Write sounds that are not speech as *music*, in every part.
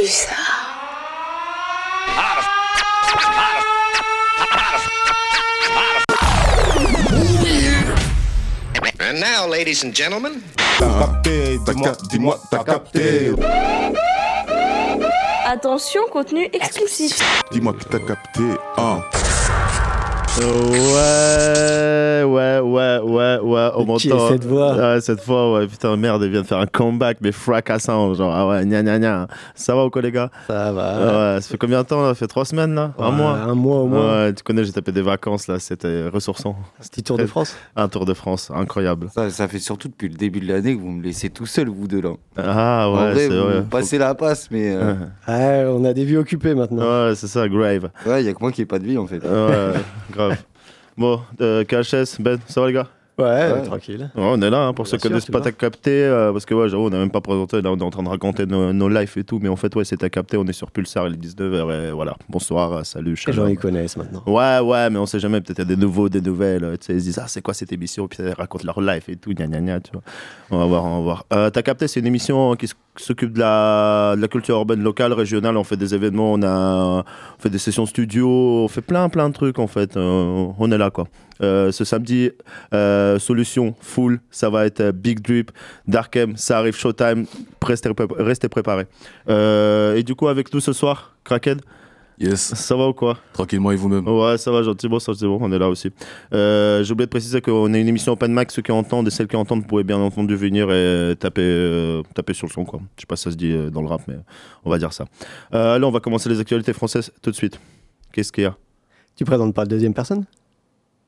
plus ça. And now, ladies and gentlemen, T'as capté, dis-moi, dis-moi, t'as capté. Attention, contenu exclusif. Dis-moi que t'as capté. Hein. Ouais, ouais, ouais, ouais, ouais, on Qui m'entend. cette voix Ouais, cette fois, ouais, putain, merde, elle vient de faire un comeback, mais fracassant, genre, ah ouais, gna gna gna. Ça va ou quoi, les gars? Ça va. Ouais, ça fait combien de temps, là? Ça fait trois semaines, là? Un Ouais, mois Un mois au moins. Ouais, tu connais, j'ai tapé des vacances, là, c'était ressourçant. Petit tour de France? Un Tour de France, incroyable. Ça, ça fait surtout depuis le début de l'année que vous me laissez tout seul, vous deux là. Ah en ouais, vrai, c'est vous vrai. passez la passe, mais euh, *laughs* Ouais, on a des vies occupées maintenant. Ouais, c'est ça, grave. ouais, il y a que moi qui ai pas de vie en fait. Ouais, grave. *laughs* Bon, euh, KHS, Ben, ça va, les gars? Ouais, Ouais. tranquille. Ouais, on est là, hein, pour Bien ceux qui connaissent pas t'as capté, euh, parce que ouais, j'avoue, on n'a même pas présenté, là on est en train de raconter nos, nos lives et tout, mais en fait, ouais, c'est t'as capté, on est sur Pulsar, il est 19h, et voilà, bonsoir, euh, salut, Les gens ils connaissent maintenant. Ouais, ouais, mais on sait jamais, peut-être il y a des nouveaux, des nouvelles, euh, tu sais, ils se disent, ah, c'est quoi cette émission, puis ils racontent leur life et tout, gna gna gna, tu vois. On va voir, on va voir. Euh, t'as capté, c'est une émission qui s'occupe de la, de la culture urbaine locale, régionale, on fait des événements, on, a, on fait des sessions studio, on fait plein, plein de trucs, en fait, euh, on est là, quoi. Euh, ce samedi, euh, solution full, ça va être euh, Big Drip, Dark M, ça arrive Showtime, restez, pré- restez préparés. Euh, et du coup, avec nous ce soir, Kraken, Yes, ça va ou quoi? Tranquillement et vous-même? Ouais, ça va, gentiment, ça c'est bon, on est là aussi. Euh, J'ai oublié de préciser qu'on est une émission open mic, ceux qui entendent et celles qui entendent, vous pouvez bien entendu venir et taper, euh, taper sur le son, quoi. Je sais pas si ça se dit dans le rap, mais on va dire ça. Euh, là, on va commencer les actualités françaises tout de suite. Qu'est-ce qu'il y a? Tu présentes pas la deuxième personne?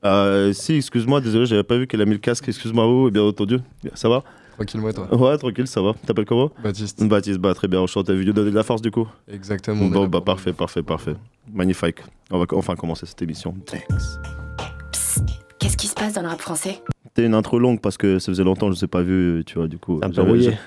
Euh, Si, excuse-moi, désolé, j'avais pas vu qu'elle a mis le casque, excuse-moi, oh, bien entendu. Ça va Tranquille, moi, toi. Ouais, tranquille, ça va. T'appelles comment Baptiste. Baptiste, bah très bien, enchanté. Vu donner de la force du coup Exactement. Bon, bah parfait, parfait, parfait. Magnifique. On va enfin commencer cette émission. Thanks. Psst, qu'est-ce qui se passe dans le rap français? C'était une intro longue parce que ça faisait longtemps que je ne sais pas vu, tu vois, du coup.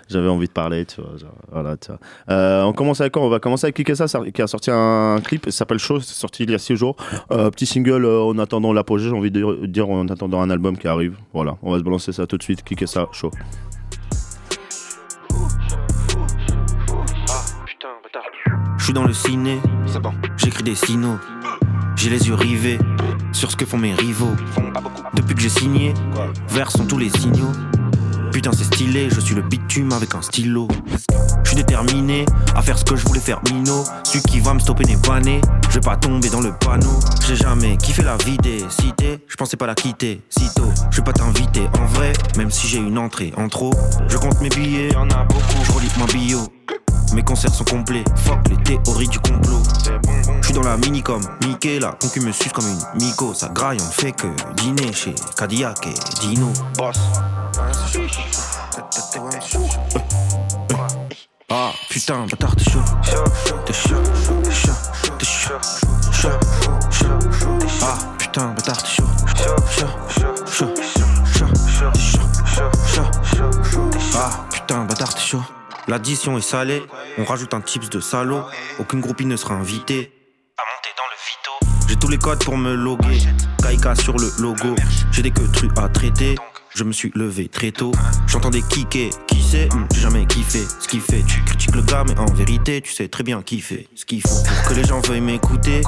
J'avais- envie de parler, tu vois. genre, voilà, tu vois. Euh, on commence avec quoi? On va commencer avec Kikessa ça, qui a sorti un clip, ça s'appelle Show, c'est sorti il y a 6 jours. Euh, petit single euh, en attendant l'apogée, j'ai envie de dire, en attendant un album qui arrive. Voilà, on va se balancer ça tout de suite. Kikessa Show. Je suis dans le ciné, j'écris des signaux. J'ai les yeux rivés sur ce que font mes rivaux. Depuis que j'ai signé, verts sont tous les signaux. Putain, c'est stylé, je suis le bitume avec un stylo. Je suis déterminé à faire ce que je voulais faire, Mino. Celui qui va me stopper n'est pas né. Je vais pas tomber dans le panneau. J'ai jamais kiffé la vie des cités. Je pensais pas la quitter sitôt. Je vais pas t'inviter en vrai, même si j'ai une entrée en trop. Je compte mes billets, y'en a beaucoup. Je relis ma bio. Mes concerts sont complets, fuck les théories du complot. Je suis dans la mini comme Mickey, la concu me suce comme une Miko. Ça graille, on fait que dîner chez Cadillac et Dino. Boss. Ah putain, bâtard, t'es chaud. T'es chaud, t'es chaud, t'es chaud, chaud, chaud. Ah putain, bâtard, t'es chaud. Chaud, chaud, chaud, t'es chaud, chaud. Ah putain, bâtard, t'es chaud. L'addition est salée, on rajoute un tips de salaud. Aucune groupie ne sera invitée. À monter dans le vito. J'ai tous les codes pour me loguer. Kaika sur le logo. J'ai des queues à traiter. Je me suis levé très tôt. J'entendais kicker, qui sait Hmm, J'ai jamais kiffé ce qu'il fait. Tu critiques le gars, mais en vérité, tu sais très bien qui fait ce qu'il faut. Pour que les gens veuillent m'écouter,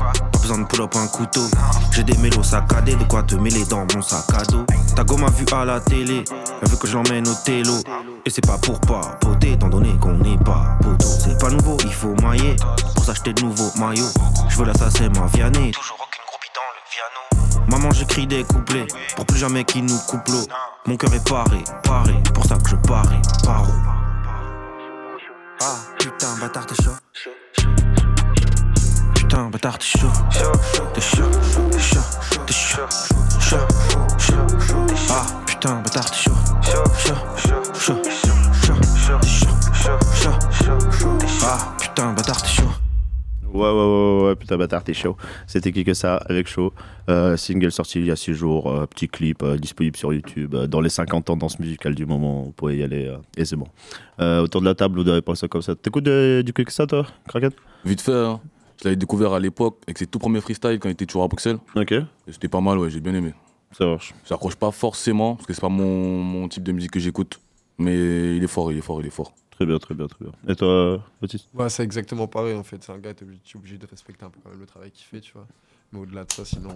besoin de pull up un couteau. J'ai des mélos saccadés, de quoi te mêler dans mon sac à dos. Ta go m'a vu à la télé, elle veut que je l'emmène au télo. Et c'est pas pour pas poter, étant donné qu'on n'est pas poteau. C'est pas nouveau, il faut mailler pour s'acheter de nouveaux maillots. Je veux l'assassin, ma Vianney. Toujours aucune groupie dans le piano. Maman, j'écris des couplets pour plus jamais qu'ils nous couple l'eau. Mon cœur est paré, paré, pour ça que je parie, paro. Ah, putain, bâtard, t'es chaud. Putain, bâtard, t'es chaud. T'es chaud, t'es chaud, t'es chaud, chaud, chaud. Ah, putain, bâtard, t'es chaud. Chaud, chaud, chaud, chaud, t'es chaud, chaud. Ah, putain, bâtard, t'es chaud. Ouais, ouais, ouais, ouais, putain, bâtard, t'es chaud. C'était qui que ça avec Chaud. Euh, single sorti il y a 6 jours, euh, petit clip euh, disponible sur YouTube. euh, dans les 50 tendances musicales du moment, vous pouvez y aller euh, aisément. Euh, autour de la table, vous pas ça comme ça. T'écoutes du que ça, toi, Kraken? Vite fait, hein. Je l'avais découvert à l'époque avec ses tout premiers freestyles quand il était toujours à Bruxelles. Ok, Et c'était pas mal, ouais, j'ai bien aimé. ça marche. Ça accroche pas forcément, parce que c'est pas mon, mon type de musique que j'écoute. Mais il est fort, il est fort, il est fort. Très bien, très bien, très bien. Et toi, Baptiste? Ouais, c'est exactement pareil en fait. C'est un gars, t'es obligé, t'es obligé de respecter un peu quand même le travail qu'il fait, tu vois. Mais au-delà de ça, sinon.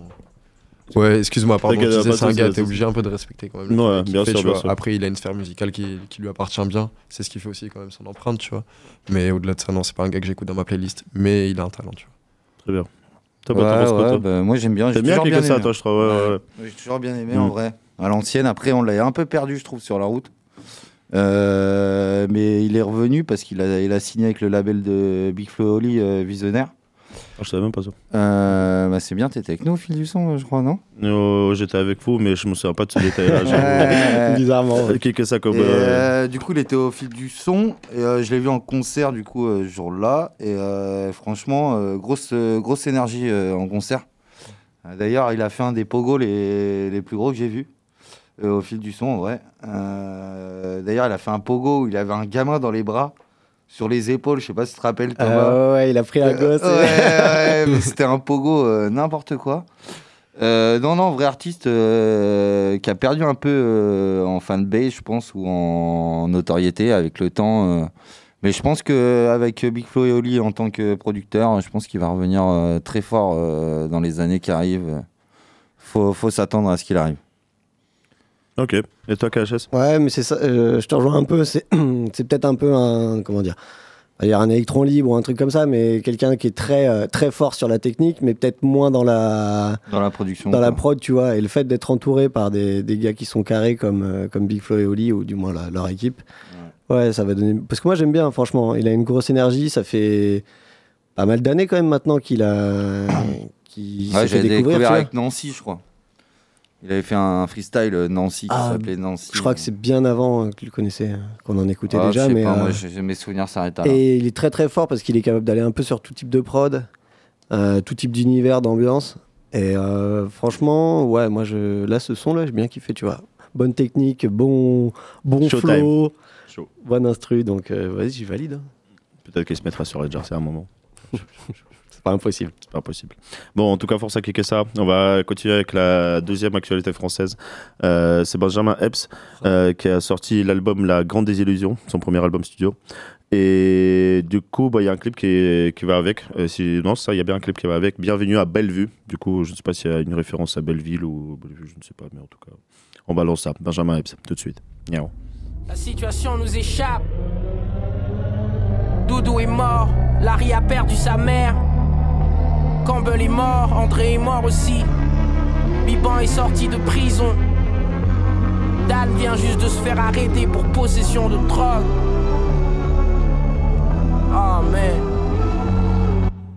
Ouais, excuse-moi, pardon, c'est un gars, t'es obligé un peu de respecter quand même Ouais, bien fait, sûr, bien. Après, il a une sphère musicale qui, qui lui appartient bien. C'est ce qui fait aussi quand même son empreinte, tu vois. Mais au-delà de ça, non, c'est pas un gars que j'écoute dans ma playlist. Mais il a un talent, tu vois. Très bien. Toi, Ouais, bah, quoi, ouais, toi bah, moi j'aime bien. T'aimes bien quelque ça, toi, je trouve. ouais, ouais, ouais. Ouais, J'ai toujours bien aimé Mm. en vrai. À l'ancienne, après on l'a un peu perdu, je trouve, sur la route. Euh, mais il est revenu parce qu'il a, il a signé avec le label de Big Flo Oli euh, Visionnaire. Je savais même pas ça. Euh, bah, c'est bien, t'étais avec nous au fil du son, je crois, non? Euh, J'étais avec vous, mais je me souviens pas de ce détail-là. *laughs* Ouais. Bizarrement. ouais. Qui que ça comme. Et, euh, euh, du coup, il était au fil du son. Et euh, je l'ai vu en concert, du coup, euh, ce jour-là. Et euh, franchement, euh, grosse, euh, grosse énergie euh, en concert. D'ailleurs, il a fait un des pogos les, les plus gros que j'ai vus. euh, au fil du son, en vrai. Euh, D'ailleurs, il a fait un pogo où il avait un gamin dans les bras, sur les épaules. Je sais pas si tu te rappelles, Thomas. Euh, ouais, il a pris un Euh, gosse. ouais, ouais, mais *laughs* c'était un pogo euh, n'importe quoi. Euh, non, non, vrai artiste qui a perdu un peu en fanbase, je pense, ou en notoriété avec le temps. Mais je pense qu'avec Big Flo et Oli en tant que producteur, je pense qu'il va revenir très fort dans les années qui arrivent. Faut, faut s'attendre à ce qu'il arrive. Ok. Et toi, KHS Ouais, mais c'est ça, euh, je te rejoins un peu. C'est *clears throat* c'est peut-être un peu un. Comment dire Il y a un électron libre ou un truc comme ça, mais quelqu'un qui est très, euh, très fort sur la technique, mais peut-être moins dans la, Dans la production. dans la prod, tu vois. Et le fait d'être entouré par des, des gars qui sont carrés comme, euh, comme Big Flo et Oli, ou du moins la- leur équipe, ouais. ça va donner. Parce que moi, j'aime bien, franchement. Il a une grosse énergie, ça fait pas mal d'années quand même maintenant qu'il a. *coughs* qu'il Ouais, s'est fait découvrir. découvert avec Nancy, je crois. Il avait fait un freestyle euh, Nancy qui Ah, s'appelait Nancy. Je crois que c'est bien avant euh, que tu le connaissais, euh, qu'on en écoutait Ah, déjà. je sais mais, pas, moi, euh, mes souvenirs s'arrêtent là. Et il est très très fort parce qu'il est capable d'aller un peu sur tout type de prod, euh, tout type d'univers, d'ambiance. Et euh, franchement, ouais, moi, je, là, ce son-là, j'ai bien kiffé, tu vois. Bonne technique, bon, bon Showtime. flow, bon instru, donc euh, vas-y, j'y valide. hein. Peut-être qu'il se mettra sur jersey à un moment. *laughs* C'est pas impossible. C'est pas impossible. Bon, en tout cas, force à cliquer ça. On va continuer avec la deuxième actualité française. Euh, c'est Benjamin Epps euh, qui a sorti l'album La Grande Désillusion, son premier album studio. Et du coup, bah, il y a un clip qui, est- qui va avec. Euh, si, non, ça, il y a bien un clip qui va avec. Bienvenue à Bellevue. Du coup, je ne sais pas s'il y a une référence à Belleville ou Bellevue, je ne sais pas, mais en tout cas, on balance ça. Benjamin Epps, tout de suite. Miaou. La situation nous échappe. Doudou est mort, Larry a perdu sa mère. Campbell est mort, André est mort aussi. Biban est sorti de prison. Dan vient juste de se faire arrêter pour possession de drogue. Oh man.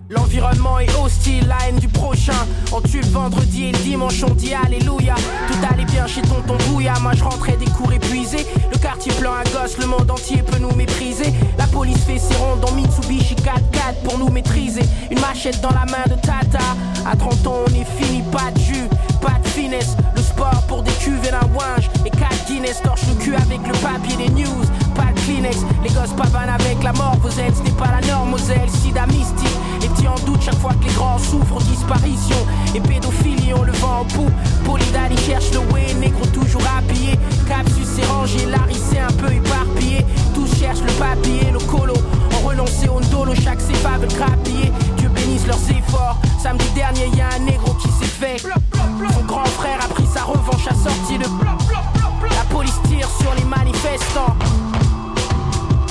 L'environnement est hostile, la haine du prochain. On tue le vendredi et le dimanche, on dit Alléluia. Tout allait bien chez tonton Bouya, moi je rentrais des cours épuisés. Le quartier plein à gosse, le monde entier peut nous mépriser. La police fait ses rondes en Mitsubishi 4x4 pour nous maîtriser. Une machette dans la main de Tata. À 30 ans, on est fini, pas de jus, pas de finesse. Le sport pour des cuves et d'un ouinge. Et 4 Guinness torche le cul avec le papier des news. Pas les gosses pavanent avec la mort. Vos ailes, ce n'est pas la norme, aux ailes, sida mystique. Les petits en doute chaque fois que les grands souffrent, disparition. Et pédophilie, on le vend en pouls. Polydali cherche le way, négro toujours habillé. Capsus s'est rangé, Larry s'est un peu éparpillé. Tous cherchent le papier, le colo. On renonçait au ndolo, chaque cépa veut grappiller. Dieu bénisse leurs efforts. Samedi dernier, y a un négro qui s'est fait. Son grand frère a pris sa revanche à sortie de. La police tire sur les manifestants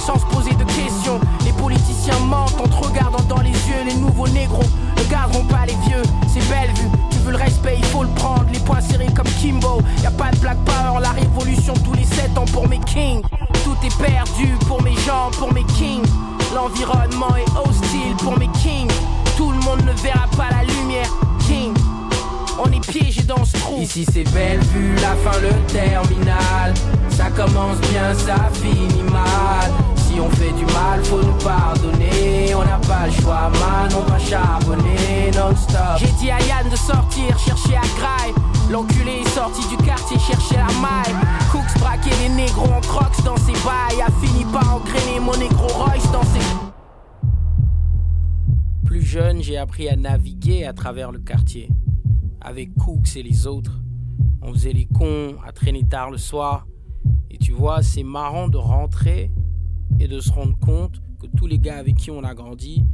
sans se poser de questions. Les politiciens mentent en te regardant dans les yeux. Les nouveaux négros ne garderont pas les vieux. C'est belle vue, tu veux le respect, il faut le prendre. Les poings serrés comme Kimbo. Y a pas de black power, la révolution tous les 7 ans pour mes kings. Tout est perdu pour mes gens, pour mes kings. L'environnement est hostile pour mes kings. Tout le monde ne verra pas la king. On est piégé dans ce trou. Ici c'est belle vue, la fin, le terminal. Ça commence bien, ça finit mal. Si on fait du mal, faut nous pardonner. On n'a pas le choix, man, on va charbonner non-stop. J'ai dit à Yann de sortir, chercher à graille. L'enculé est sorti du quartier, chercher la maille. Cooks braquait les négros en crocs dans ses bails. A fini par engrainer mon négro Royce dans ses. Plus jeune, j'ai appris à naviguer à travers le quartier. Avec Cooks et les autres. On faisait les cons, à traîner tard le soir. Et tu vois, c'est marrant de rentrer et de se rendre compte que tous les gars avec qui on a grandi,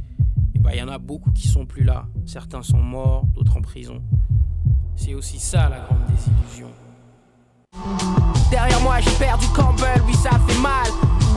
eh ben, il y en a beaucoup qui sont plus là. Certains sont morts, d'autres en prison. C'est aussi ça la grande désillusion. Derrière moi j'ai perdu Campbell, oui ça fait mal.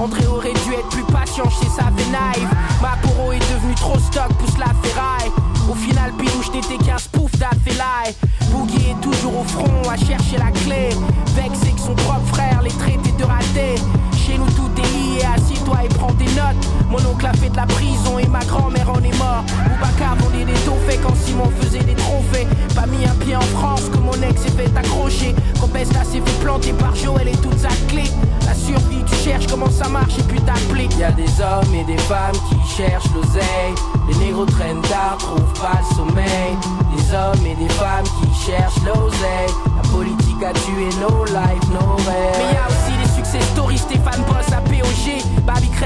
André aurait dû être plus patient, ça fait naïf Ma poro est devenue trop stock, pousse la ferraille Au final Pilouche n'était qu'un spoof d'Affelai Boogie est toujours au front à chercher la clé. Vexé que son propre frère les traitait de raté. Chez nous tout est lié, assis-toi et prends des notes. Mon oncle a fait de la prison et ma grand-mère en est mort Boubacar vendait des fait quand Simon faisait des trophées. Pas mis un pied en France que mon ex s'est fait accrocher. Quand Besta s'est fait planter par Joël et toute sa clique La survie tu cherches comment ça marche et puis t'appliques Y a des hommes et des femmes qui cherchent l'oseille. Les négros traînent tard, trouvent pas le sommeil. Des hommes et des femmes qui cherchent l'oseille. La politique a tué nos lives, nos rêves. Mais y a aussi des succès stories, Stéphane Boss à POG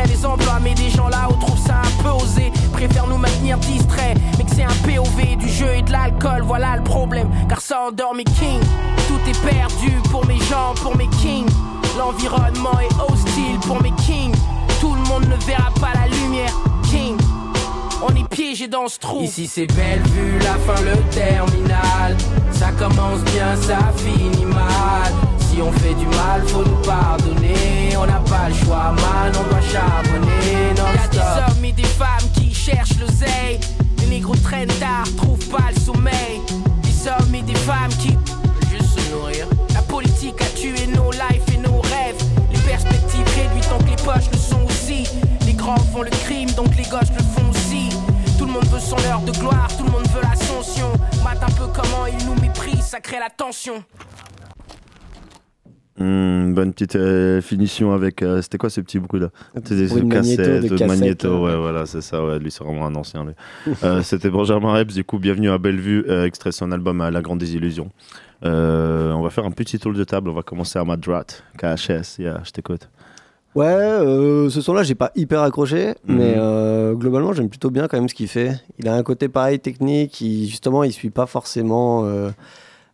Les emplois mais des gens là-haut trouvent ça un peu osé Préfèrent nous maintenir distraits Mais que c'est un POV du jeu et de l'alcool, voilà le problème Car ça endort mes kings Tout est perdu pour mes gens, pour mes kings L'environnement est hostile pour mes kings Tout le monde ne verra pas la lumière, king on est piégé dans ce trou. Ici c'est belle vue, la fin, le terminal. Ça commence bien, ça finit mal. Si on fait du mal, faut nous pardonner. On n'a pas le choix, man, on doit charbonner. Non Y'a des hommes et des femmes qui cherchent l'oseille. Les négros traînent tard, trouvent pas le sommeil. Des hommes et des femmes qui veulent juste se nourrir. La politique a tué nos lives et nos rêves. Les perspectives réduites, donc les poches le sont aussi. Les grands font le crime, donc les gauches le font aussi. Tout le monde veut son heure de gloire, tout le monde veut l'ascension. Mate un peu comment ils nous méprisent, ça crée la tension. Hmm, bonne petite euh, finition avec. euh, C'était quoi ces petits bruits là C'était des bruit de magnéto, cassettes, magnéto, euh. ouais, voilà, c'est ça, ouais, lui c'est vraiment un ancien. *laughs* Euh, C'était Benjamin Rebs, du coup, bienvenue à Bellevue, euh, extrait son album euh, La Grande Désillusion. Euh, on va faire un petit tour de table, on va commencer à Madrat, KHS, yeah, je t'écoute. Ouais, euh, ce son-là, j'ai pas hyper accroché, Mhm. mais euh, globalement, j'aime plutôt bien quand même ce qu'il fait. Il a un côté pareil technique, il, justement, il suit pas forcément euh,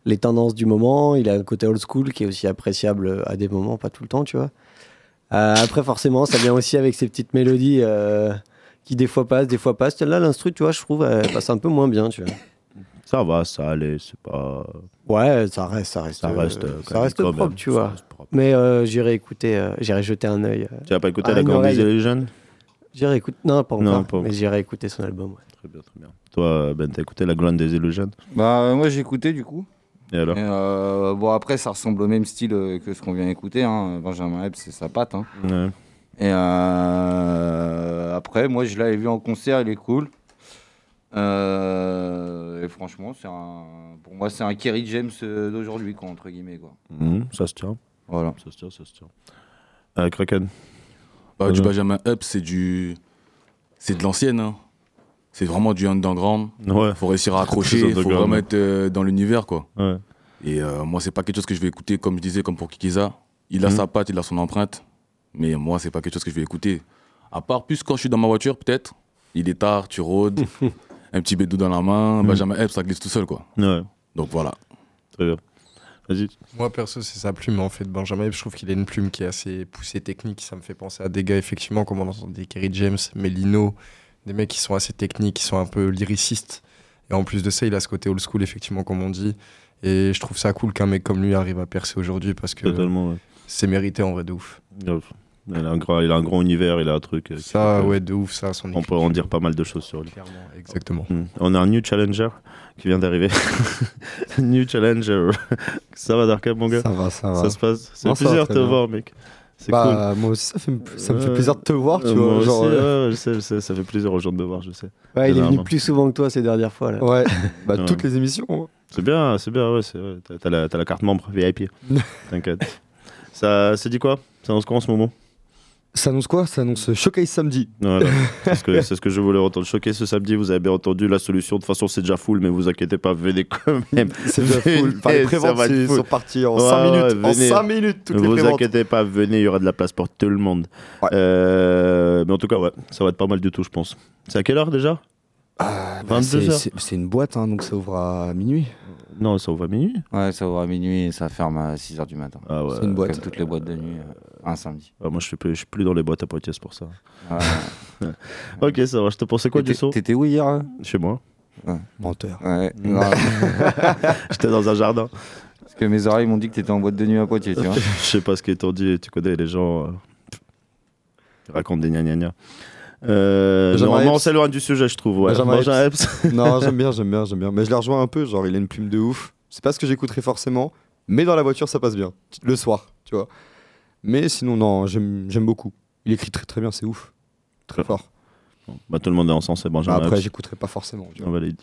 les tendances du moment. Il a un côté old school qui est aussi appréciable à des moments, pas tout le temps, tu vois. Euh, après, forcément, ça vient aussi avec ces petites mélodies euh, qui des fois passent, des fois passent. Là, l'instru, tu vois, je trouve, elle passe un peu moins bien, tu vois. Ça va, ça allait, c'est pas. Ouais, ça reste, ça reste, Ça reste, euh, ça reste propre, même, tu vois. propre. Mais euh, j'irai écouter, euh, j'irai jeter un œil. euh, Tu as pas écouté La Grande oreille. Désillusion J'irai écouter, non, pas Non, encore, pas mais j'irai écouter son album. ouais. Très bien, très bien. Toi, Ben, t'as écouté La Grande Désillusion Bah, euh, moi j'ai écouté du coup. Et alors Et, euh, bon, après, ça ressemble au même style euh, que ce qu'on vient d'écouter. Hein. Benjamin Epps, c'est sa patte. Hein. Ouais. Et euh, après, moi, je l'avais vu en concert, il est cool. Euh, et franchement, c'est un, pour moi, c'est un Kerry James d'aujourd'hui, quoi, entre guillemets. Quoi. Mhm, ça se tient. Voilà. Ça se tient, ça se tient. Euh, Kraken Bah, du Ouais. Benjamin Up, c'est du. C'est de l'ancienne. hein. C'est vraiment du underground. Ouais. Faut réussir à accrocher, faut vraiment être euh, dans l'univers, quoi. Ouais. Et euh, moi, c'est pas quelque chose que je vais écouter, comme je disais, comme pour Kikiza. Il a Mhm. sa patte, il a son empreinte. Mais moi, c'est pas quelque chose que je vais écouter. À part plus quand je suis dans ma voiture, peut-être. Il est tard, tu rôdes, *laughs* un petit bédou dans la main. Mhm. Benjamin Epps, ça glisse tout seul, quoi. Ouais. Donc voilà. Très bien. Vas-y. Moi, perso, c'est sa plume en fait. Benjamin, je trouve qu'il a une plume qui est assez poussée technique. Ça me fait penser à des gars, effectivement, comme on entend des Kerry James, Melino, des mecs qui sont assez techniques, qui sont un peu lyricistes. Et en plus de ça, il a ce côté old school, effectivement, comme on dit. Et je trouve ça cool qu'un mec comme lui arrive à percer aujourd'hui parce que ouais. c'est mérité en vrai de ouf. Il a un grand, il a un grand univers, il a un truc. euh, qui Ça, ouais, de ouf, ça, son On peut en dire pas mal de choses sur lui. Clairement, exactement. Mm. On a un new challenger qui vient d'arriver. *laughs* new challenger. *laughs* ça va Darka, mon gars Ça va, ça va. Ça se passe. C'est plaisir de te bien. voir, mec. Bah, cool. moi aussi, ça, fait, ça me fait Ouais. plaisir de te voir, tu Euh, vois. Moi genre, aussi, euh, ouais, je sais, je sais, ça fait plaisir aux gens de me voir, je sais. Ouais, il est venu plus souvent que toi ces dernières fois. Là. Ouais, *laughs* bah, toutes les émissions. hein. C'est bien, c'est bien, ouais, t'as- la, la carte membre VIP. *laughs* T'inquiète. Ça, c'est dit quoi? Ça annonce quoi en ce moment? Ça annonce quoi? Ça annonce Showcase samedi. Voilà. *laughs* c'est ce, que- c'est ce que je voulais entendre. Choqué ce samedi, vous avez bien entendu la solution. De toute façon, c'est déjà full, mais vous inquiétez pas, venez quand même. C'est déjà full. Enfin, les préventes, sont partis en Ouais, 5 ouais, minutes. En venez. 5 minutes, toutes Ne les vous inquiétez pas, venez, il y aura de la place pour tout le monde. Euh, mais en tout cas, ouais, ça va être pas mal du tout, je pense. C'est à quelle heure déjà? Ah, bah, 22 c'est- heures. c'est c'est une boîte, hein, donc ça ouvre à minuit. Non, ça ouvre à minuit. Ouais, ça ouvre à minuit et ça ferme à 6h du matin. Ah ouais. C'est une boîte. Comme toutes les boîtes de nuit. euh. Un samedi. Ah, moi, je suis plus, je suis plus dans les boîtes à Poitiers c'est pour ça. Ah. *laughs* ok, ça va. Je te pensais quoi du T'étais- son T'étais où hier hein Chez moi. Menteur. Ouais. *laughs* Non. J'étais dans un jardin. Parce que mes oreilles m'ont dit que t'étais en boîte de nuit à Poitiers, tu vois. *laughs* Je sais pas ce qu'ils t'ont dit. Tu connais les gens. euh, Ils racontent des gna gna gna. Euh, normalement, on s'éloigne du sujet, je trouve. Ouais. Benjamin Benjamin Epps. Epps. non, j'aime bien, j'aime bien, j'aime bien. Mais je la rejoins un peu, genre il a une plume de ouf. C'est pas ce que j'écouterais forcément, mais dans la voiture ça passe bien. Le soir, tu vois. Mais sinon, non, j'aime beaucoup. Il écrit très très bien, c'est ouf. Très fort. Bah, tout le monde est ensemble, c'est Benjamin Après, Epps. j'écouterai pas forcément. tu On vois. valide.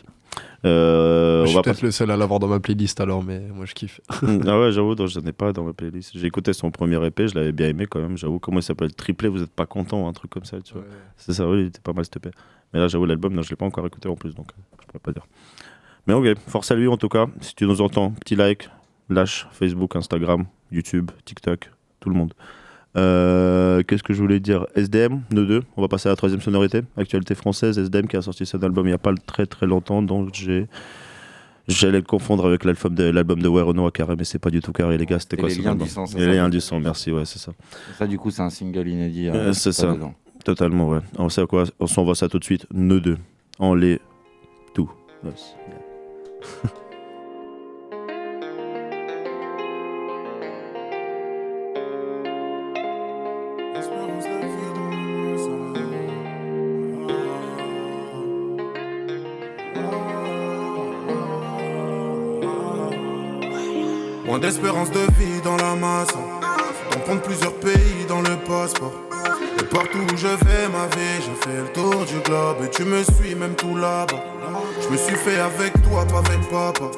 Euh, je on suis va peut-être le seul à l'avoir dans ma playlist alors, mais moi je kiffe. *laughs* ah ouais, j'avoue, je n'en ai pas dans ma playlist. J'ai écouté son premier EP, je l'avais bien aimé quand même. J'avoue, comment il s'appelle? Triplé, vous êtes pas content, un truc comme ça, tu vois. C'est ça, oui, il était pas mal cet EP. Mais là, j'avoue, l'album, non, je l'ai pas encore écouté en plus, donc euh, je pourrais pas dire. Mais ok, force à lui en tout cas. Si tu nous entends, petit like, lâche Facebook, Instagram, YouTube, TikTok, tout le monde. Euh, Qu'est-ce que je voulais dire? SDM, nous deux. On va passer à la troisième sonorité. Actualité française, SDM qui a sorti son album il n'y a pas très très longtemps, donc j'ai. J'allais le confondre avec l'album de, l'album de Werono à Carré, mais c'est pas du tout carré, les gars. C'était quoi les ce liens album? du sang, c'est Les liens du sang, merci, ouais, c'est ça. Ça, du coup, c'est un single inédit. Euh, euh, c'est ça, dedans. totalement, ouais. On sait quoi On s'envoie ça tout de suite, nous deux, en les tout. Yes. *laughs* d'espérance de vie dans la masse. On prendre plusieurs pays dans le passeport. Et partout où je vais ma vie, je fais le tour du globe. Et tu me suis même tout là-bas. Je me suis fait avec toi, pas avec papa.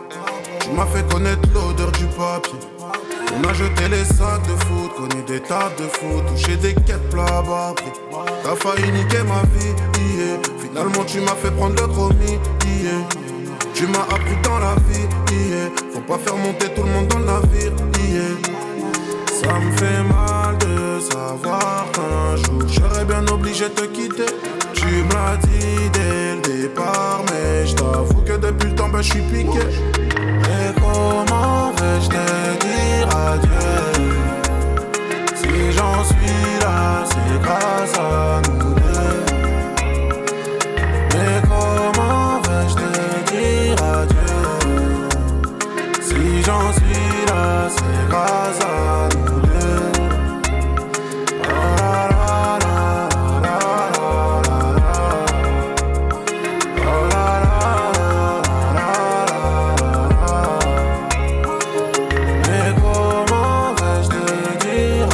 Tu m'as fait connaître l'odeur du papier. On a jeté les sacs de foot, connu des tables de foot, touché des quêtes plats bas. T'as failli niquer ma vie, yeah. Finalement tu m'as fait prendre le chromie, yeah. Tu m'as appris dans la vie, yeah. Pas faire monter tout le monde dans le navire. Ça me fait mal de savoir qu'un jour serai bien obligé de te quitter. Tu me l'as dit dès le départ, mais je t'avoue que depuis le temps, ben, je suis piqué. Et comment vais-je te dire adieu? Si j'en suis là, c'est grâce à nous j'en suis là, c'est grâce à nous. Mais comment vais-je te dire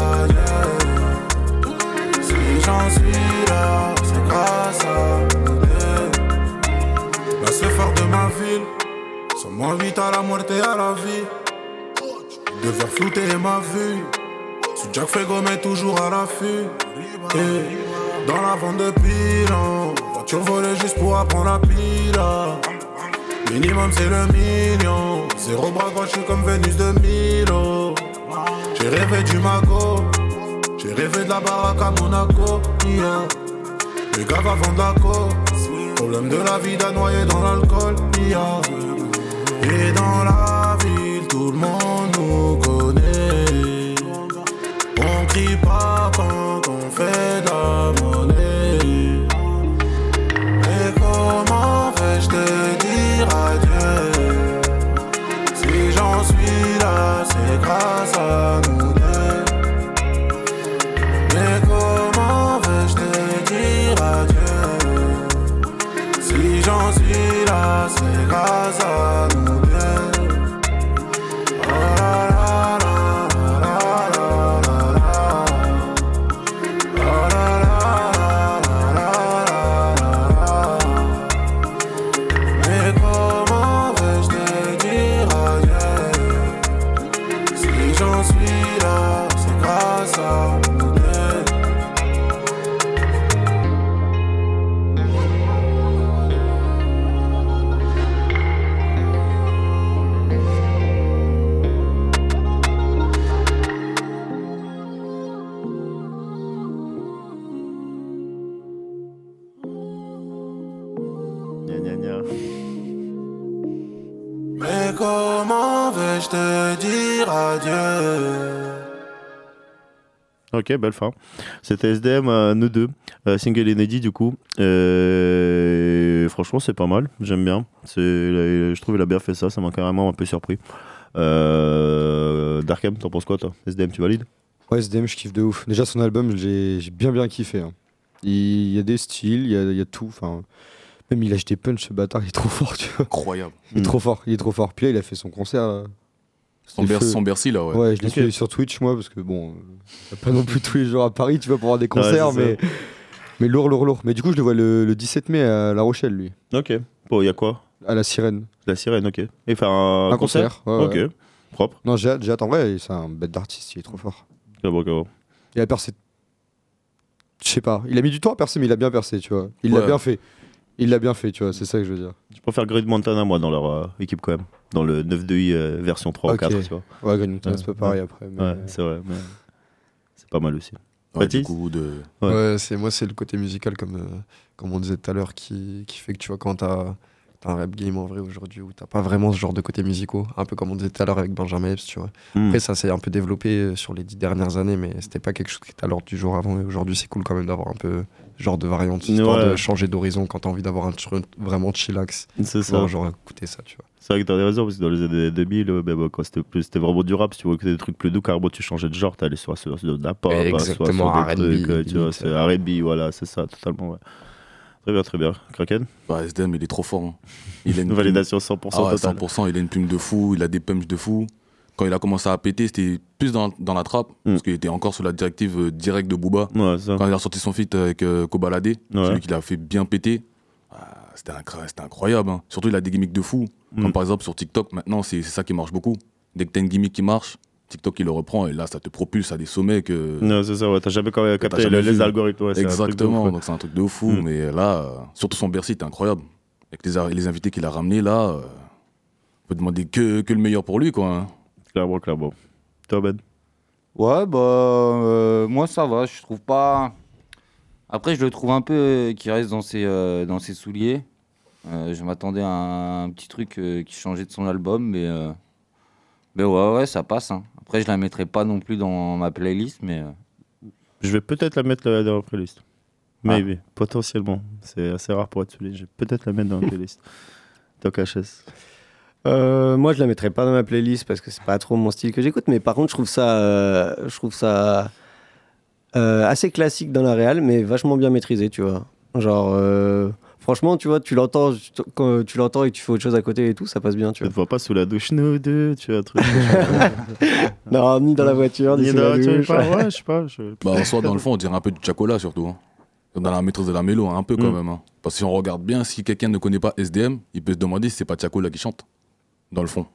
Si j'en suis là, c'est grâce à nous deux. La phare de ma ville, vite à la muerte à la vie? Flouter ma vue. Sous Jack Fego mais toujours à l'affût. Et dans la vente de bilan, voiture volée juste pour apprendre la pila. Minimum c'est le million. Zéro bras droit, je suis comme Vénus de Milo. J'ai rêvé du mago. J'ai rêvé de la baraque à Monaco. Les gars va vendre la côte. Problème de la vie d'un noyé dans l'alcool. Et dans la ville, tout le monde Ok, belle fin. C'était SDM, euh, nous deux. Euh, single inédit, du coup. Euh, franchement, c'est pas mal. J'aime bien. C'est, je trouve qu'il a bien fait ça. Ça m'a carrément un peu surpris. Euh, Darkham, t'en penses quoi, toi? SDM, tu valides? Ouais, SDM, je kiffe de ouf. Déjà, son album, j'ai bien bien kiffé. hein. Il y a des styles, il y a, il y a tout. Enfin, même il lâche des punch, ce bâtard, il est trop fort, tu vois. Incroyable. Il est Mm. trop fort, il est trop fort. Puis là, il a fait son concert. là. Son, Ber- son Bercy, là, ouais. Ouais, je l'ai Ok. suivi sur Twitch, moi, parce que bon, euh, pas non plus tous les jours à Paris, tu vois, pour voir des concerts, mais, mais lourd, lourd, lourd. Mais du coup, je le vois le, le 17 mai à La Rochelle, lui. Ok. Bon, il y a quoi? À la Sirène. La sirène, ok. Et faire un, Un concert, ouais, Ok. ouais. Propre. Non, j'ai hâte. En vrai, c'est un bête d'artiste, il est trop fort. Il a percé. Je sais pas, il a mis du temps à percer, mais il a bien percé, tu vois. Il l'a bien fait. Il l'a bien fait, tu vois, c'est ça que je veux dire. Je préfère Grid Montana, moi, dans leur euh, équipe, quand même. Dans le 9-2i euh, version 3 Ok. ou 4, tu vois. Ouais, Grid Montana, c'est pas pareil après, mais- Ouais, c'est vrai, mais c'est pas mal aussi. Ouais, du coup, de... Ouais. Ouais, c'est moi c'est le côté musical comme euh, comme on disait tout à l'heure qui, qui fait que tu vois quand t'as un rap game en vrai aujourd'hui où t'as pas vraiment ce genre de côté musicaux, un peu comme on disait tout à l'heure avec Benjamin Epps, tu vois. Mm. Après ça s'est un peu développé euh, sur les dix dernières années, mais c'était pas quelque chose qui était à l'ordre du jour avant. Et aujourd'hui c'est cool quand même d'avoir un peu ce genre de variante, histoire Ouais. de changer d'horizon quand t'as envie d'avoir un truc vraiment chillax. C'est ça. Genre, genre écouter ça, tu vois. C'est vrai que t'as des raisons, parce que dans les années 2000, euh, ben, quand c'était plus- c'était vraiment du rap, si tu vois que c'était des trucs plus doux, carrément tu changeais de genre, t'allais soit sur, sur de la pop, soit sur Exactement, des R&B, trucs, euh, tu vois, c'est R&B, voilà, c'est ça, totalement, ouais. Très bien, très bien. Kraken Bah, SDM, il est trop fort. hein. Il a une *laughs* Validation plume- 100% Ah ouais, totale. 100%, il a une plume de fou, il a des punchs de fou. Quand il a commencé à péter, c'était plus dans, dans la trappe, Mm. parce qu'il était encore sur la directive euh, directe de Booba. Ouais, ça. Quand il a sorti son feat avec euh, Kobalade, Ouais. celui qui l'a fait bien péter, c'était incroyable. hein. Surtout, il a des gimmicks de fou. Mm. Comme par exemple sur TikTok, maintenant, c'est ça qui marche beaucoup. Dès que t'as une gimmick qui marche, TikTok, il le reprend, et là, ça te propulse à des sommets que. Non, c'est ça, ouais, t'as jamais capté jamais le- les vu. algorithmes, ouais, Exactement, ouf, donc c'est un truc de fou. Mm. Mais là, euh, surtout son Bercy, c'était incroyable. Avec les, les invités qu'il a ramenés, là, euh, on peut demander que, que le meilleur pour lui, quoi. hein. Clairement, clairement. Toi, Ben? Ouais, bah, euh, moi ça va, je trouve pas. Après, je le trouve un peu euh, qui reste dans ses, euh, dans ses souliers. Euh, je m'attendais à un, petit truc euh, qui changeait de son album, mais, euh, mais ouais, ouais, ça passe. hein. Après, je la mettrai pas non plus dans ma playlist, mais. euh, Je vais peut-être la mettre dans la playlist. Ah. Maybe, potentiellement. C'est assez rare pour être souligné. Je vais peut-être la mettre dans la playlist. *laughs* Toc HS. Euh, moi, je la mettrais pas dans ma playlist parce que c'est pas trop mon style que j'écoute. Mais par contre, je trouve ça, euh, je trouve ça euh, assez classique dans la réal, mais vachement bien maîtrisé, tu vois. Genre, euh, franchement, tu vois, tu l'entends quand tu l'entends et que tu fais autre chose à côté et tout, ça passe bien, tu Je vois. te vois pas sous la douche, nous deux, tu vois, un truc. *laughs* non, ni dans la voiture, ni, Ni sous dans la douche. pas- ouais, je sais pas. *laughs* je- Bah, en soi, dans le fond, on dirait un peu du Chacola, surtout. hein. Dans la maîtrise de la mélo, hein, un peu quand Mm. même. hein. Parce que si on regarde bien, si quelqu'un ne connaît pas SDM, il peut se demander si c'est pas Chacola qui chante. Dans le fond.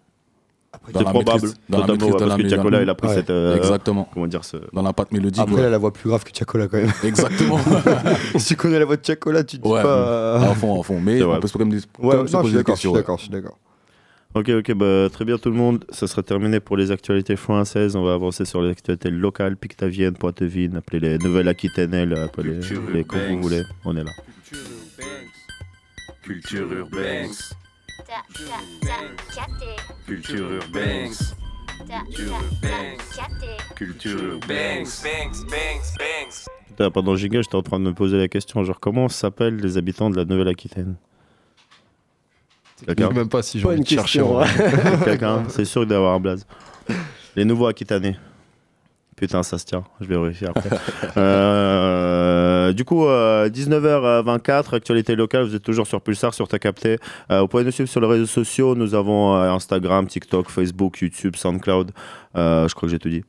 Dans C'est la probable. maîtrise- dans la maîtrise ouais, la parce que il a pris Ouais. cette. euh, Exactement. Comment dire ce. Dans la patte mélodique. Après, ouais. elle a la voix plus grave que Chacola quand même. Exactement. *laughs* si tu connais la voix de Chacola, tu te dis Ouais, pas. à fond, à fond. Mais on peut se quand même, Ouais, quand même non, je poser suis des d'accord, je questions. suis ouais. d'accord, je suis d'accord. Ok, ok, bah, très bien tout le monde. Ça sera terminé pour les actualités françaises. On va avancer sur les actualités locales, Pictavienne, Poitevine, appelez les Nouvelles-Aquitaine, appelez les comme vous voulez. On est là. Culture urbaine. Culture urbaine. Culture urbaine. Putain, pendant giga, j'étais en train de me poser la question genre, comment s'appellent les habitants de la Nouvelle-Aquitaine? Je sais même pas si de chercher. question, en vrai. Quelqu'un C'est sûr qu'il doit y avoir un blaze. Les nouveaux Aquitanais. Putain, ça se tient. Je vais vérifier après. *laughs* Euh, du coup, euh, 19h24, actualité locale. Vous êtes toujours sur Pulsar, sur Ta Capté. Euh, vous pouvez nous suivre sur les réseaux sociaux. Nous avons euh, Instagram, TikTok, Facebook, YouTube, SoundCloud. Euh, je crois que j'ai tout dit.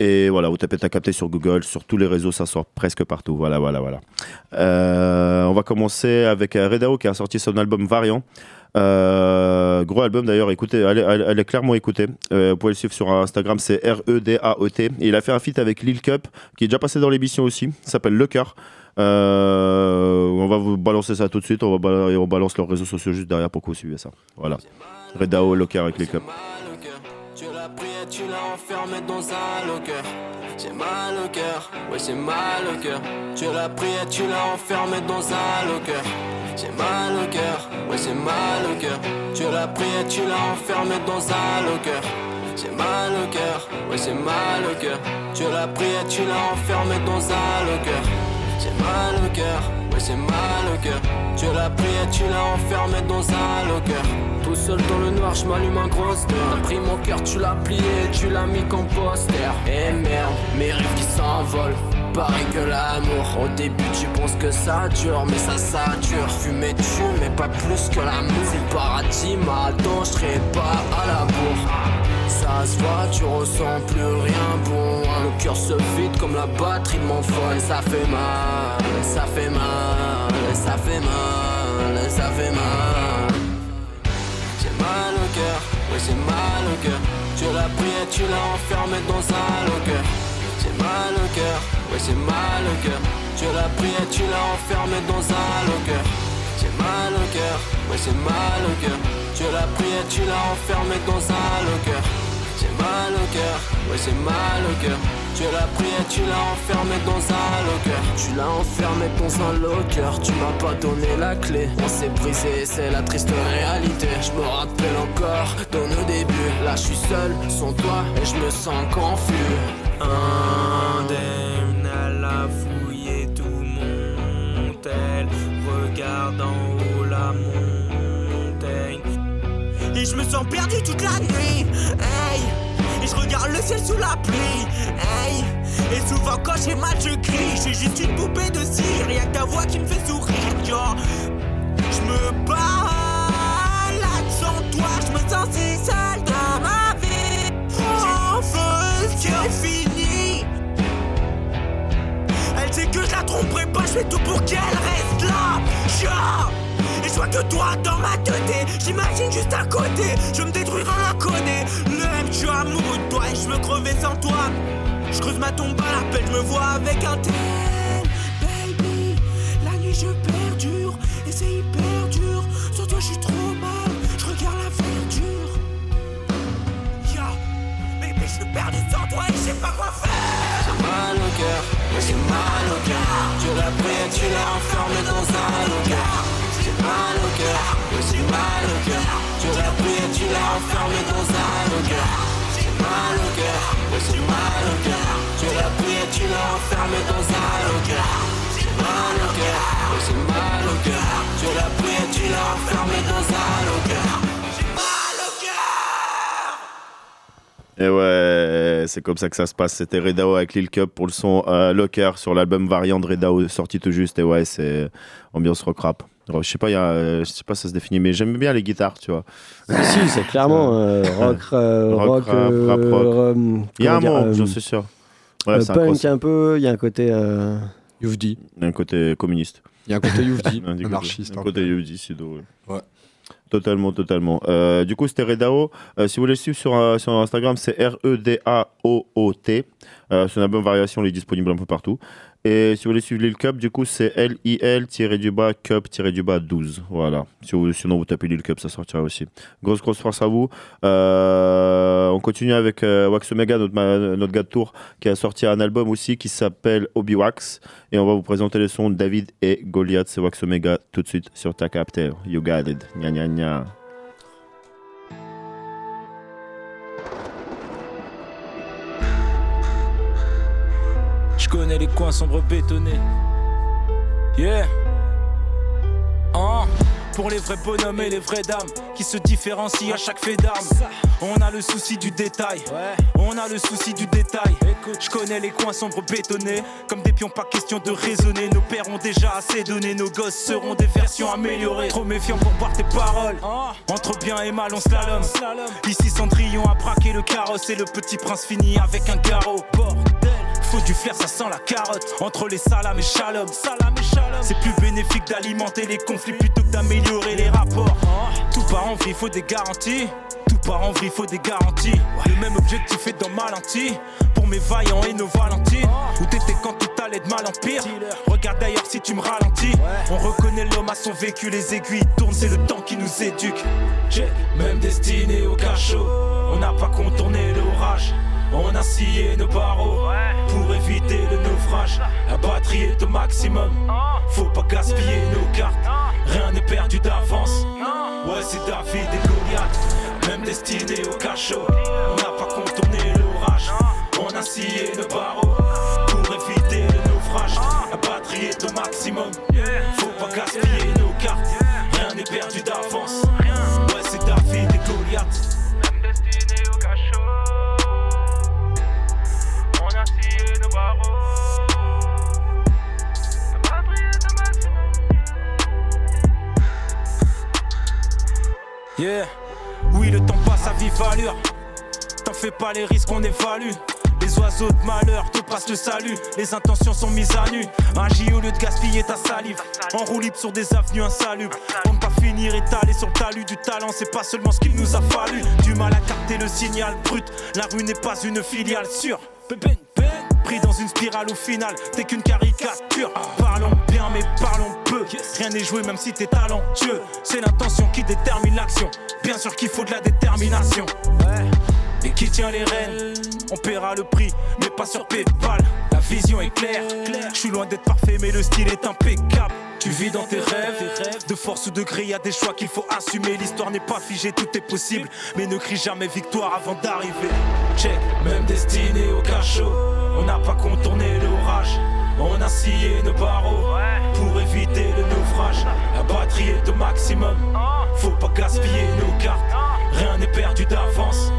Et voilà, vous tapez Ta Capté sur Google, sur tous les réseaux, ça sort presque partout. Voilà, voilà, voilà. Euh, on va commencer avec euh, Redao qui a sorti son album Variant. Euh, gros album d'ailleurs, écoutez, elle, est- elle- elle est clairement écoutée. Euh, vous pouvez le suivre sur Instagram, c'est R-E-D-A-E-T. Et il a fait un feat avec Lil Cup, qui est déjà passé dans l'émission aussi. S'appelle Le Cœur. Euh, on va vous balancer ça tout de suite. On, va on balance leurs réseaux sociaux juste derrière pour que vous suivez ça. Voilà. Redao, Le Cœur avec Lil Cup. Tu l'as pris et tu l'as enfermé dans un locker. J'ai mal au cœur, ouais j'ai mal au cœur. Tu l'as pris et tu l'as enfermé dans un locker. J'ai mal au cœur, ouais j'ai mal au cœur. Tu l'as pris et tu l'as enfermé dans un locker. J'ai mal au cœur, ouais j'ai mal au cœur. Tu l'as pris et tu l'as enfermé dans un locker. J'ai mal au cœur, ouais j'ai mal au cœur. Tu l'as pris et tu l'as enfermé dans un locker. Tout seul dans le noir, je m'allume un gros T'as pris mon cœur, tu l'as plié et tu l'as mis comme poster. Et merde, mes rêves qui s'envolent. Pareil que l'amour. Au début, tu penses que ça dure, mais ça, dure. Fumer, tu, mais pas plus que l'amour. Si le paradis m'attend, je pas à la bourre. Ça se voit, tu ressens plus rien bon. Le cœur se vide comme la batterie de mon phone. Ça fait mal, ça fait mal, ça fait mal, ça fait mal. J'ai mal au cœur, ouais j'ai mal au cœur. Tu l'as pris et tu l'as enfermé dans un locker. J'ai mal au cœur, ouais j'ai mal au cœur. Tu l'as pris et tu l'as enfermé dans un locker. J'ai mal au cœur, ouais j'ai mal au cœur. Tu l'as pris et tu l'as enfermé dans un locker. J'ai mal au cœur, ouais j'ai mal au cœur. Tu l'as pris et tu l'as enfermé dans un locker. Tu l'as enfermé dans un locker, tu m'as pas donné la clé. On s'est brisé, c'est la triste réalité. Je me rappelle encore de nos débuts. Là je suis seul, sans toi, et je me sens confus. Indemne, elle a fouillé tout mon tel. Regarde en haut la montagne. Et je me sens perdu toute la nuit. Hey. Je regarde le ciel sous la pluie. Hey. Et souvent quand j'ai mal, je crie. Suis juste une poupée de cire. Rien que ta voix qui me fait sourire. Yo. Je me balade sans toi. Je me sens si seul dans ma vie. Enfin, c'est fini. Elle sait que je la tromperai pas, je fais tout pour qu'elle reste là. Et je vois que toi dans ma tête, j'imagine juste à côté. Je me détruire en la connaît. L'aime, je suis amoureux de toi et je me crevais sans toi. Je creuse ma tombe à la pelle, je me vois avec un tel. Baby, la nuit je perdure et c'est hyper dur. Sur toi je suis trop mal, je regarde la verdure. Mais, mais je suis perdu sans toi et je sais pas quoi faire. J'ai mal au cœur, j'ai mal au cœur. Tu l'as pris et tu l'as enfermé dans un locker. Mal au cœur, ouais j'ai mal au cœur. Tu l'as pris et tu l'as enfermé dans un locker. J'ai mal au cœur, ouais j'ai mal au cœur. Tu l'as pris et tu l'as enfermé dans un locker. J'ai mal au cœur, ouais j'ai mal au cœur. Tu l'as pris et tu l'as enfermé dans un locker. Et ouais, c'est comme ça que ça se passe. C'était Redao avec Lil Cup pour le son euh, Locker sur l'album Variant de Redao sorti tout juste. Et ouais, c'est ambiance rock rap. Alors, je sais pas, il y a, euh, je sais pas si ça se définit, mais j'aime bien les guitares, tu vois. *laughs* Si, c'est clairement euh, rock, euh, *laughs* Rock, rock, rap, euh, rap, rock. euh, Il y a un mot, euh, j'en suis sûr. Ouais, euh, c'est un punk un peu, il y a un côté. euh, Youvdi. Il y a un côté communiste. Il y a un côté Youvdi, *laughs* Un côté- anarchiste. Un un côté. Youvdi, Sido. ouais. Ouais. Totalement, totalement. Euh, du coup, c'était Redao. Euh, si vous voulez le suivre sur, euh, sur Instagram, c'est R-E-D-A-O-O-T. Euh, son album Variation, il est disponible un peu partout. Et si vous voulez suivre Lil Cup, du coup, c'est L-I-L-du-bas Cup-du-bas 12. Voilà. Sinon, vous tapez Lil Cup, ça sortira aussi. Grosse, grosse force à vous. Euh, on continue avec euh, Wax Omega, notre, notre gars de tour, qui a sorti un album aussi qui s'appelle Obi Wax. Et on va vous présenter les sons David et Goliath. C'est Wax Omega tout de suite sur ta capteur. You got it. Gna gna. Je connais les coins sombres bétonnés. Yeah. Hein? Pour les vrais bonhommes et les vraies dames qui se différencient à chaque fait d'armes. On a le souci du détail, on a le souci du détail. Je connais les coins sombres bétonnés, comme des pions, pas question de raisonner. Nos pères ont déjà assez donné, nos gosses seront des versions améliorées. Trop méfiant pour boire tes paroles. Entre bien et mal, on slalom. Ici, Cendrillon a braqué le carrosse et le petit prince finit avec un carreau. Bordel. Faut du flair, ça sent la carotte. Entre les salams et shalom. C'est plus bénéfique d'alimenter les conflits plutôt que d'améliorer les rapports. Tout part en vrille, faut des garanties. Tout part en vrille, faut des garanties. Le même objectif est dans ma lentille. Pour mes vaillants et nos valentines. Où t'étais quand tout allait de mal en pire. Regarde d'ailleurs si tu me ralentis. On reconnaît l'homme à son vécu, les aiguilles tournent, c'est le temps qui nous éduque. J'ai même destiné au cachot. On n'a pas contourné l'orage. On a scié nos barreaux pour éviter le naufrage. La batterie est au maximum. Faut pas gaspiller nos cartes. Rien n'est perdu d'avance. Ouais, c'est David et Goliath. Même destiné au cachot. On n'a pas scié nos barreaux pour éviter le naufrage. La batterie est au maximum. Yeah. Oui, le temps passe à vive allure. T'en fais pas les risques, on évalue. Les oiseaux de malheur te passent le salut. Les intentions sont mises à nu. Agis au lieu de gaspiller ta salive. En roue libre sur des avenues insalubres. Pour ne pas finir étalé sur le talus du talent, c'est pas seulement ce qu'il nous a fallu. Du mal à capter le signal brut. La rue n'est pas une filiale sûre. Pris dans une spirale au final, t'es qu'une caricature. Parlons bien, mais parlons peu. Rien n'est joué, même si t'es talentueux. C'est l'intention qui détermine l'action. Bien sûr qu'il faut de la détermination. Et qui tient les rênes? On paiera le prix, mais pas sur PayPal. La vision est claire. Je suis loin d'être parfait, mais le style est impeccable. Tu vis dans tes rêves, de force ou de gré, y a des choix qu'il faut assumer. L'histoire n'est pas figée, tout est possible. Mais ne crie jamais victoire avant d'arriver. Check, même destiné au cachot. On n'a pas contourné l'orage. On a scié nos barreaux pour éviter le naufrage. La batterie est au maximum. Faut pas gaspiller nos cartes. Rien n'est perdu d'avance.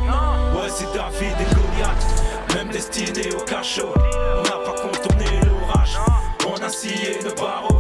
Ouais, c'est David et Goliath. Même destiné au cachot. On n'a pas contourné l'orage. On a scié nos barreaux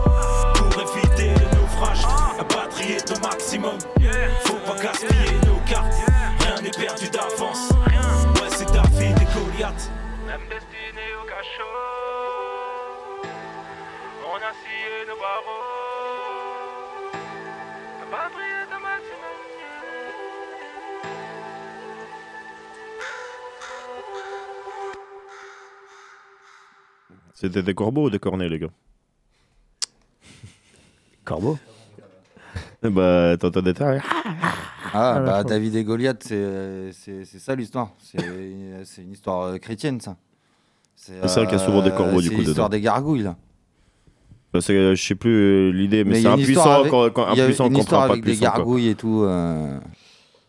C'était des corbeaux ou des cornets, les gars *laughs* Corbeaux Bah, t'entendais ça Ah, Ah, bah. David et Goliath, c'est euh, c'est c'est ça l'histoire. C'est c'est une histoire euh, chrétienne, ça. C'est vrai qu'il y a souvent des corbeaux, du c'est coup, l'histoire dedans. des gargouilles, là. Bah, c'est- Je sais plus euh, l'idée, mais, il y c'est a une impuissant histoire avec- quand, quand il y a impuissant une histoire pas avec des puissant, quoi. gargouilles et tout. euh,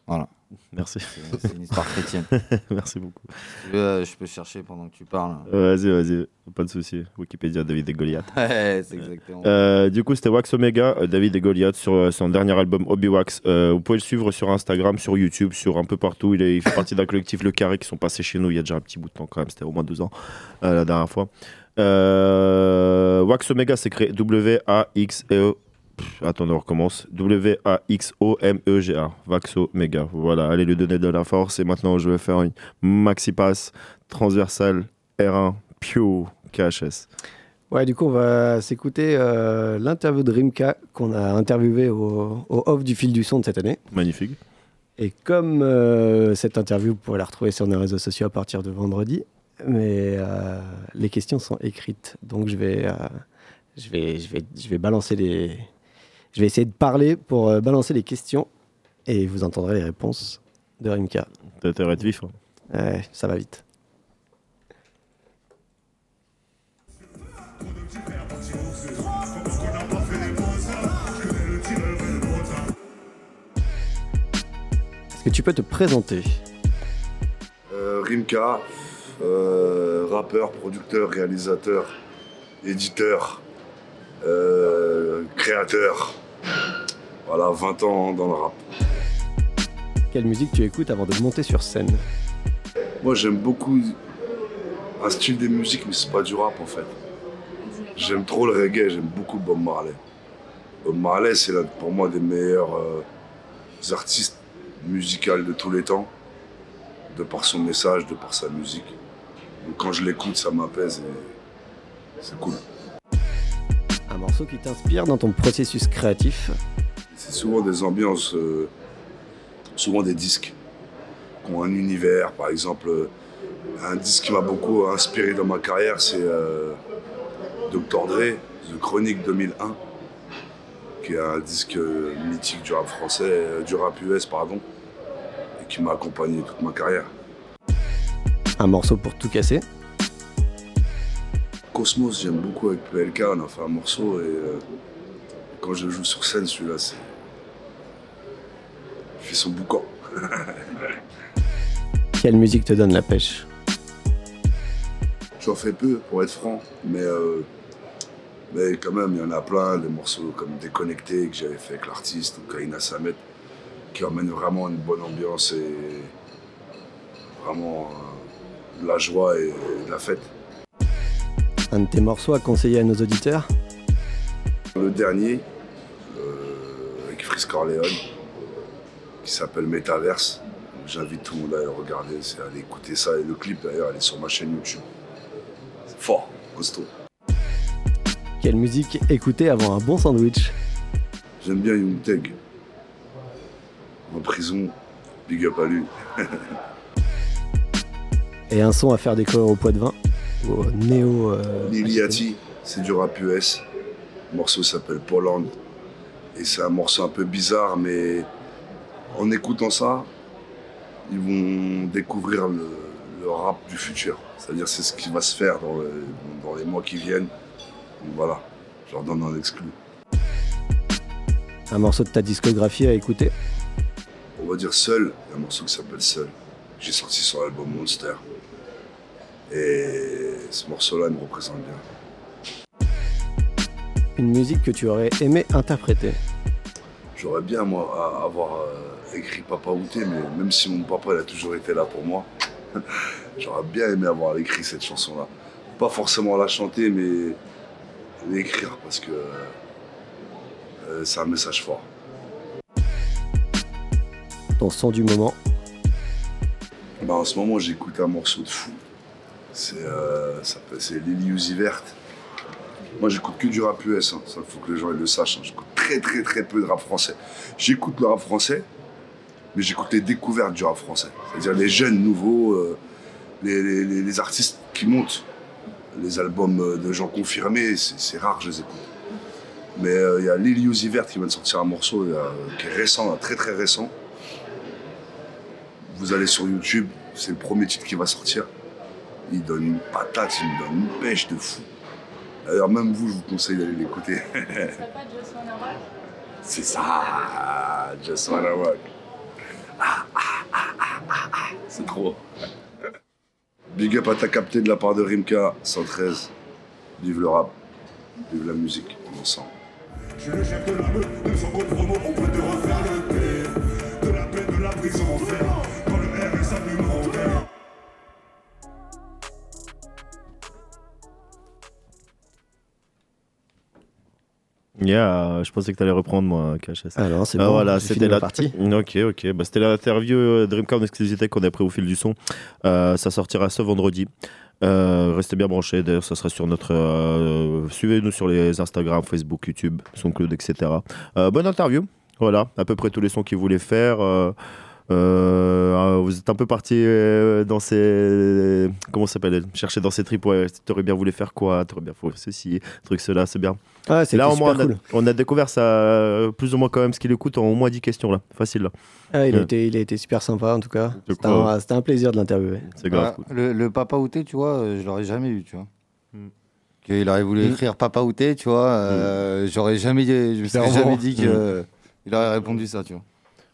Voilà. Merci. C'est- une histoire chrétienne. *laughs* Merci beaucoup. Si veux, euh, je peux chercher pendant que tu parles. Euh, Vas-y, vas-y, pas de souci. Wikipédia, David et Goliath. *laughs* Ouais, c'est exactement. Euh, du coup, c'était Wax Omega, euh, David et Goliath, sur son dernier album Hobby Wax. Euh, vous pouvez le suivre sur Instagram, sur YouTube, sur un peu partout. Il, est- il fait partie d'un collectif Le Carré qui sont passés chez nous il y a déjà un petit bout de temps quand même. C'était au moins deux ans la dernière fois. Wax Omega, c'est créé W-A-X-E. Attends, on recommence. W-A-X-O-M-E-G-A. Wax Omega. Voilà, allez lui donner de la force. Et maintenant, je vais faire une maxi passe transversale R1 Pew KHS. Ouais, du coup, on va s'écouter euh, l'interview de Rimka qu'on a interviewé au, au off du fil du son de cette année. Magnifique. Et comme euh, cette interview, vous pourrez la retrouver sur nos réseaux sociaux à partir de vendredi, mais euh, les questions sont écrites. Donc je vais, je vais, je vais, je vais balancer les. Je vais essayer de parler pour euh, balancer les questions et vous entendrez les réponses de Rimka. T'as intérêt à être vif. hein. Ouais, ça va vite. Est-ce que tu peux te présenter? Euh, Rimka, euh, rappeur, producteur, réalisateur, éditeur, euh, créateur. Voilà, 20 ans dans le rap. Quelle musique tu écoutes avant de monter sur scène Moi, j'aime beaucoup un style de musique, mais c'est pas du rap en fait. J'aime trop le reggae, j'aime beaucoup Bob Marley. Bob Marley, c'est l'un pour moi des meilleurs euh, artistes musicaux de tous les temps, de par son message, de par sa musique. Donc quand je l'écoute, ça m'apaise et c'est cool. Un morceau qui t'inspire dans ton processus créatif C'est souvent des ambiances, euh, souvent des disques qui ont un univers. Par exemple, un disque qui m'a beaucoup inspiré dans ma carrière, c'est euh, Dr. Dre, The Chronic 2001, qui est un disque euh, mythique du rap français, euh, du rap US, pardon, et qui m'a accompagné toute ma carrière. Un morceau pour tout casser Cosmos, j'aime beaucoup avec PLK, on a fait un morceau et euh, quand je joue sur scène, celui-là, c'est. Il fait son boucan. *laughs* Quelle musique te donne la pêche? J'en fais peu, pour être franc. Mais, euh, mais quand même, il y en a plein, des morceaux comme Déconnecté que j'avais fait avec l'artiste ou Kaina Samet, qui emmènent vraiment une bonne ambiance et vraiment euh, de la joie et de la fête. Un de tes morceaux à conseiller à nos auditeurs? Le dernier, euh, avec Frisk Corleone, qui s'appelle Metaverse. J'invite tout le monde à le regarder, à aller écouter ça. Et le clip d'ailleurs, elle est sur ma chaîne YouTube. C'est fort, costaud. Quelle musique écouter avant un bon sandwich? J'aime bien Young Teg. En prison, big up à lui. *laughs* Et un son à faire découvrir au poids de vin? Au néo. euh, Liliati, c'est du rap US. Le morceau s'appelle Poland. Et c'est un morceau un peu bizarre, mais en écoutant ça, ils vont découvrir le, le rap du futur. C'est-à-dire c'est ce qui va se faire dans, le- dans les mois qui viennent. Donc voilà, je leur donne un exclu. Un morceau de ta discographie à écouter? On va dire Seul, il y a un morceau qui s'appelle Seul. J'ai sorti sur l'album Monster. Et ce morceau-là il me représente bien. Une musique que tu aurais aimé interpréter? J'aurais bien, moi, à- avoir euh, écrit Papa Outé, mais même si mon papa il a toujours été là pour moi, *laughs* j'aurais bien aimé avoir écrit cette chanson-là. Pas forcément la chanter, mais l'écrire, parce que euh, c'est un message fort. Ton son du moment? Bah, en ce moment, j'écoute un morceau de fou. C'est euh, Lily Uzi Verte. Moi, j'écoute que du rap US. hein. Ça, il faut que les gens ils le sachent. hein. J'écoute très, très, très peu de rap français. J'écoute le rap français, mais j'écoute les découvertes du rap français. C'est-à-dire les jeunes nouveaux, euh, les, les- les- les artistes qui montent. Les albums euh, de gens confirmés, c'est rare je les écoute. Mais euh, il y a Lily Uzi Verte qui vient de sortir un morceau qui est récent, là, très très récent. Vous allez sur YouTube, c'est le premier titre qui va sortir. Il donne une patate, il me donne une pêche de fou. D'ailleurs, même vous, je vous conseille d'aller l'écouter. c'est ça, Just Wanna. Ah, ah, ah, ah, ah, ah, C'est trop. Big up à ta capté de la part de Rimka, 113. Vive le rap, vive la musique, on ensemble. Je suis le chef de la meute, même sans compromis, on peut te refaire le P. De la paix, de la prison en fer. Yeah, je pensais que tu allais reprendre moi, KHS. Ah non, c'est Ah, bon, voilà, c'était la partie. *laughs* Ok, ok. Bah, c'était l'interview euh, Dreamcast en exclusivité qu'on a pris au fil du son. Euh, ça sortira ce vendredi. Euh, restez bien branchés. D'ailleurs, ça sera sur notre. euh, Suivez-nous sur les Instagram, Facebook, YouTube, SoundCloud, etc. Euh, bonne interview. Voilà, à peu près tous les sons qu'ils voulaient faire. Euh, vous êtes un peu parti euh, dans ces. Comment ça s'appelle Chercher dans ces tripes. Ouais, t'aurais bien voulu faire quoi T'aurais bien voulu ceci, truc, cela, c'est bien. Là, au moins, on a, cool. on a découvert ça euh, plus ou moins quand même ce qu'il écoute en au moins 10 questions là. Facile là. Ah, il, a été, il a été super sympa en tout cas. C'était un, c'était un plaisir de l'interviewer. C'est Ah, le, le Papa Outé, tu vois, je l'aurais jamais eu, tu vois. Hmm. Qu'il aurait voulu Mm. écrire Papa Outé, tu vois, euh, j'aurais jamais, je me serais jamais dit que il aurait répondu ça, tu vois.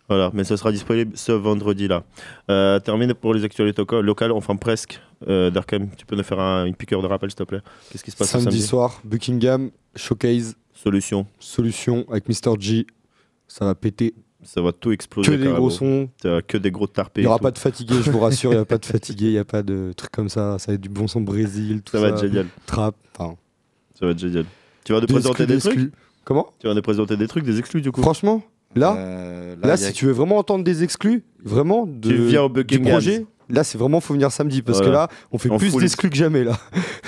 Voilà, mais ce sera disponible ce vendredi là. Euh, terminé pour les actualités loca- locales, enfin presque. Euh, Darkham, tu peux nous faire un- une piqûre de rappel s'il te plaît? Qu'est-ce qui se passe Samedi, samedi? soir, Buckingham, Showcase. Solution. Solution avec Mr. G. Ça va péter. Ça va tout exploser. Que des gros sons. Que des gros tarpés. Il n'y aura pas de fatigué, je vous rassure, il n'y a pas de *laughs* fatigué, il n'y a pas de trucs comme ça. Ça va être du bon son Brésil, tout Ça ça. va être génial. Trap, enfin. Ça va être génial. Tu vas nous présenter des des trucs? Comment? Tu vas nous présenter des trucs, des exclus du coup? Franchement, là, Euh, là, a- si tu veux vraiment entendre des exclus, vraiment, de, du projet, là, c'est vraiment, faut venir samedi, parce que là, on fait plus d'exclus que jamais, là.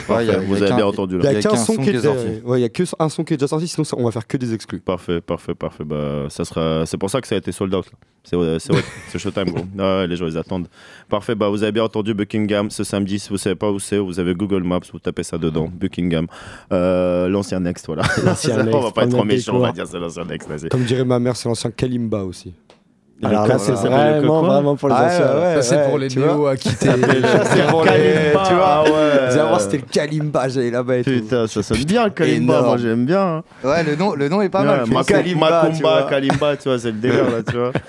Ouais, il y a- Parfait, il y Vous a avez bien entendu Il n'y a qu'un qu'un son son qui est sorti. ouais, il y a que un son qui est déjà sorti, sinon ça- on va faire que des exclus. Parfait, parfait, parfait. Bah, ça sera... C'est pour ça que ça a été sold out. là. C'est ouais, *laughs* c'est Showtime, gros. Ah les gens, ils attendent. Parfait, bah, vous avez bien entendu Buckingham ce samedi. Si vous savez pas où c'est, vous avez Google Maps, vous tapez ça dedans. Buckingham. Euh, l'ancien Next, voilà. L'ancien *laughs* on va Next, pas être trop méchant, on va dire c'est l'ancien Next. vas-y. Comme dirait ma mère, c'est l'ancien Kalimba aussi. Alors là, c'est vraiment, vraiment pour les Ah, anciens. ouais, ouais. *laughs* Ça, c'est pour les néo à quitter. C'est pour les. Kalimba, Tu vois, ah ouais. vous allez voir, c'était le Kalimba, j'allais là-bas et tout. Putain, ça sonne bien le Kalimba, moi j'aime bien. hein. Ouais, le nom, le nom est pas mal. Macumba, vois. Kalimba, tu vois, c'est le délire là, tu vois. *laughs*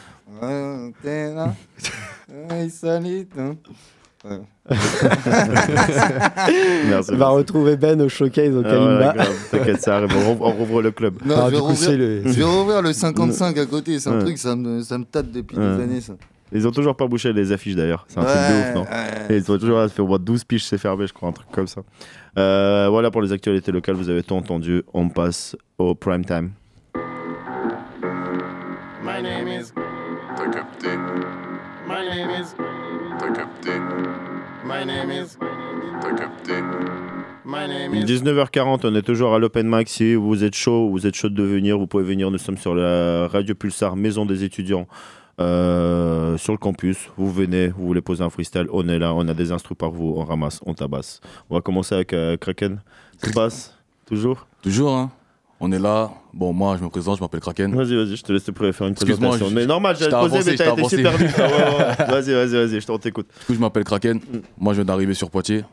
Merci. Il va retrouver Ben au showcase au Ah, Kalimba. voilà. T'inquiète, ça arrive. On rouvre- on rouvre le club. Non, Ah, je, vais du coup, rouvrir, c'est le- je vais rouvrir le 55 à côté. C'est un Ouais. truc, ça me, ça me tâte depuis Ouais. des années, ça. Ils ont toujours pas bouché les affiches d'ailleurs. C'est un truc de ouf, non ouais. Et Ils ont toujours fait au moins 12 piges, c'est fermé, je crois, un truc comme ça. Euh, voilà pour les actualités locales, vous avez tout entendu. On passe au prime time. My name is. T'as capté. My name is. T'as capté. My name is. T'as capté. My name is. 19h40, on est toujours à l'Open Mic. Si vous êtes chaud, vous êtes chaud de venir, vous pouvez venir. Nous sommes sur la Radio Pulsar, Maison des étudiants, euh, sur le campus. Vous venez, vous voulez poser un freestyle, on est là, on a des instruments par vous, on ramasse, on tabasse. On va commencer avec euh, Kraken. Tu passes Toujours? Toujours, hein. On est là. Bon, moi, je me présente, je m'appelle Kraken. Vas-y, vas-y, je te laisse faire une Excuse-moi, présentation. je- Mais normal, j'allais te poser, mais t'as été super vite. là. Ouais, ouais, ouais. *laughs* Vas-y, vas-y, vas-y, je t'en t'écoute. Du coup, je m'appelle Kraken. Mm. Moi, je viens d'arriver sur Poitiers.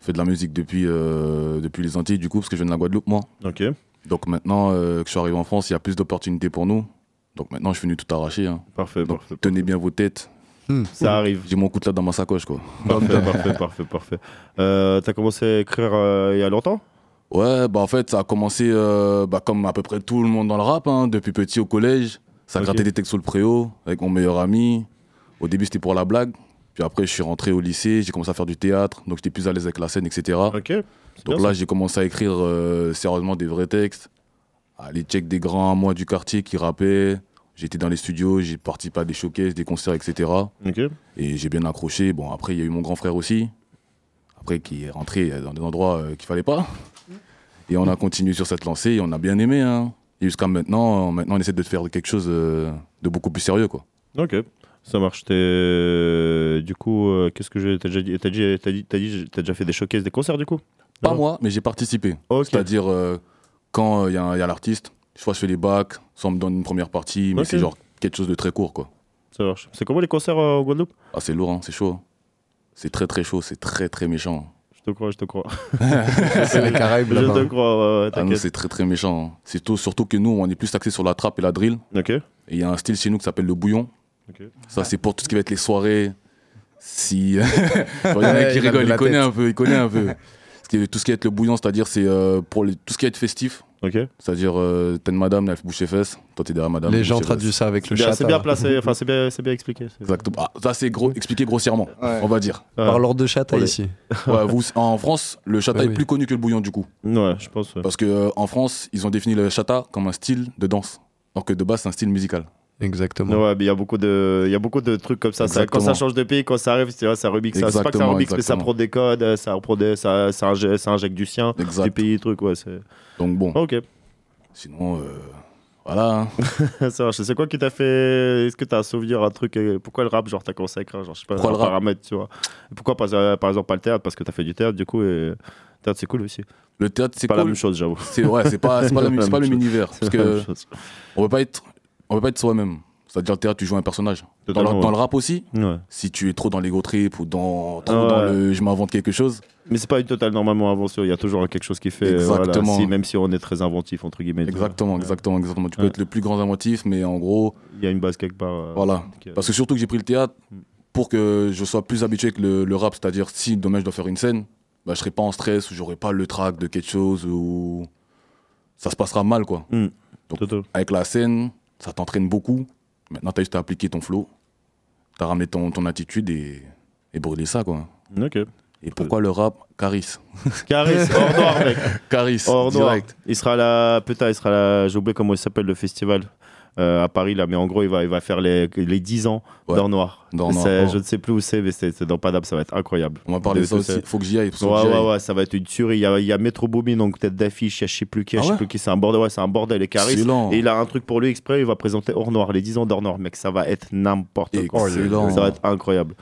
Je fais de la musique depuis, euh, depuis les Antilles, du coup, parce que je viens de la Guadeloupe, moi. Ok. Donc maintenant euh, que je suis arrivé en France, il y a plus d'opportunités pour nous. Donc maintenant, je suis venu tout arracher. hein. Parfait, Donc, parfait. Tenez bien vos têtes. Ça arrive. J'ai mon coutelas dans ma sacoche, quoi. Parfait, *laughs* parfait, parfait, parfait. Euh, T'as commencé à écrire euh, il y a longtemps? Ouais, bah en fait, ça a commencé euh, bah, comme à peu près tout le monde dans le rap, hein, depuis petit au collège. Ça Ok. grattait des textes sur le préau avec mon meilleur ami. Au début, c'était pour la blague. Puis après, je suis rentré au lycée, j'ai commencé à faire du théâtre, donc j'étais plus à l'aise avec la scène, etc. Donc là, j'ai commencé à écrire euh, sérieusement des vrais textes. Aller check des grands à moi du quartier qui rappaient. J'étais dans les studios, j'ai participé à des showcases, des concerts, etc. Ok. Et j'ai bien accroché. Bon, après, il y a eu mon grand frère aussi. Après, qui est rentré dans des endroits euh, qu'il fallait pas. Et on a continué sur cette lancée et on a bien aimé. Hein. Et jusqu'à maintenant, maintenant, on essaie de faire quelque chose euh, de beaucoup plus sérieux, quoi. Ok. Ça marche. Du coup, euh, qu'est-ce que j'ai T'as déjà dit T'as dit, t'as dit, t'as déjà fait des showcases, des concerts du coup? Pas Non? moi, mais j'ai participé. Ok. C'est-à-dire, euh, quand il y a, y a l'artiste, soit je fais les bacs, soit on me donne une première partie, mais c'est genre quelque chose de très court, quoi. Ça marche. C'est comment les concerts euh, en Guadeloupe? Ah, c'est lourd, hein, c'est chaud. hein. C'est très très chaud, c'est très très méchant. Je te crois, je te crois. *laughs* C'est les Caraïbes Je là-bas. te crois, ouais, ouais, Ah c'est très très méchant. hein. C'est tout- surtout que nous, on est plus axé sur la trappe et la drill. ok. Et il y a un style chez nous qui s'appelle le bouillon. Ok. Ça, c'est pour tout ce qui va être les soirées. Si. *laughs* il y en a qui rigolent, il connaît un peu, il connaît un peu. *laughs* Tout ce qui va être le bouillon, c'est-à-dire, c'est euh, pour les- tout ce qui va être festif. C'est-à-dire, euh, t'as une madame, elle bouche ses fesses. Toi, t'es derrière madame. Les gens traduisent ça avec le chat. C'est bien placé, enfin c'est bien, expliqué. Exactement. Ah, ça, c'est gros, expliqué grossièrement, Ouais. on va dire. Ouais. Parlons de chat ici. *laughs* Ouais, vous, en France, le chata Ouais, est oui. plus connu que le bouillon, du coup. Ouais, je pense. ouais. Parce que euh, en France, ils ont défini le chata comme un style de danse. Alors que de base, c'est un style musical. Exactement. Ouais, il y a beaucoup de, il y a beaucoup de trucs comme ça. ça quand ça change de pays, quand ça arrive, vois, ça remix. C'est pas que ça remix, mais ça prend des codes, ça reprend des, ça, ça, injecte, ça injecte du sien, Exact. du pays, truc, ouais. C'est. Donc bon, Ok. sinon, euh, voilà. hein. *laughs* ça marche. C'est quoi qui t'a fait Est-ce que t'as un souvenir, un truc euh, Pourquoi le rap Genre, t'as commencé à écrire, genre, je sais pas, Pourquoi un le rap? paramètre, tu vois Pourquoi par, euh, par exemple pas le théâtre Parce que t'as fait du théâtre, du coup, et théâtre, c'est cool aussi. Le théâtre, c'est C'est pas cool. la même chose, j'avoue. C'est ouais, c'est pas, c'est pas, c'est pas le *laughs* même univers. C'est Parce *laughs* que on peut pas être, on peut pas être soi-même. C'est-à-dire le théâtre, tu joues un personnage. Dans le, dans rap aussi, Ouais. si tu es trop dans l'ego trip ou dans, trop Ah dans ouais. le je m'invente quelque chose, Mais c'est pas une totale normalement invention. Il y a toujours quelque chose qui fait. euh, voilà, Exactement. si, même si on est très inventif entre guillemets. exactement, exactement, exactement. Tu peux être le plus grand inventif, mais en gros, Il y a une base quelque part. euh, voilà. qui- Parce que surtout que j'ai pris le théâtre pour que je sois plus habitué avec le, le rap, c'est-à-dire si demain je dois faire une scène, bah, je serai pas en stress ou j'aurai pas le trac de quelque chose ou ça se passera mal quoi. Mm. Donc, Total. avec la scène, ça t'entraîne beaucoup. Maintenant, tu as juste à appliquer ton flow, tu as ramené ton, ton attitude et, et brûler ça quoi. Ok. Et pourquoi le rap Caris? *laughs* Caris, hors noir, mec. Caris, direct. Il sera là, putain, il sera là, j'ai oublié comment il s'appelle le festival euh, à Paris là, mais en gros il va, il va faire les, les 10 ans Ouais. d'or noir. Oh. Je ne sais plus où c'est, mais c'est dans Padab, ça va être incroyable. On va parler de ça aussi. Faut que j'y aille. Ouais, aille. ouais, ouais, ça va être une tuerie. Il y a, il y a Metro Boomin, donc tête d'affiche, je sais plus qui, Ah je sais plus qui, c'est un bordel, ouais, c'est un bordel, et Caris. Et il a un truc pour lui exprès, il va présenter Hors Noir, les 10 ans d'Or Noir, mec, ça va être n'importe quoi. Ça va être incroyable.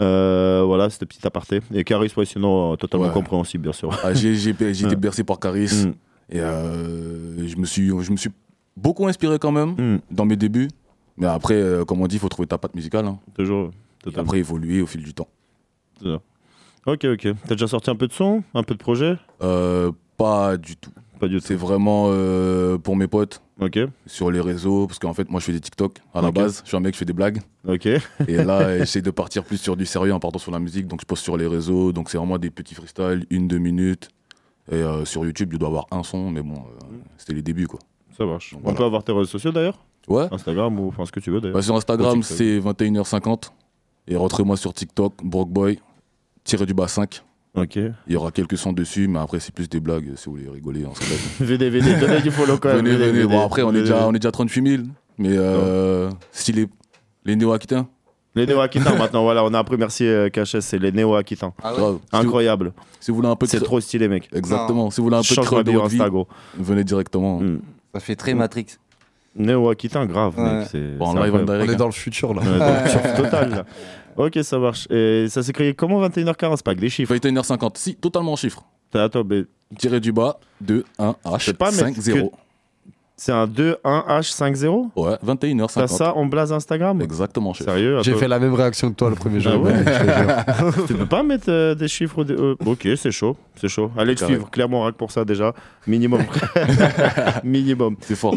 Euh, voilà, c'était petit aparté. Et Caris, ouais, sinon, euh, totalement Ouais. compréhensible, bien sûr. Ah, j'ai été *laughs* bercé par Caris Mm. et euh, je, me suis, je me suis beaucoup inspiré quand même Mm. dans mes débuts. Mais après, euh, comme on dit, il faut trouver ta patte musicale. hein. Toujours. Et après, évoluer au fil du temps. Ok, ok. T'as déjà sorti un peu de son Un peu de projet? Euh, pas du tout. Pas du tout. C'est vraiment euh, pour mes potes. Ok. Sur les réseaux, parce qu'en fait, moi, je fais des TikTok à la base. Je suis un mec, je fais des blagues. Ok. Et là, *laughs* j'essaie de partir plus sur du sérieux en partant sur la musique. Donc, je poste sur les réseaux. Donc, c'est vraiment des petits freestyles, une, deux minutes. Et sur YouTube, il doit avoir un son, mais bon, c'était les débuts, quoi. Ça marche. On Voilà. peut avoir tes réseaux sociaux d'ailleurs Ouais. Instagram ou enfin ce que tu veux d'ailleurs. Bah, sur Instagram, c'est 21h50. Et rentrez-moi sur TikTok, Brockboy, tiré du bas 5. Ok. Il y aura quelques sons dessus, mais après, c'est plus des blagues si vous voulez rigoler. *laughs* Venez, venez, donnez *laughs* du follow quand même. venez, venez. Bon, après, on est, déjà, on est déjà 38 000. Mais euh, si les, les néo-aquitains. Les néo-aquitains *laughs* maintenant, voilà, on a appris, merci euh, KHS, c'est les néo-aquitains. Ah ouais. Incroyable. Si vous voulez un peu de C'est trop stylé, mec. Exactement. Si vous voulez un peu de Change de bio votre vie, Insta, gros. venez directement. Ça fait très Matrix. Néo-aquitain, grave, Ouais. mec. c'est- Bon, c'est On est dans le futur là. Dans *laughs* le futur total, là. Ok, ça marche. Et ça s'est créé comment 21h40 C'est pas que des chiffres. 21h50. Si, totalement en chiffres. Attends, mais Tiré du bas, 2, 1, H, pas 5, mettre 0. que- c'est un 2, 1, H, 5, 0 Ouais, 21h50. T'as ça en blaze Instagram? Exactement, chef. Sérieux J'ai fait la même réaction que toi le premier jour. Ah ouais? Te *laughs* tu peux pas mettre euh, des chiffres des... euh, Ok, c'est chaud, c'est chaud. Allez le Carré. suivre, clairement, que pour ça déjà. Minimum. *laughs* *laughs* Minimum. C'est fort.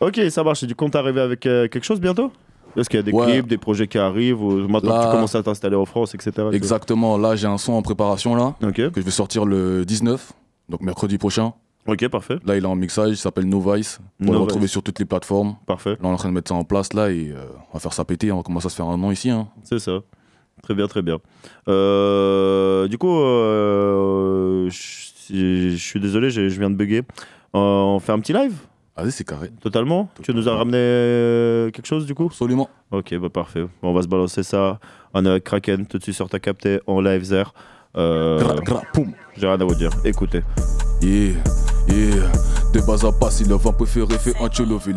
Ok, ça marche. Et du compte arriver avec euh, quelque chose bientôt? Est-ce qu'il y a des Ouais. clips, des projets qui arrivent ou maintenant que Là- tu commences à t'installer en France, etc. Exactement. Là, j'ai un son en préparation là Ok, que je vais sortir le 19, donc mercredi prochain. Ok, parfait. Là, il est en mixage, il s'appelle No Vice. Vous No le retrouver sur toutes les plateformes. Parfait, Là, on est en train de mettre ça en place là et euh, on va faire ça péter. On commence à se faire un nom ici. Hein. c'est ça. Très bien, très bien. Euh, du coup, euh, je suis désolé, je viens de bugger. On fait un petit live? Vas-y, c'est carré. Totalement? Tu nous as ramené quelque chose du coup? Absolument. Ok, bah parfait. Bon, on va se balancer ça. On est avec Kraken, tout de suite sur ta capté en live there. Gra, gra, poum. J'ai rien à vous dire. Écoutez. Yeah, yeah. De bas à pas, si le vent préféré fait un.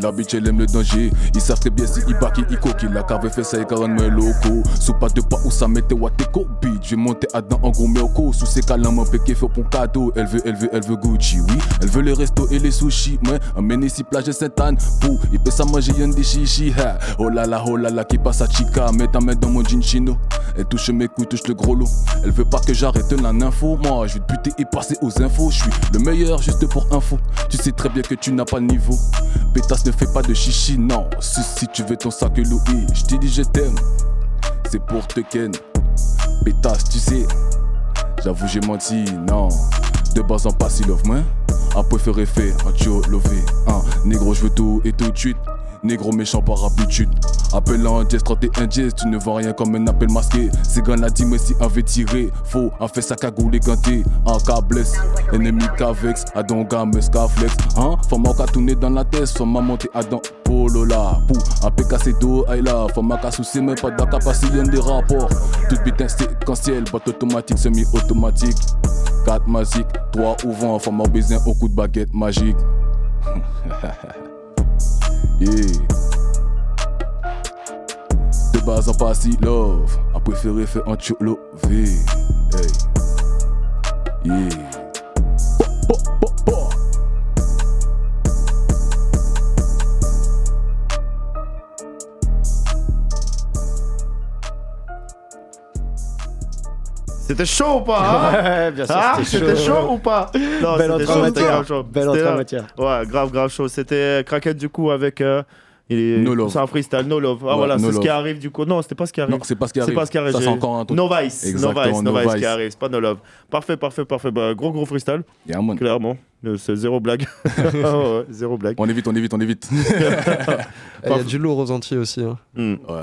La bitch, elle aime le danger. Ils savent très bien si il bat qui. La cave fait ça et 40 mes locaux. Sous pas de pas où ça mettait Wateko beat. Je monter à dedans en gros merco. Sous ses câlins, mon péqué fait pour cadeau. Elle veut, elle veut, elle veut Gucci, oui. Elle veut les restos et les sushis. Mais emmène ici plage de Sainte-Anne. Pour, il peut ça manger y'en des chichis. ha. Oh là là, oh là là, qui passe à chica. Mets ta main dans mon jean chino. Elle touche mes couilles, touche le gros lot. Elle veut pas que j'arrête la info. Moi, je vais te buter et passer aux infos. Je suis le meilleur juste pour info. Sais très bien que tu n'as pas le niveau. Pétasse ne fait pas de chichi, non. Si, si tu veux ton sac Louis, je te dis je t'aime. C'est pour te ken. Pétasse, tu sais. J'avoue, j'ai menti, non. De base en passe, il love moi. Préféré fait, un tio lové. Négro, je veux tout et tout de suite. Négro méchant par habitude. Appel en dièse, 31 dièse, tu ne vois rien comme un appel masqué. C'est gars l'a dit, si un veut tirer, faux, un fait sa cagoule et ganté. Un cas blesse, ennemi qu'avex, à don gamme, scaflex. Hein, m'a qu'à tourner dans la tête, faut m'a monter à dans polo là. Pou, un aïe là, faut m'a qu'à soucier, mais pas de capacité des rapports. Tout putain séquentiel, boîte automatique, semi-automatique. 4 magique, 3 ouvrants, m'a besoin au coup de baguette magique. *laughs* Yeah. De base en passy love, a préféré faire un cholo V. Hey. Yeah. C'était chaud ou pas hein *laughs* Ouais, bien sûr, Ah, c'était C'était chaud. chaud ou pas Non, Belle c'était chaud, grave chaud. Belle entrée matière. Ouais, grave, grave chaud. C'était Kraken du coup avec. euh, il est- No Love. C'est un freestyle, no love. Ah Ouais, voilà, No c'est ce qui arrive du coup. Non, c'était pas ce qui arrive. Non, c'est pas ce qui arrive. C'est pas ce qui arrive. Ça, c'est encore un truc. No Vice. No Exactement, Vice, No No Vice qui Vice. arrive. C'est pas No Love. Parfait, parfait, parfait. Bah, gros, gros freestyle. Yeah. Clairement. Euh, C'est zéro blague. *laughs* Ouais, zéro blague. On évite, on évite, on évite. *laughs* Il y a du lourd aux Antilles aussi. hein. Hmm. ouais.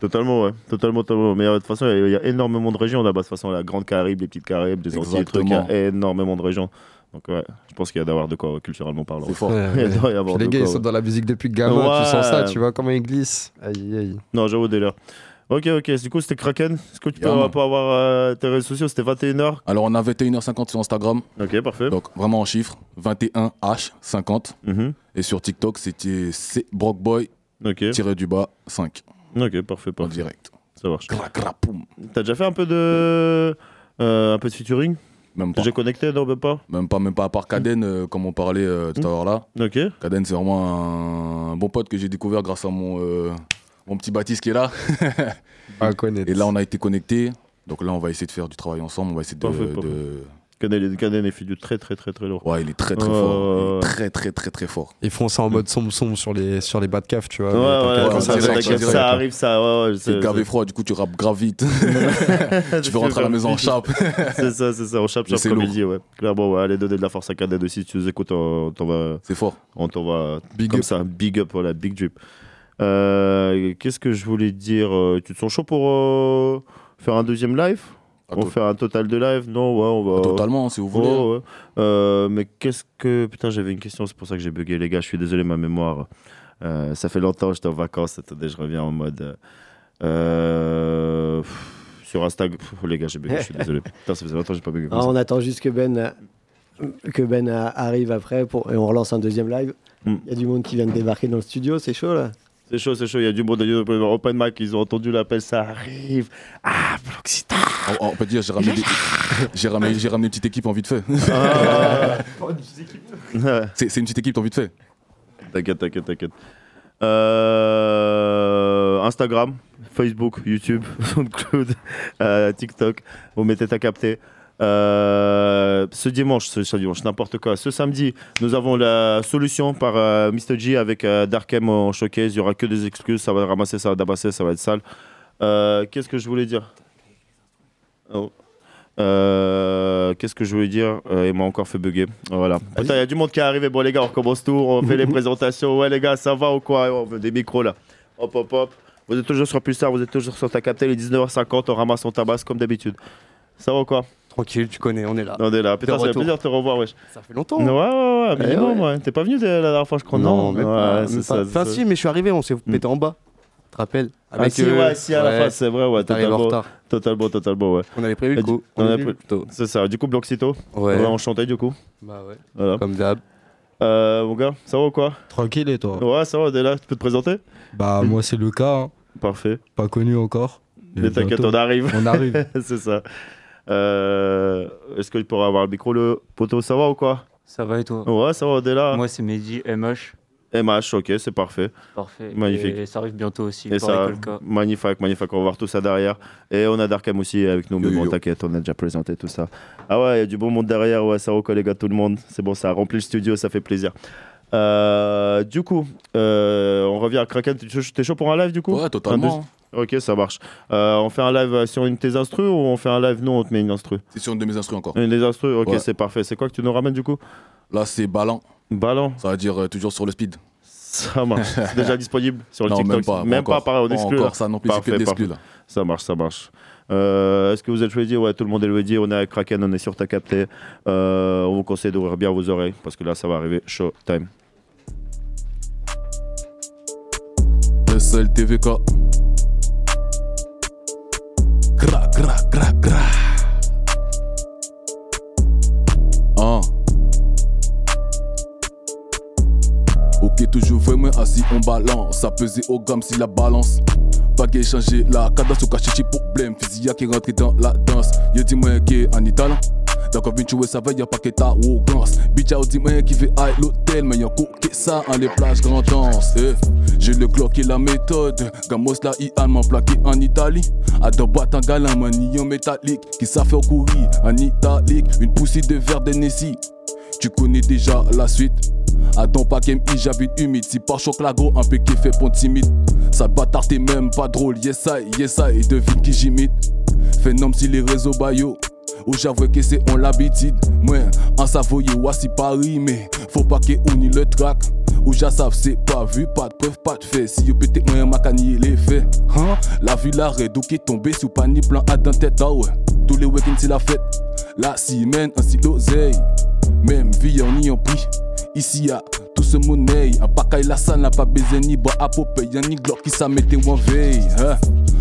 Totalement, ouais. Totalement, totalement. Mais euh, de toute façon, il y, a énormément de régions là-bas. De toute façon, la Grande Caraïbe, les Petites Caraïbes, des Antilles, il y a énormément de régions. Donc, ouais, je pense qu'il y a d'avoir de quoi culturellement parlant. C'est fort. *laughs* Ouais, Il ouais. les gars, ils sont ouais. dans la musique depuis gamin. Ouais. Tu sens ça, tu vois comment ils glissent. Aïe, aïe. Non, j'avoue, délire. Ok, ok. Du coup, c'était Kraken. Est-ce que tu peux, pas avoir euh, tes réseaux sociaux? C'était 21h. Alors, on a 21h50 sur Instagram. Ok, parfait. Donc, vraiment en chiffres. 21H50. Mhm. Et sur TikTok, c'était C Brockboy Ok. tiré du bas 5 Ok, parfait, en parfait. direct. Ça marche. T'as déjà fait un peu de. euh, un peu de featuring? Même T'as pas. déjà connecté Non, même pas Même pas, même pas à part Kaden, euh, comme on parlait euh, tout à l'heure là. Ok. Kaden, c'est vraiment un, un bon pote que j'ai découvert grâce à mon, euh, mon petit Baptiste qui est là. *laughs* À connaître. Et là, on a été connectés. Donc là, on va essayer de faire du travail ensemble. On va essayer de, Parfait, parfait. de, Caden, Caden est fait du très très très très lourd. Ouais, il est très très Ouais, fort. très très très très fort. Ils font ça en mode sombre sombre sur les, sur les bas de cave, tu vois. Ouais, ouais, ouais, quand ça, ça, ça, arrive, ça. Ouais, ouais, C'est froid, du coup tu rappes grave vite. *laughs* tu veux rentrer à la maison en chape. *laughs* c'est ça, c'est ça, on chape, chape c'est comme il dit, ouais. Clairement, ouais, allez donner de la force à Caden aussi, si tu nous écoutes, on t'envoie. C'est fort. On t'envoie Big comme up. ça, big up, voilà, big drip. Euh, Qu'est-ce que je voulais dire euh, Tu te sens chaud pour euh, faire un deuxième live? On fait un total de live Non, ouais, on va. Totalement, si vous voulez. Ouais. Euh, mais qu'est-ce que. Putain, j'avais une question, c'est pour ça que j'ai bugué, les gars. Je suis désolé, ma mémoire. Euh, ça fait longtemps, j'étais en vacances. Attendez, je reviens en mode. euh, pff, sur Instagram. Pff, Les gars, j'ai bugué, je suis désolé. *laughs* Putain, ça faisait longtemps que j'ai pas bugué. Ah, on attend juste que Ben, que ben arrive après pour, et on relance un deuxième live. Il Mm. y a du monde qui vient de débarquer dans le studio, c'est chaud là. C'est chaud, c'est chaud. Il y a du monde. Du open mic, ils ont entendu l'appel, ça arrive. Ah, Bloxita On, on peut dire, j'ai ramené, des- j'ai ramené, une petite équipe en vite fait. Ah. c'est c'est une petite équipe en vite fait. T'inquiète, t'inquiète, t'inquiète. Euh, Instagram, Facebook, YouTube, *laughs* SoundCloud, euh, TikTok. Vous mettez ta capté. Euh, ce dimanche, ce, ce dimanche, n'importe quoi. Ce samedi, nous avons la solution par euh, Mr. G avec euh, Darkem en showcase. Il y aura que des excuses. Ça va ramasser, ça va dabasser, ça va être sale. Euh, Qu'est-ce que je voulais dire? Oh. Euh, Qu'est-ce que je voulais dire? Euh, Il m'a encore fait bugger. Voilà. Il y a du monde qui est arrivé. Bon, les gars, on recommence tout. On fait les *laughs* présentations. Ouais, les gars, ça va ou quoi? On veut des micros là. Hop, hop, hop. Vous êtes toujours sur Pulsar, vous êtes toujours sur ta captée. Il est 19h50. On ramasse, on tabasse comme d'habitude. Ça va ou quoi? Tranquille, tu connais, on est là. On est là. Putain, fait retour. plaisir de te revoir, wesh. Ça fait longtemps. Ouais, ouais, ouais, Eh minimum, ouais. ouais. T'es pas venu la dernière fois, je crois, Non, Ouais, pas. c'est c'est Enfin, si, mais je suis arrivé, on s'est pété en bas. Tu te rappelles Ah si, ouais, si, à la fin, c'est vrai, ouais, T'arrives en totalement, retard. totalement, totalement, ouais. On avait prévu le coup. C'est ça, du coup, Bloxito Ouais. On enchanté, du coup. Bah ouais. Voilà. Comme d'hab. Euh, mon gars, ça va ou quoi Tranquille et toi Ouais, ça va, on est là, tu peux te présenter Bah, moi, c'est le cas. hein. Parfait. Pas connu encore. Mais t'inquiète, on arrive. On arrive. *laughs* c'est ça. Euh, Est-ce que je pourrais avoir le micro, le poteau Ça va ou quoi? Ça va et toi? Ouais, ça va, on est là. Moi, c'est Mehdi, MH. MH, ok, c'est parfait. Parfait. Magnifique. Et ça arrive bientôt aussi. Et ça, magnifique, magnifique. On va voir tout ça derrière. Et on a Darkham aussi avec nous. Mais bon, t'inquiète, on a déjà présenté tout ça. Ah ouais, il y a du bon monde derrière. Ouais, ça reconnaît les gars, tout le monde. C'est bon, ça a rempli le studio, ça fait plaisir. Euh, du coup, euh, on revient à Kraken. T'es chaud- T'es chaud pour un live du coup Ouais, totalement. Un deux- Ok, ça marche. Euh, on fait un live sur une de tes instrus ou on fait un live, nous, on te met une instru? C'est sur une de mes instrus encore. Une des instrus, ok, Ouais. c'est parfait. C'est quoi que tu nous ramènes du coup? Là, c'est Ballon. Ballon Ça veut dire toujours sur le speed. Ça marche. C'est déjà *laughs* disponible sur le Non, TikTok. même pas, Même pas pas, pareil, on exclut. Là. encore, ça non plus, c'est que là. Ça marche, ça marche. Euh, Est-ce que vous êtes ready Ouais, tout le monde est ready. On est avec Kraken, on est sur ta. Euh, on vous conseille d'ouvrir bien vos oreilles parce que là, ça va arriver. Show time. SLTVK. Gra, gra, gra, gra. Ah. Ok, toujours vraiment assis, on balance. Ça pesait au gramme si la balance. Baguette changé, la cadence au cachichi problème. Physia qui rentre dans la danse. Yo dis-moi qui est en italien. D'accord, vin jouer ça va, y'a pas que ta ou. Bitch, y'a dis-moi qui veut à l'hôtel, mais y'a que ça en les plages grand danse. Eh, J'ai le Glock et la méthode. Gamos là, il allemand plaqué en Italie. À deux boîtes en galant, manillon métallique. Qui ça fait courir en italique. Une poussée de verre d'Hennessy. Tu connais déjà la suite. À pas qu'aime j'avais une humide. Si par choc la gros, un peu qui fait pont timide. Ça bâtard, t'es même pas drôle. Yes, I, yes, I. Et devine qui j'imite. Phénomène si les réseaux bayo. Ou j'avoue que c'est on l'habitude. Moi, en savoyé, voici Paris, mais faut pas que on y le track. Ou já savent, c'est pas vu, pas de preuve, pas de fait. Si yo pété moi, m'a cagné les faits. Hein? La vue, la raid, ou qui est tombé sous panier plan à dans tête, ah ouais. Tous les week-ends, c'est la fête. La semaine, ainsi d'oseille. Même vie, on y en pris. Ici, y'a tout ce monnaie. Pacaille, la salle n'a pas baisé ni bois à popé. Y'a ni glock qui s'a metté en veille. Hein?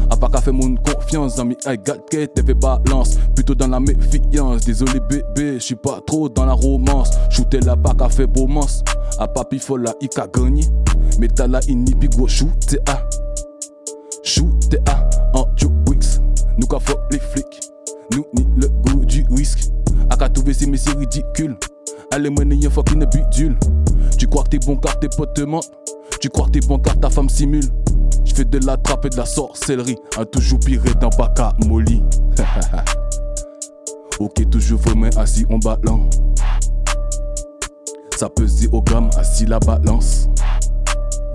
A pas qu'à faire mon confiance, ami, I got fait balance. Plutôt dans la méfiance. Désolé, bébé, je suis pas trop dans la romance. Shooter la pas qu'à faire bromance. A papi fola, il qu'a gagné. Mais t'as la ini, puis gros shoot, ah. Shoot, ah. En Joe Wicks. Nous qu'a les flics. Nous ni le goût du risque. A qu'à trouver ces mais c'est ridicule. Allez, mener y'a fucking bidule. Tu crois que t'es bon car tes potes te mentent. Tu crois que t'es bon car ta femme simule. Je fais de la trappe et de la sorcellerie. Un toujours pire d'un bac molly. *laughs* Ok, toujours vos mains assis, on balance. Ça pesait au gramme, assis la balance.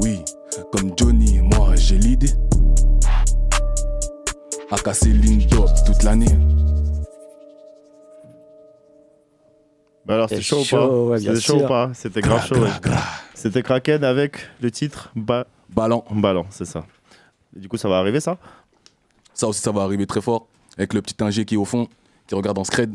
Oui, comme Johnny, moi j'ai l'idée. À casser ligne d'or toute l'année. Alors, C'est c'était chaud, ou chaud, pas C'était chaud ou pas C'était grave chaud. ouais. C'était Kraken avec le titre ba... Ballon. Ballon, c'est ça. Et du coup, ça va arriver ça? Ça aussi, ça va arriver très fort. Avec le petit ingé qui est au fond, qui regarde en scred.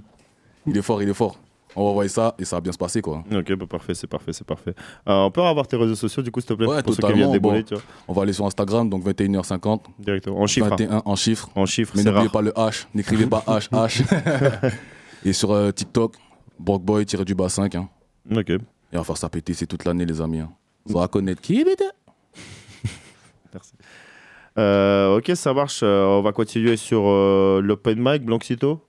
Il est fort, il est fort. On va envoyer ça et ça va bien se passer quoi. Ok, bah parfait, c'est parfait, c'est parfait. Euh, on peut avoir tes réseaux sociaux du coup, s'il te plaît Ouais, Pour ceux qui viennent totalement. Bon, tu vois. on va aller sur Instagram, donc 21h50. Directement. En chiffres. hein. 21 en chiffres. En chiffres, Mais n'oubliez pas le H. N'écrivez pas *laughs* H, H. *laughs* et sur euh, TikTok, Brockboy tiré du bas 5. Hein. Ok. Et on va faire ça péter, c'est toute l'année, les amis. Hein. On va connaître qui *laughs* Merci. Euh, ok, ça marche. Euh, on va continuer sur euh, l'open mic, Blanxito.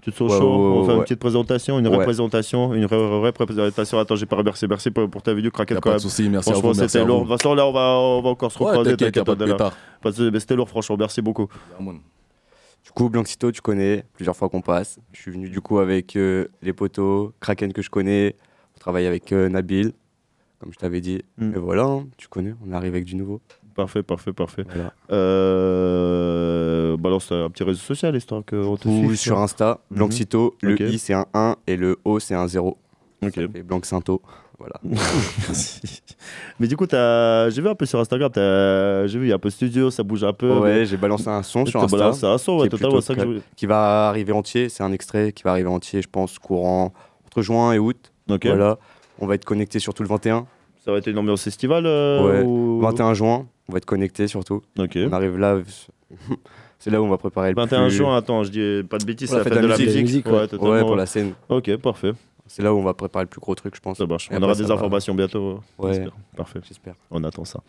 Tu te sens Ouais, chaud? ouais, On ouais, fait une petite présentation, une représentation, une vraie, représentation. Attends, j'ai pas remercié. Merci pour, pour ta vidéo, Kraken. Y a quand pas de même. souci, merci à vous, c'était lourd. vous. De toute façon, là, on va, on va encore se recroiser. t'inquiète, pas de on. Pas C'était lourd, franchement. Merci beaucoup. Du coup, Blanxito, tu connais, plusieurs fois qu'on passe. Je suis venu du coup avec euh, les potos, Kraken que je connais. On travaille avec euh, Nabil, comme je t'avais dit. Mm. Et voilà, hein, tu connais, on arrive avec du nouveau. Parfait, parfait, parfait. Euh, balance un petit réseau social, histoire qu'on te Ou suive. sur Insta. Blanxito, le Ok. I c'est un 1 et le O c'est un 0. Ok. Blanxinto, voilà. *laughs* Merci. Mais du coup, t'as- j'ai vu un peu sur Instagram, t'as- j'ai vu, il y a un peu studio, ça bouge un peu. Ouais, mais- j'ai balancé un son sur T'as Insta. balancé un son, ouais, qui plutôt ça que je qui va arriver entier. C'est un extrait qui va arriver entier, je pense, courant entre juin et août. Ok. Voilà. On va être connecté surtout le 21. Ça va être une ambiance estivale euh, Ouais. ou- 21 juin, on va être connecté surtout. Ok. On arrive là. *laughs* C'est là où on va préparer le 21 plus- juin, attends, je dis pas de bêtises, c'est la fête de la musique. ouais. totalement. Ouais, pour la scène. Ok, parfait. C'est là où on va préparer le plus gros truc, je pense. Ça marche. Et On après, aura ça des va- informations bientôt. Ouais. j'espère. Parfait. J'espère. On attend ça.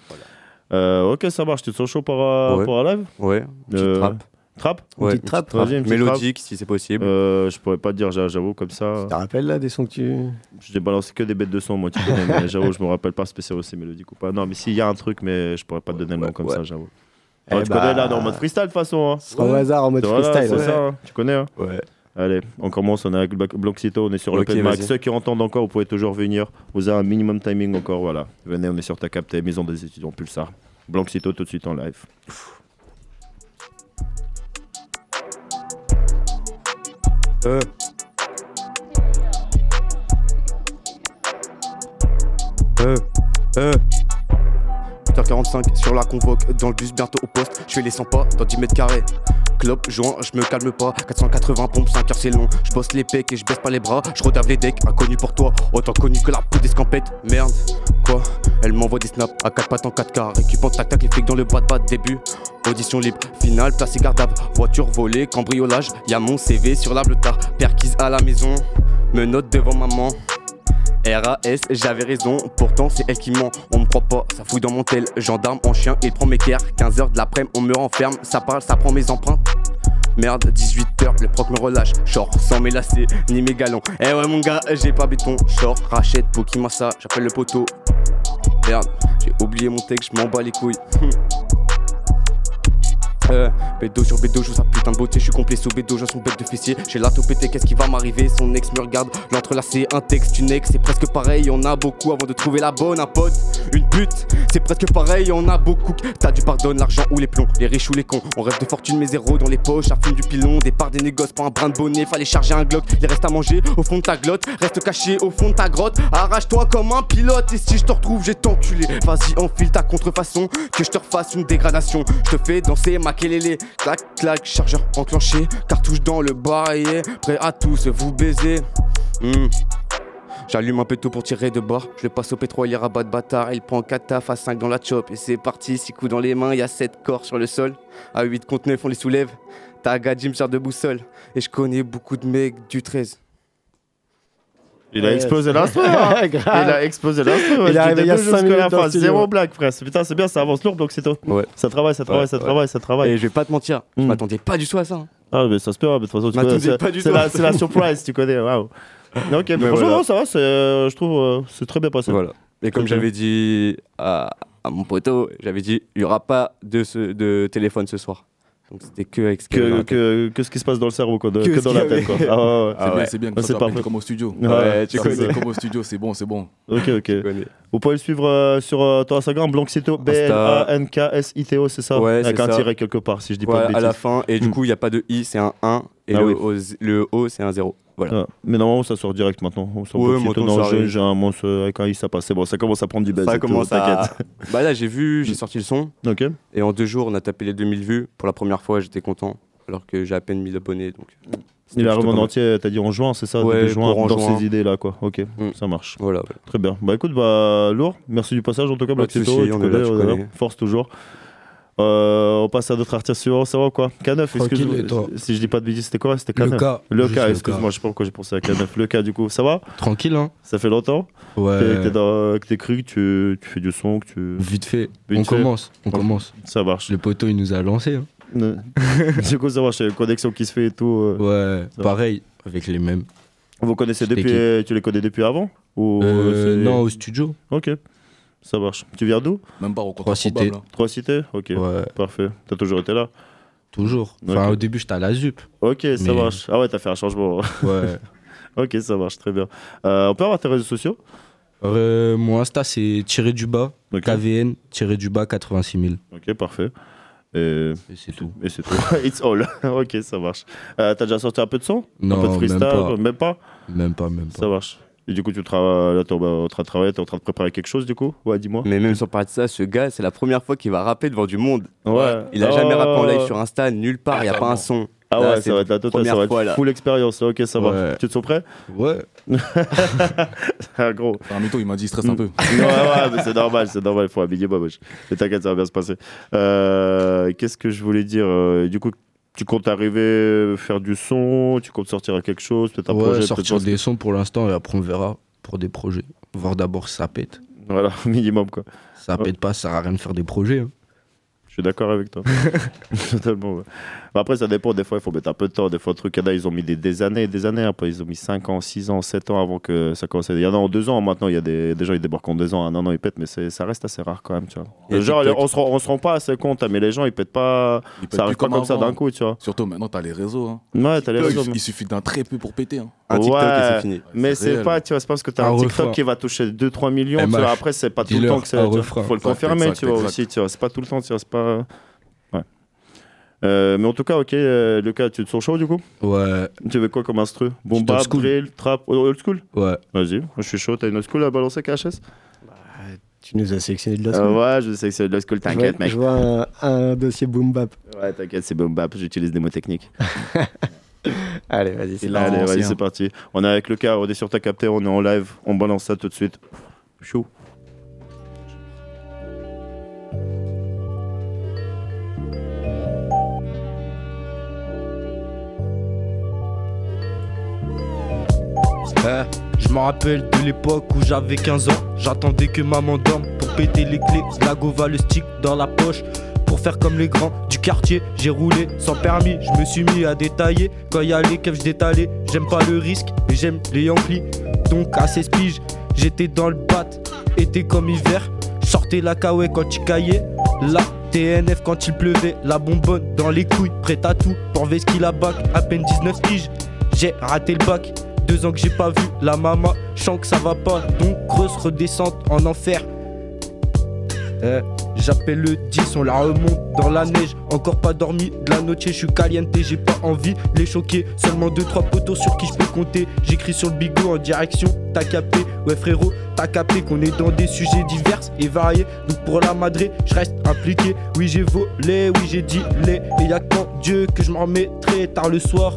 Euh, ok, ça marche. Tu te sens chaud pour, euh, Ouais. pour un live? Ouais, petite trap. Trap Ouais, petite trap. Vas-y, une petite Mélodique, trap. si c'est possible. Euh, je pourrais pas te dire, j'a- j'avoue, comme ça. Tu te rappelles là des sons que tu. J'ai balancé que des bêtes de son, moi, tu connais, mais *laughs* j'avoue, je me rappelle pas spécialement si mélodique ou pas. Non, mais s'il y a un truc, mais je pourrais pas te donner le nom comme ça, j'avoue. Eh tu bah, connais là, dans le mode freestyle de toute façon. Hein. Ce sera au hasard en mode Voilà, freestyle, C'est ouais. ça, hein. tu connais. Hein Ouais. Allez, on commence, on est avec Blanc- Blanxito, on est sur Ok, l'open mic. vas-y. Ceux qui entendent encore, vous pouvez toujours venir. Vous avez un minimum timing encore, voilà. Venez, on est sur ta capté, maison des étudiants Pulsar. Blanxito tout de suite en live. Euh. Euh. Euh. 8h45 sur la convoque, dans le bus bientôt au poste. Je fais les 100 pas dans 10 mètres carrés. Clope, joint, je me calme pas. 480 pompes, 5 heures c'est long. Je bosse les pecs et je baisse pas les bras. Je redave les decks, inconnu pour toi. Autant connu que la poudre d'escampette. Merde, quoi? Elle m'envoie des snaps à 4 pattes en 4K. Récupant tac tac les flics dans le bas de bas début. Audition libre, finale, placé gardable. Voiture volée, cambriolage. Y'a mon CV sur la bleutard. Perquise à la maison, me note devant maman. RAS, j'avais raison, pourtant c'est elle qui ment. On me croit pas, ça fout dans mon tel. Gendarme en chien, il prend mes caires. 15h de l'après-midi, on me renferme. Ça parle, ça prend mes empreintes. Merde, 18h, le proc me relâche. Short, sans mes lacets, ni mes galons. Eh ouais, mon gars, j'ai pas béton. Short, rachète, Pokimassa, j'appelle le poteau. Merde, j'ai oublié mon texte, je m'en bats les couilles. *laughs* Euh, bédo sur bédo, joue sa putain de beauté, je suis complet sous bédo, j'ai son bec de fessier. J'ai la pété, qu'est-ce qui va m'arriver? Son ex me regarde, l'entrelacé, un texte, une ex, c'est presque pareil, on a beaucoup avant de trouver la bonne, un pote, une pute, c'est presque pareil, on a beaucoup. T'as du pardon, l'argent ou les plombs, les riches ou les cons. On rêve de fortune, mais zéro dans les poches, à fume du pilon, départ des négoces, pas un brin de bonnet, fallait charger un glock, les restes à manger au fond de ta glotte, reste caché au fond de ta grotte, arrache-toi comme un pilote, et si je te retrouve, j'ai t'enculé. Vas-y, enfile ta contrefaçon, que je te refasse une dégradation. Je te fais danser ma kelele, clac clac, chargeur enclenché, cartouche dans le barillet, prêt à tous vous baiser. Hmm. J'allume un péto pour tirer de bord. Je le passe au pétrolier à bas de bâtard. Il prend 4 taf à 5 dans la chop. Et c'est parti, 6 coups dans les mains. Il y a 7 corps sur le sol. À 8 contre 9, on les soulève. Taga Jim sert de boussole. Et je connais beaucoup de mecs du 13. *laughs* Il a explosé hein. Il a explosé l'instru. Il est arrivé il y a jusqu'à cinq la minutes fin. dans. Zéro blague, frère. Putain, c'est bien, ça avance lourd, donc c'est tout. Ouais. Ça travaille, ça travaille, ça travaille, ça travaille. Et je vais pas te mentir, je Hmm. m'attendais pas du tout à ça. hein. Ah, mais ça se peut, mais de toute façon, tu connais, c'est- la, c'est la surprise, tu connais. Waouh. Ok, mais *laughs* franchement, non, ça va, euh, je trouve, euh, c'est très bien passé. Voilà. Et comme j'avais dit à, mon poteau, j'avais dit il y aura pas de téléphone ce soir. Donc c'était que avec ce que, que, que ce qui se passe dans le cerveau, quoi, de- Que dans la tête. Quoi. Ah ouais, ouais. C'est bien, c'est bien, ça, c'est parfait. comme au studio. Ouais, tu comme connais. ça. Comme au studio, c'est bon, c'est bon. Ok, ok. Vous pouvez le suivre euh, sur euh, ton Instagram, Blancsito, B-L-A-N-K-S-I-T-O, c'est ça? Ouais, Avec c'est un ça. tiret quelque part, si je dis pas de à la bêtises. fin. Et du Hmm. coup, il n'y a pas de I, c'est un 1. Et Ah le, oui. o, le O, c'est un 0. Voilà. Ah, mais normalement, ça sort direct maintenant. On sort Ouais, non, ça j'ai- un monstre avec un i, ça passe. C'est bon, ça commence à prendre du buzz. Ça et tout, commence à. t'inquiète. *laughs* Bah là, j'ai vu, j'ai sorti le son. Ok. Et en deux jours, on a tapé les 2000 vues. Pour la première fois, j'étais content. Alors que j'ai à peine 1000 abonnés. Donc, euh, Il arrive en entier, t'as dit en juin, c'est ça Ouais, juin, dans juin. ces idées-là, quoi. Ok, ça marche. Voilà, voilà. Très bien. Bah écoute, bah lourd. Merci du passage en tout cas, Black connais. Force toujours. Euh, on passe à d'autres artistes suivants, ça va quoi K9, Tranquille, excuse-moi. Si je dis pas de bêtises, c'était quoi? C'était Le K9 K, Le K, excuse-moi, je sais pas pourquoi j'ai pensé à K9. Le K, du coup, ça va? Tranquille, hein Ça fait longtemps? Ouais. Que t'es dans- que t'es cru, que tu, tu fais du son, que tu. Vite fait. Vite on fait. commence, on commence. Ça marche. Le poteau, il nous a lancé. hein. *laughs* Du coup, ça marche, il y a une connexion qui se fait et tout. euh. Ouais, pareil, avec les mêmes. Vous connaissez depuis, tu les connais depuis avant? Ou Euh, non, au studio. Ok, ça marche. Tu viens d'où? Même pas au Trois cités. Trois cités? Ok, Ouais. parfait. T'as toujours été là? Toujours. Enfin, au début, j'étais à la ZUP. Ok, ça marche. Ah ouais, t'as fait un changement. *laughs* Ouais. ok, ça marche, très bien. Euh, on peut avoir tes réseaux sociaux? Euh, mon Insta, c'est tiré du bas, KVN, tiré du bas 86 000. Ok, parfait. Et, c'est tout. Et c'est tout. *laughs* It's all. *laughs* ok, ça marche. Euh, T'as déjà sorti un peu de son? Non, Un peu de même freestyle? pas. Même pas? Même pas, même pas. Ça marche. Et du coup, tu travailles, là, t'es en train de travailler, t'es en train de préparer quelque chose, du coup? Ouais, dis-moi. Mais même sans parler de ça, ce gars, c'est la première fois qu'il va rapper devant du monde. Ouais. Il a jamais Oh. rappé en live sur Insta, nulle part, il n'y a pas un son. Ah Là, ouais, c'est ça va être la totale, première ça va fois, être là. full expérience. Ok, ça Ouais. va. Tu te sens prêt? Ouais. *laughs* ah, gros. Un mytho, il m'a dit, il stresse un peu. *laughs* ouais, ouais, mais c'est normal, c'est normal, il faut un minimum. wesh. Mais t'inquiète, ça va bien se passer. Euh, Qu'est-ce que je voulais dire euh, Du coup, tu comptes arriver faire du son Tu comptes sortir à quelque chose Peut-être un ouais, projet sortir des sons pour l'instant et après on verra pour des projets. Voir d'abord si ça pète. Voilà, *laughs* minimum quoi. Ça pète pas, ça sert à rien de faire des projets. hein. Je suis d'accord avec toi. *laughs* Totalement. ouais. Bah, Après, ça dépend. Des fois, il faut mettre un peu de temps. Des fois, le truc, il y en a, ils ont mis des, des années et des années. Après, ils ont mis 5 ans, 6 ans, 7 ans avant que ça commence. à- Il y en a en 2 ans maintenant. Il y a des, des gens, ils débarquent en 2 ans. En un an, ils pètent. Mais c'est- ça reste assez rare quand même. Tu vois. Genre, TikTok. on se, rend, on se rend pas assez compte. hein, Mais les gens, ils pètent pas. Ils pètent ça arrive pas comme ça d'un coup. Tu vois. Surtout maintenant, t'as les réseaux. Hein. Ouais, t'as les TikTok, réseaux, Il, mais- il suffit d'un très peu pour péter. Hein. Ouais, Mais c'est réel. pas, tu vois, c'est pas parce que t'as Un un, TikTok refrain. qui va toucher 2-3 millions. tu MH. vois, après, c'est pas tout le temps que c'est. un tu. Faut le confirmer, tu vois aussi. Tu c'est pas tout le temps. Tu vois, c'est pas. Ouais. Euh, mais en tout cas, ok, euh, Lucas, tu te sens chaud du coup? Ouais. Tu veux quoi comme instru? School. drill, trap, old school? Ouais. Vas-y, moi, je suis chaud. T'as une old school à balancer, KHS Tu nous as sélectionné de la Euh, school. Ouais, je sais que c'est de l'old school, t'inquiète, mec. Je vois un, un dossier boom bap. Ouais, t'inquiète, c'est boom bap, j'utilise des mots techniques. *laughs* Allez, vas-y, c'est Allez, parti. vas-y, c'est parti. On est avec Lucas, on est sur ta capté, on est en live, on balance ça tout de suite. Chaud. Eh, je me rappelle de l'époque où j'avais 15 ans. J'attendais que maman dorme pour péter les clés. La gova, le stick dans la poche. Pour faire comme les grands du quartier, j'ai roulé sans permis. Je me suis mis à détailler. Quand y a les keufs, je. J'aime pas le risque, mais j'aime les Yankees. Donc à 16 piges, j'étais dans le bat. Été comme hiver, sortais la kawaii quand il caillait. La TNF quand il pleuvait. La bonbonne dans les couilles, prête à tout. Pour Veski la bac, à peine 19 piges. J'ai raté le bac. Deux ans que j'ai pas vu la maman, sens que ça va pas. Donc grosse redescente en enfer. Eh, J'appelle le 10, on la remonte dans la neige. Encore pas dormi de la noche, je suis caliente, j'ai pas envie les choquer. Seulement 2-3 poteaux sur qui je peux compter. J'écris sur le bigot en direction, t'as capé. Ouais frérot, t'as qu'on est dans des sujets divers et variés. Donc pour la madré, je reste impliqué. Oui, j'ai volé, oui, j'ai dit les. Et y'a qu'en Dieu que je m'en remettrai tard le soir.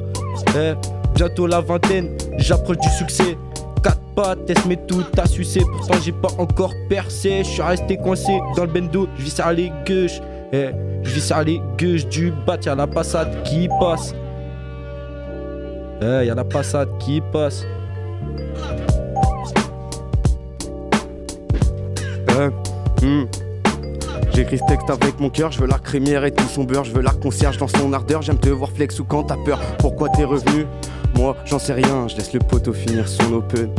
Eh, bientôt la vingtaine, j'approche du succès. Quatre pattes, mais tout à sucer. Pourtant j'ai pas encore percé. Je suis resté coincé dans le bendo. Je vis sur les gueuches. Eh, je vis sur les gueuches du bat. Y'a la passade qui passe. Eh, y'a la passade qui passe. Euh, hmm. J'écris ce texte avec mon cœur, je veux la crémière et tout son beurre, je veux la concierge dans son ardeur, j'aime te voir flex ou quand t'as peur. Pourquoi t'es revenu? Moi j'en sais rien, je laisse le poteau finir son open.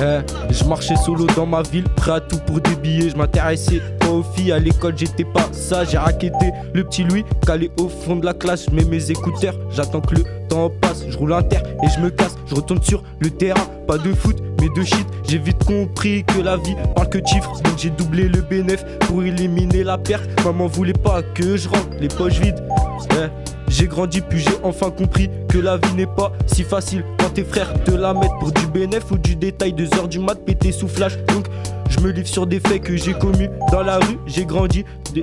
Eh, je marchais solo dans ma ville, prêt à tout pour des billets. Je m'intéressais pas aux filles, à l'école j'étais pas ça. J'ai raquetté le petit Louis, calé au fond de la classe. Je mets mes écouteurs, j'attends que le temps passe. Je roule un terre et je me casse. Je retourne sur le terrain, pas de foot, mais de shit. J'ai vite compris que la vie parle que chiffres. Donc j'ai doublé le bénéf pour éliminer la perte. Maman voulait pas que je rentre les poches vides. Eh, j'ai grandi puis j'ai enfin compris que la vie n'est pas si facile quand tes frères te la mettent pour du bénéf ou du détail. 2 heures du mat pété sous flash. Donc je me livre sur des faits que j'ai commis dans la rue. J'ai grandi eh,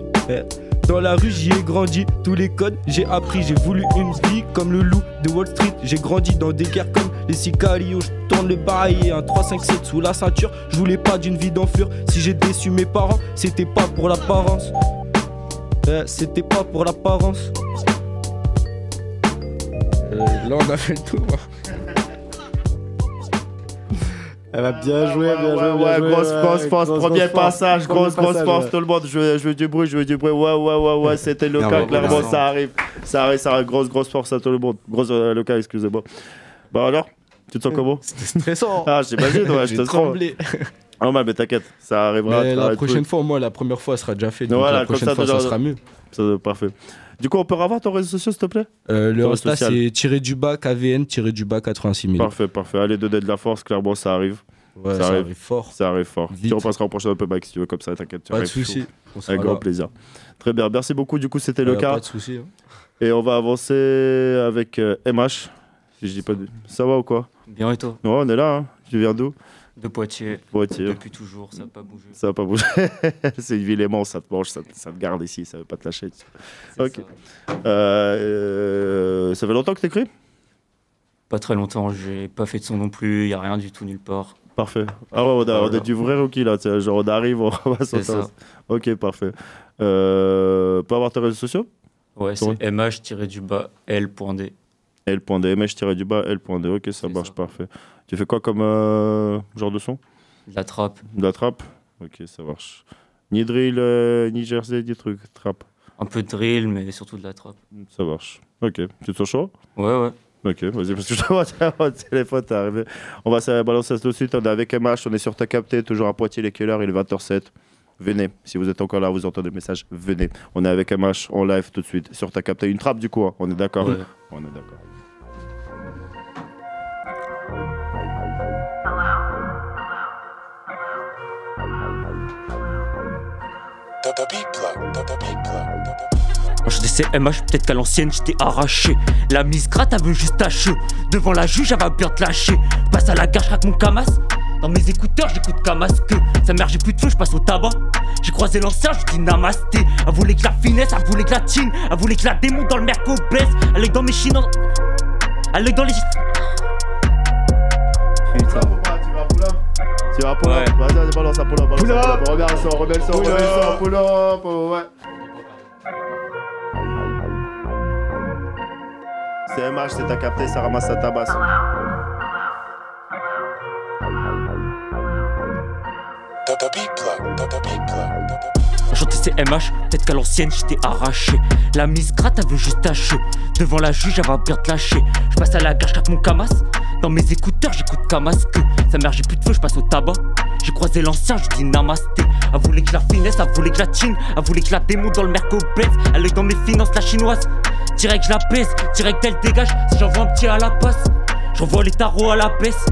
dans la rue j'y ai grandi. Tous les codes j'ai appris j'ai voulu une vie comme le loup de Wall Street. J'ai grandi dans des guerres comme les sicarios. Je tourne le bail et un 357 sous la ceinture. Je voulais pas d'une vie d'enfure. Si j'ai déçu mes parents c'était pas pour l'apparence. Eh, c'était pas pour l'apparence là, on a fait le tour. Elle va bien jouer, bien jouer, Ouais, ouais, grosse force, force, grosse, premier passage, grosse, grosse force, tout le monde. Je veux, je veux du bruit, je veux du bruit. Ouais, ouais, ouais, ouais, c'était le cas, clairement, ça arrive. Ça arrive, ça arrive, grosse, grosse force à tout le monde. Grosse euh, le cas, excusez-moi. Bah alors, tu te sens comment? *laughs* C'était stressant. Ah, j'imagine, ouais, *laughs* je te sens. Tremblé. Ah, mais t'inquiète, ça arrivera. Mais la prochaine fois, au moins, la première fois sera déjà fait. Donc Voilà, la comme prochaine ça, fois, déjà- ça sera mieux. Ça, parfait. Du coup, on peut revoir ton réseau social, s'il te plaît? Euh, le Insta, social. c'est tiré du bas KVN, tiré du bas 86 000. Parfait, parfait. Allez, donner de la force, clairement, ça arrive. Ouais, ça arrive fort. Ça arrive fort. Vite. Tu repasseras au prochain open mic si tu veux, comme ça, t'inquiète. Pas de arrives chaud. souci. On sera Avec grand là. plaisir. Très bien, merci beaucoup. Du coup, c'était Euh, le cas. Pas de souci. hein. Et on va avancer avec euh, MH. Si je dis pas de... Ça va ou quoi? Bien et toi? Ouais, on est là. Hein. Tu viens d'où? De Poitiers. Poitiers. Depuis toujours, ça n'a pas bougé. Ça va pas bouger. *laughs* c'est une ville aimante, ça te mange, ça, te- ça te garde ici, ça veut pas te lâcher. Ok. Euh, euh, ça fait longtemps que t'écris Pas très longtemps, j'ai pas fait de son non plus, y a rien du tout nulle part. Parfait. Ah ouais, on a, on a Voilà. du vrai rookie là, tu sais, genre on arrive, on va ça. Ok, parfait. Euh, peut avoir tes réseaux sociaux? Ouais, c'est mh-du-bas l.d. L.D, mh-du-bas, L.D, ok, ça marche, parfait. Tu fais quoi comme euh, genre de son? De la trappe. De la trappe Ok, ça marche. Ni drill, euh, ni jersey, ni truc, trappe. Un peu de drill, mais surtout de la trappe. Ça marche. Ok, tu te sens chaud? Ouais, ouais. Ok, vas-y, parce que je te vois au téléphone, t'es arrivé. On va se balancer ça tout de suite. On est avec MH, on est sur ta capté, toujours à Poitiers, les Keller, il est 20h07. Venez, si vous êtes encore là, vous entendez le message, venez. On est avec MH en live tout de suite sur ta capté. Une trappe du coup, hein, on est d'accord? Ouais. On est d'accord. Quand je MH, peut-être qu'à l'ancienne j'étais arraché. La mise gratte, elle veut juste tâcher. Devant la juge, elle va bien te lâcher. Passe à la gare, je mon camas. Dans mes écouteurs, j'écoute Kamas que Sa mère, j'ai plus de feu, je passe au tabac. J'ai croisé l'ancien, je dis namasté. Elle voulait que la finesse, elle voulait que la tine. Elle voulait que la démon dans le merco baisse. Elle est dans mes chines. Elle est dans les. Tu vas pull up Vas-y, vas-y, balance ça, pull up, balance Pull up. pull up. Remets le son, remets le son, Pull remets le son, up. pull up, oh, ouais. C'est MH, c'est ta capté, ça ramasse sa tabasse. Quand chantais c'est MH, peut-être qu'à l'ancienne j'étais arraché. La mise gratte, veut juste tâcher. Devant la juge, va bien te lâcher. Je passe à la gare, je mon camas. Dans mes écouteurs, j'écoute Kamas que Sa mère, j'ai plus de feu, je passe au tabac. J'ai croisé l'ancien, je dis namasté. Elle voulait que la finesse, elle voulait que la tine. Elle voulait que la démon dans le merco baisse. Elle est dans mes finances, la chinoise. Direct, je la baisse. Direct, elle dégage. Si j'envoie un petit à la passe, j'envoie les tarots à la baisse.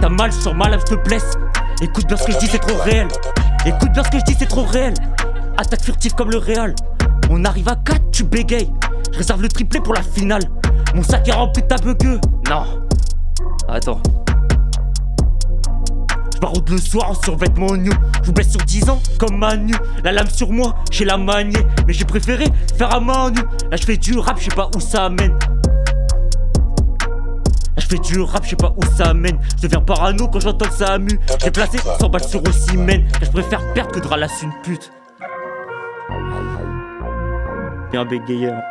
T'as mal sur mal, je te blesse. Écoute bien ce que je dis, c'est trop réel. Écoute bien ce que je dis, c'est trop réel. Attaque furtive comme le Real. On arrive à 4, tu bégayes. Je réserve le triplé pour la finale. Mon sac est rempli de ta bugueux. Non. Attends. Je baroude le soir en survêtement new. Je vous blesse sur 10 ans comme Manu. La lame sur moi, j'ai la manier. Mais j'ai préféré faire à main nue. Là, je fais du rap, je sais pas où ça mène. Là, je fais du rap, je sais pas où ça mène. Je deviens parano quand j'entends que ça mue. J'ai placé 100 balles sur Ossimène. Là, je préfère perdre que de ralasser une pute. Bien bégayé. hein.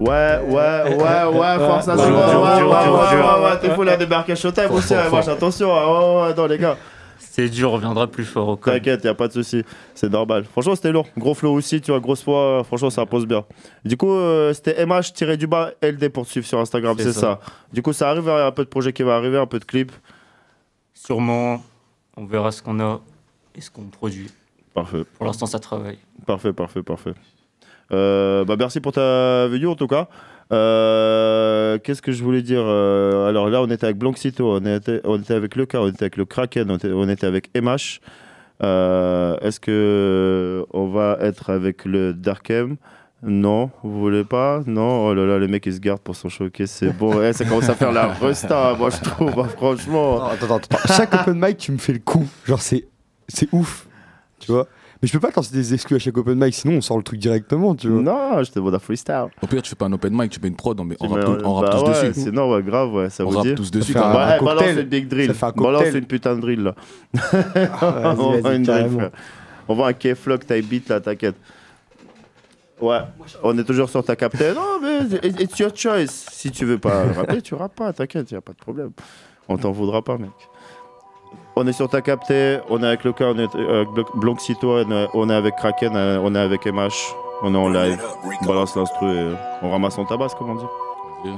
Ouais, ouais, ouais, ouais, *laughs* force à Ouais, toi. Ouais, ouais, ouais, ouais, dur. ouais, ouais, t'es fou débarquer Showtime Fort, aussi. ouais, attention. hein, Ouais, ouais, non, les gars. C'est dur, on reviendra plus fort au. T'inquiète, y a pas de souci, c'est normal. Franchement, c'était lourd. Gros flow aussi, tu vois, grosse foi. Franchement, ça pose bien. Du coup, euh, c'était MH du bas LD pour te suivre sur Instagram, C'est ça. ça. Du coup, ça arrive, il y a un peu de projet qui va arriver, un peu de clips. Sûrement, on verra ce qu'on a et ce qu'on produit. Parfait. Pour l'instant, ça travaille. Parfait, parfait, parfait. Euh, bah, merci pour ta venue en tout cas. Euh, Qu'est-ce que je voulais dire Euh, Alors là, on était avec Blanxito, on était, on était avec le cas, on était avec le Kraken, on était, on était avec MH. Euh, Est-ce que on va être avec le Darkem Non, vous voulez pas? Non, oh là là, les mecs ils se gardent pour s'en choquer, c'est bon. Eh, ça commence à faire la *laughs* resta, moi je trouve, hein, franchement. Attends, attends, attends. Chaque open mic, tu me fais le coup. Genre, c'est ouf. Tu vois? Mais je peux pas te lancer des exclus à chaque open mic, sinon on sort le truc directement, tu vois. Non, je te demande un freestyle. Au pire, tu fais pas un open mic, tu fais une prod, on, met- on rappe, mets- tout- on rappe bah tous ouais, dessus. Sinon, ouais, grave, ouais, ça On vous rappe tous dessus, Ça un- Un Ouais, balance une big drill. Ça fait un Balance une putain de drill, là. *laughs* vas-y, on une drill, frère. On voit un K-Flock type beat, là, t'inquiète. Ouais, on est toujours sur ta captain. Non, mais it- it's your choice. Si tu veux pas rapper, tu rappes pas, t'inquiète, y a pas de problème. On t'en voudra pas, mec. On est sur ta capté, on est avec le cas, on est euh, avec Blanxito, on est, avec Kraken, euh, on est avec MH, on est en live. On balance l'instru et on ramasse en tabasse, comme on dit.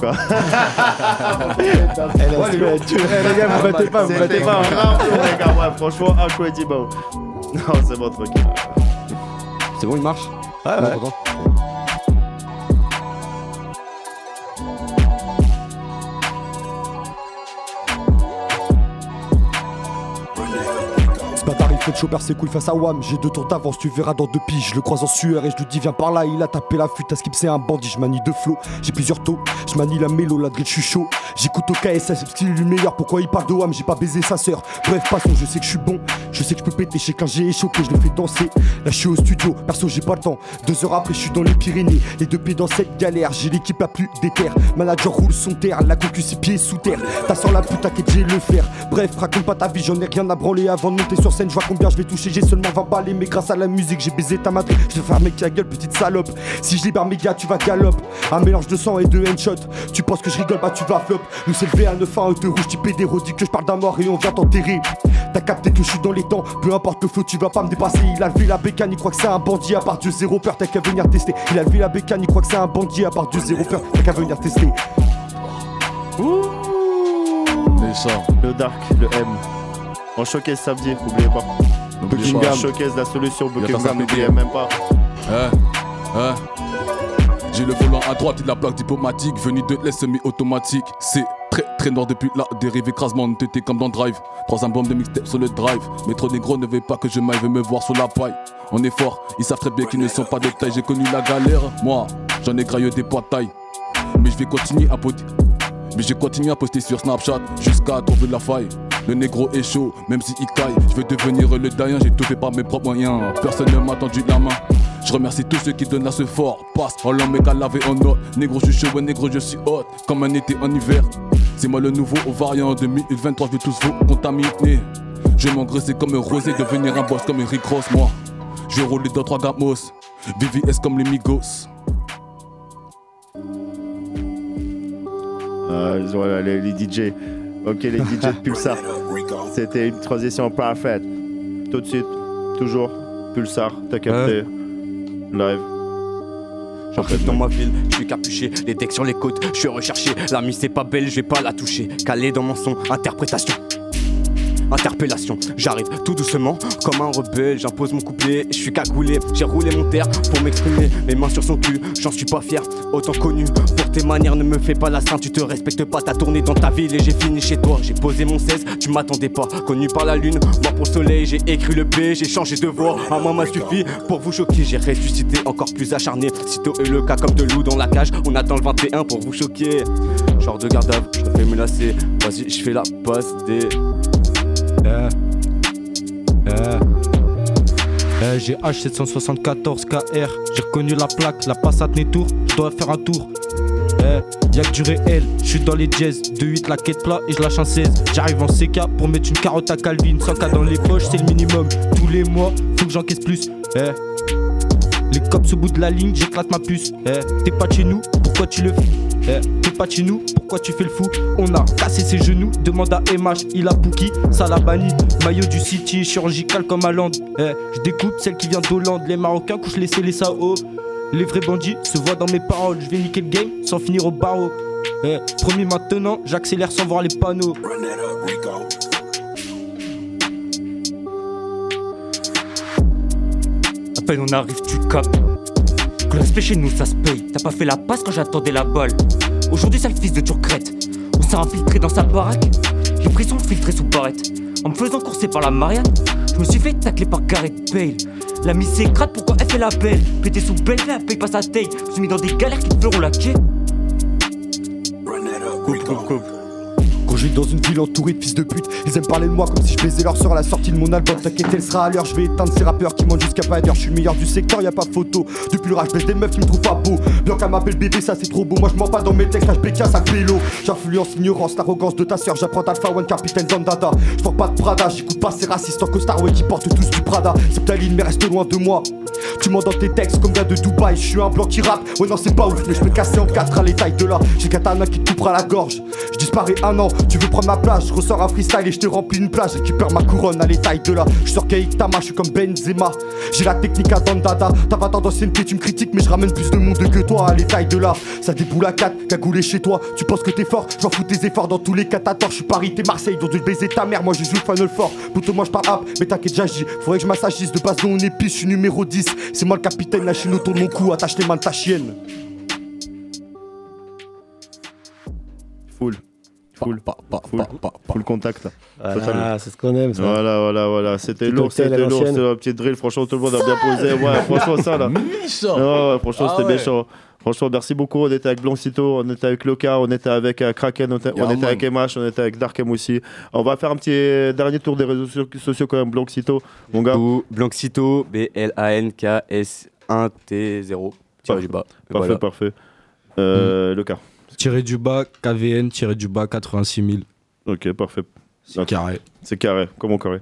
D'instru en tout cas. Eh, let's go. Eh, les gars, vous battez pas, vous C'était battez pas. grave, les gars, ouais, franchement, incredible. *laughs* Non, c'est bon, tranquille. C'est bon, il marche Ouais, Non, ouais. Fait chopper ses face à Wam J'ai deux tours d'avance, tu verras dans deux piges. Je le croise en sueur et je lui dis viens par là. Il a tapé la fuite, à skip c'est un bandit. Je manie deux flots, j'ai plusieurs taux. Je manie la mélo, la je suis chaud. J'écoute au KSS, parce qu'il est le meilleur. Pourquoi il parle de Wam, j'ai pas baisé sa sœur. Bref passons, je sais que je suis bon. Je sais que je peux péter, je sais j'ai choqué Je le fais danser, là je suis au studio. Perso j'ai pas le temps, deux heures après je suis dans les Pyrénées. Les deux pieds dans cette galère, j'ai l'équipe la plus déterre. Manager roule son terre, la concu ses pieds sous terre. T'as sans la pute, t'inquiète j'ai le faire. Bref raconte pas ta vie, j'en ai rien à branler. Avant de monter sur scène, je vois combien je vais toucher J'ai seulement 20 balles. Mais grâce à la musique j'ai baisé ta matrice. Je vais faire mec ta gueule petite salope. Si je libère mes gars tu vas galop Un mélange de sang et de handshot Tu penses que je rigole bah tu vas flop. Nous c'est le V1 9 1 te rouge type des redis que je parle d'un mort et on vient t'enterrer. T'as capté que je suis dans les temps. Peu importe le flow tu vas pas me dépasser. Il a levé la bécane il croit que c'est un bandit À part Dieu zéro peur. T'as qu'à venir tester. Il a levé la bécane il croit que c'est un bandit À part Dieu zéro peur. T'as qu'à venir tester. Mais ça. Le Dark, le M. En showcase samedi, n'oubliez pas. Buckingham, pas. showcase la solution, Buckingham, n'oubliez même pas. Hein Hein J'ai le volant à droite et la plaque diplomatique. Venu de l'Est semi-automatique. C'est très très noir depuis la dérive. Écrasement TT comme dans Drive. Trois albums de mixtape sur le drive. Métro négro ne veut pas que je m'aille Veut me voir sur la paille. On est fort, ils savent très bien qu'ils ne sont pas de taille. J'ai connu la galère, moi J'en ai graillé des poids taille. Mais je vais continuer à poter mais j'ai continué à poster sur Snapchat jusqu'à trouver la faille. Le négro est chaud, même si il caille. Je veux devenir le daïen, j'ai tout fait par mes propres moyens. Personne ne m'a tendu la main. Je remercie tous ceux qui donnent à ce fort. Passe en l'homme mec à laver en or. Négro, je suis chaud, ouais, négro, je suis hot. Comme un été en hiver. C'est moi le nouveau variant 2023, je vais tous vous contaminer. Je vais m'engraisser comme un rosé, devenir un boss comme Rick Ross, moi. Je vais rouler dans trois gamos. VVS comme les Migos. Euh, voilà, les, les DJ. Ok, les DJ de Pulsar. *laughs* C'était une transition parfaite. Tout de suite, toujours, Pulsar, t'as capté. Live. J'arrive dans ma ville, je suis capuché, les decks sur les côtes, je suis recherché. La mise c'est pas belle, je vais pas la toucher. Calé dans mon son, interprétation. Interpellation, j'arrive tout doucement comme un rebelle. J'impose mon couplet, je suis cagoulé. J'ai roulé mon terre pour m'exprimer. Mes mains sur son cul, j'en suis pas fier. Autant connu pour tes manières, ne me fais pas la sainte. Tu te respectes pas, t'as tourné dans ta ville et j'ai fini chez toi. J'ai posé mon 16, tu m'attendais pas. Connu par la lune, mort pour le soleil. J'ai écrit le P, j'ai changé de voix. Un mois m'a suffi pour vous choquer. J'ai ressuscité encore plus acharné. Sitôt et le cas comme de loup dans la cage. On attend le 21 pour vous choquer. Genre de garde à je te fais me lasser. Vas-y, je fais la passe des. J'ai H774 KR, j'ai reconnu la plaque, la Passat tour, je dois faire un tour. Eh, y'a que du réel, je suis dans les jazz, 2-8 la quête plat et je lâche un 16. J'arrive en CK pour mettre une carotte à Calvin, 100K dans les poches, c'est le minimum. Tous les mois, faut que j'encaisse plus. Eh, les cops au bout de la ligne, j'éclate ma puce. Eh, t'es pas chez nous, pourquoi tu le fais pas pourquoi tu fais le fou? On a cassé ses genoux, demande à MH, il a Pookie, ça l'a banni. Maillot du City, chirurgical comme à Land. Eh, je découpe celle qui vient d'Hollande. Les Marocains couchent les les sao. Les vrais bandits se voient dans mes paroles. Je vais niquer le game sans finir au barreau. Eh, promis maintenant, j'accélère sans voir les panneaux. À peine on arrive, tu captes. Que le respect chez nous, ça se paye. T'as pas fait la passe quand j'attendais la balle. Aujourd'hui, c'est le fils de Turcrette. On s'est infiltré dans sa baraque. J'ai pris son filtré sous barrette. En me faisant courser par la Marianne, je me suis fait tacler par Gareth Bale. La mise s'écrate, pourquoi elle fait la belle Pété sous belle, elle paye pas sa taille. Je me suis mis dans des galères qui te feront la quai. Coupe, coupe, coupe. Je vis dans une ville entourée de fils de pute, ils aiment parler de moi comme si je baisais leur soeur à la sortie de mon album. T'inquiète, elle sera à l'heure, je vais éteindre ces rappeurs qui mentent jusqu'à pas d'heure. Je suis le meilleur du secteur, y a pas photo. Depuis le rage, des meufs qui me trouvent pas beau. Bien qu'elle m'appelle bébé, ça c'est trop beau. Moi je mens pas dans mes textes, HBK, ça pélo. J'influence l'ignorance, l'arrogance de ta sœur. J'apprends Alpha One, capitaine Dada. Je porte pas de Prada, j'écoute pas ces racistes en costard, ouais, qui portent tous du Prada. C'est ta ligne, mais reste loin de moi. Tu mens dans tes textes comme gars de Dubaï. Je suis un blanc qui rappe, ouais, non, c'est pas ouf, mais je peux casser en quatre à les tailles de là. J'ai katana qui te coupera la gorge. Je disparais un an, tu veux prendre ma place. Je ressors un freestyle et je te remplis une plage. Récupère ma couronne à l'étaille de là. Je sors Tama, je suis comme Benzema. J'ai la technique à Dandada. T'as 20 ans d'ancienneté, tu me critiques, mais je ramène plus de monde que toi à l'étaille de là. Ça déboule à 4, cagoulé chez toi. Tu penses que t'es fort, j'en fous tes efforts dans tous les cas. Je suis Paris, t'es Marseille, donc je baiser ta mère. Moi je joue le Final Fort. Plutôt moi je parle rap, mais t'inquiète, j'agis. Faudrait que je m'assagisse de base dont on épice. Je suis numéro 10. C'est moi le capitaine, la chine autour de mon cou. Attache les mains de ta chienne. Full. Full. Full. Full contact. là. Voilà, c'est ce qu'on aime, ça. Voilà, voilà, voilà. C'était lourd, c'était lourd. C'était un petit drill. Franchement, tout le monde a bien posé. Ouais, franchement, ça là. *laughs* Méchant. Ouais, ouais, franchement, Ah c'était ouais. méchant. Franchement, merci beaucoup. On était avec Blancito, on était avec Loka, on était avec euh, Kraken, on était, Yeah, on était man. avec MH, on était avec Darkem aussi. On va faire un petit euh, dernier tour des réseaux so- sociaux quand même. Blancito, mon gars. Blancito, B-L-A-N-K-S-1-T-0. Tiré du bas. Et Parfait, voilà. parfait. Euh, Loka. Tiré du bas, KVN, tiré du bas, 86 000. Ok, parfait. C'est carré. C'est carré, comme au carré.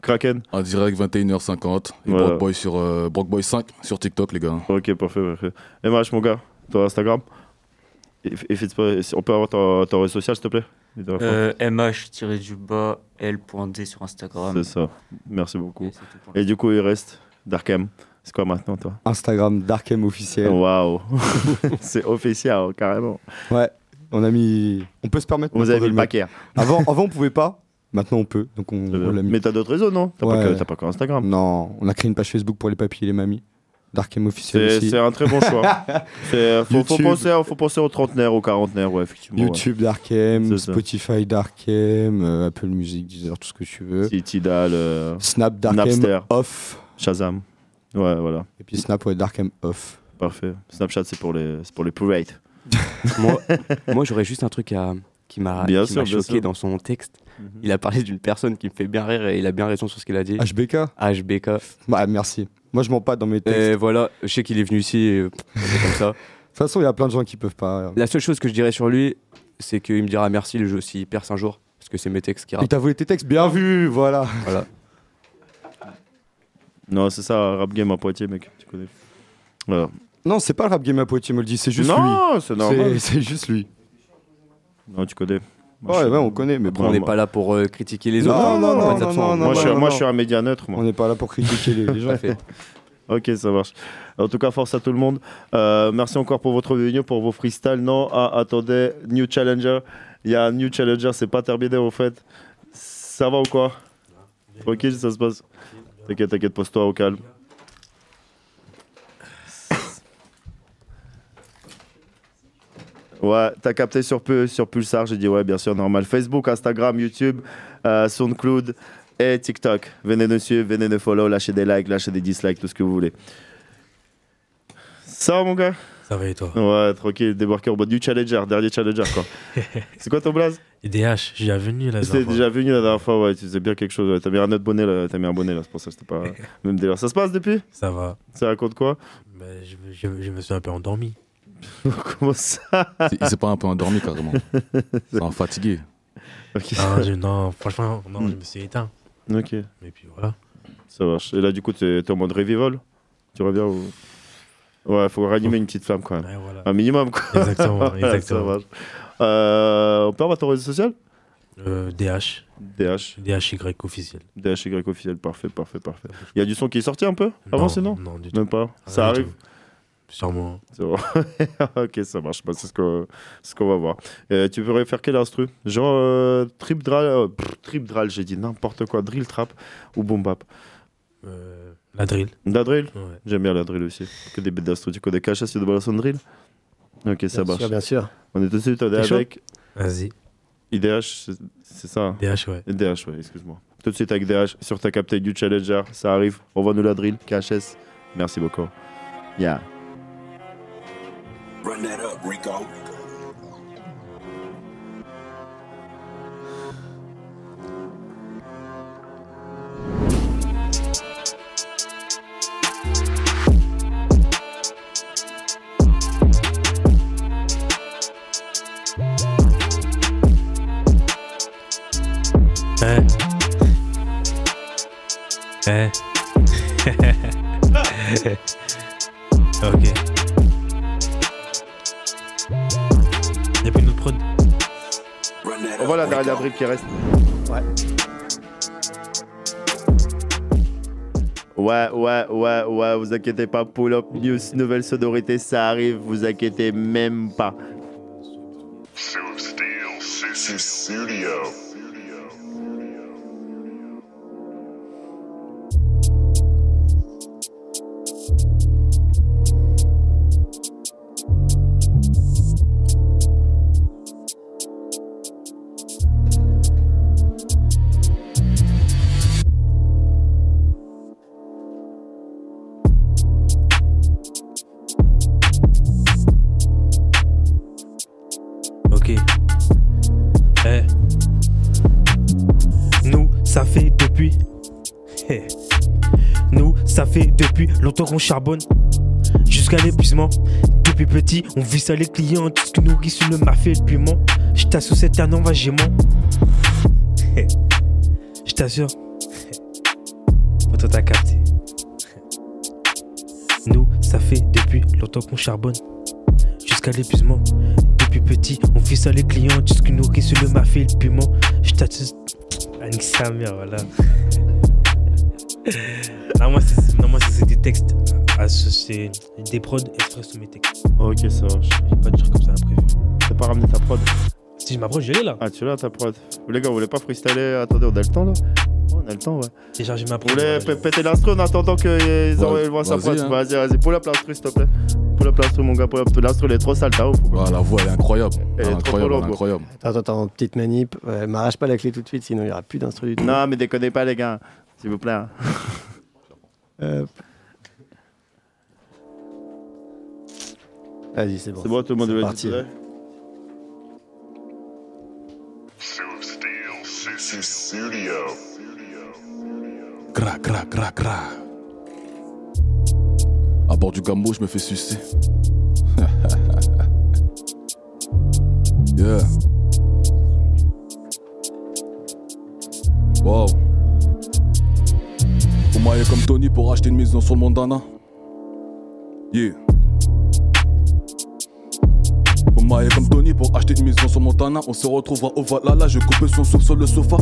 Kraken. En direct 21h50. Et Voilà. Brock Boy sur euh, Brock Boy 5 sur TikTok, les gars. Ok, parfait, parfait. MH, mon gars, ton Instagram. Et, et on peut avoir ton, ton réseau social, s'il te plaît? Euh, MH-du-bas L.D sur Instagram. C'est ça. Merci beaucoup. Et Et du coup, il reste Darkem. C'est quoi maintenant, toi Instagram Darkem officiel. Waouh *laughs* C'est officiel, hein, carrément. Ouais, on a mis. On peut se permettre. Vous avez mis le paquet. Avant, avant, on pouvait pas. Maintenant, on peut. Donc, on, on l'a mis. Mais t'as d'autres réseaux, non T'as pas, Ouais. pas que Instagram. Non, on a créé une page Facebook pour les papis et les mamies. Darkem officiel C'est un très bon choix. *laughs* C'est- faut, faut penser, faut penser aux trentenaires, aux quarantenaires, ouais, effectivement. YouTube Darkem, C'est ça. Spotify Darkem, euh, Apple Music, Deezer, tout ce que tu veux. Ouais. Tidal, euh, Snap Darkem Napster, off. Shazam. Ouais, voilà. Et puis Snap, ouais, Darkem off. Parfait. Snapchat, c'est pour les, c'est pour les private. *laughs* moi, moi j'aurais juste un truc à, qui m'a choqué sûr. dans son texte. Mhm. Il a parlé d'une personne qui me fait bien rire et il a bien raison sur ce qu'il a dit. HBK HBK. Bah, merci. Moi, je mens pas dans mes textes. Et voilà, je sais qu'il est venu ici et, euh, c'est comme ça. *laughs* De toute façon, il y a plein de gens qui peuvent pas. La seule chose que je dirais sur lui, c'est qu'il me dira merci le jeu s'il perce un jour. Parce que c'est mes textes qui Il rappent. t'a volé tes textes, bien vu, voilà. Voilà. Non, c'est ça, rap game à Poitiers, mec. Tu connais. Voilà. Non, c'est pas le rap game à Poitiers, me le dit, c'est juste Non, lui. c'est normal. C'est- juste lui. Non, tu connais. Moi, Ouais, je suis- ouais, on connaît, mais Après, bon. on n'est pas là pour euh, critiquer les Non, autres. non, non, non, non, on- non, Moi, je suis, non, moi non. je suis un média neutre, moi. On n'est pas là pour critiquer les, les gens. *laughs* Ok, ça marche. En tout cas, force à tout le monde. Euh, merci encore pour votre venue, pour vos freestyles. Non, ah, attendez, New Challenger. Il y a un New Challenger, c'est pas terminé au fait. Ça va ou quoi? Tranquille, ça se passe. T'inquiète, t'inquiète, pose-toi au calme. Ouais, t'as capté sur, sur Pulsar, j'ai dit ouais, bien sûr, normal. Facebook, Instagram, YouTube, euh, SoundCloud et TikTok. Venez nous suivre, venez nous follow, lâchez des likes, lâchez des dislikes, tout ce que vous voulez. Ça va, mon gars? Ça va et toi? Ouais, tranquille, débarqué au bas du challenger, dernier challenger, quoi. *laughs* C'est quoi ton blaze? IDH, j'ai déjà venu là. C'est déjà venu la dernière fois, ouais, tu sais bien quelque chose. ouais. T'as mis un autre bonnet là, t'as mis un bonnet là, c'est pour ça que c'était pas *laughs* même délire. Ça se passe depuis? Ça va. Ça raconte quoi? Mais je, me- je- je me suis un peu endormi. *laughs* Comment ça? Il s'est pas un peu endormi carrément. *laughs* C'est un fatigué. Non, je- non, franchement, non, je me suis éteint. Ok. Et puis voilà. Ça marche. Et là, du coup, t'es t'es en mode revival Tu reviens ou... Ouais, faut ranimer une petite flamme quand même. Un minimum, quoi. Exactement, Ouais, ça exactement. marche. Euh, on peut avoir ton réseau social Euh, DH. DH. DHY officiel. DHY officiel, parfait, parfait, parfait. Il y a du son qui est sorti un peu avant, Non, sinon non, du Même tout. pas. Ça arrive. Sûrement. C'est bon. *laughs* ok, ça marche. Bah, c'est ce qu'on ce va voir. Euh, tu voudrais faire quel instru Genre euh, trip drill, euh, pff, trip drill, j'ai dit n'importe quoi, drill trap ou boom bap la drill. La drill Ouais. J'aime bien la drill aussi. Que des bêtes d'instru. Tu connais KHS, tu de son drill Ok, ça Bien marche. sûr, bien sûr. On est tout de suite avec. Vas-y. IDH, c'est- ça hein DH, ouais. DH, ouais, excuse-moi. Tout de suite avec DH sur ta capté du Challenger. Ça arrive. Envoie-nous la drill, KHS. Merci beaucoup. Yeah. Run that up, Rico. *laughs* Ok. Y'a plus de prod. On voit la dernière drill qui reste. Ouais. Ouais, ouais, ouais, ouais, vous inquiétez pas, pull up news, nouvelle sonorité, ça arrive, vous inquiétez même pas. Qu'on charbonne. Jusqu'à l'épuisement. Depuis petit, on vit les clients. Tout ce qui nourrit sur le mafé et le piment. Je t'assure, c'est un. Eh. Je t'assure. Toi, t'as capté. Nous, ça fait depuis longtemps qu'on charbonne. Jusqu'à l'épuisement. Depuis petit, on vit ça les clients. Tout ce qui nourrit sur le mafé et le piment. Je t'assure. Voilà. Non, moi, c'est, non, moi, c'est, c'est des textes associés. Des prods exprès sous mes textes. Ok, ça marche. J'ai pas de comme ça imprévu. T'as pas ramené ta prod Si je m'approche, je l'ai là. Ah, tu l'as ta prod. Vous, les gars, vous voulez pas freestyler? Attendez, on a le temps là Oh, On a le temps, ouais. J'ai chargé ma Vous prod. voulez voilà, p- péter l'instru en attendant qu'ils Ouais, envoient sa vas-y, prod? hein. Vas-y, vas-y, pull up l'instru, s'il te plaît. Pull up l'instru, mon gars, pull up. L'instru, elle est trop sale, t'as ouf. ou quoi Ah, la voix, elle est incroyable. Elle est trop, trop incroyable, longue, gros. incroyable. Attends, attends, petite manip. Ouais, M'arrache pas la clé tout de suite, sinon il y aura plus d'instru du tout. Non, mais déconnez pas, les gars. S'il vous plaît. hein. *laughs* Hop. Vas-y, c'est bon. C'est bon, tout le monde veut parti. Studio. Gra, gra, gra, gra. À bord du gambo, je me fais sucer. *laughs* yeah. Wow. Faut mailler comme Tony pour acheter une maison sur le Mondana. Yeah. Comme Tony pour acheter une maison sur Montana. On se retrouvera au Valhalla. Je coupe son souffle sur le sofa.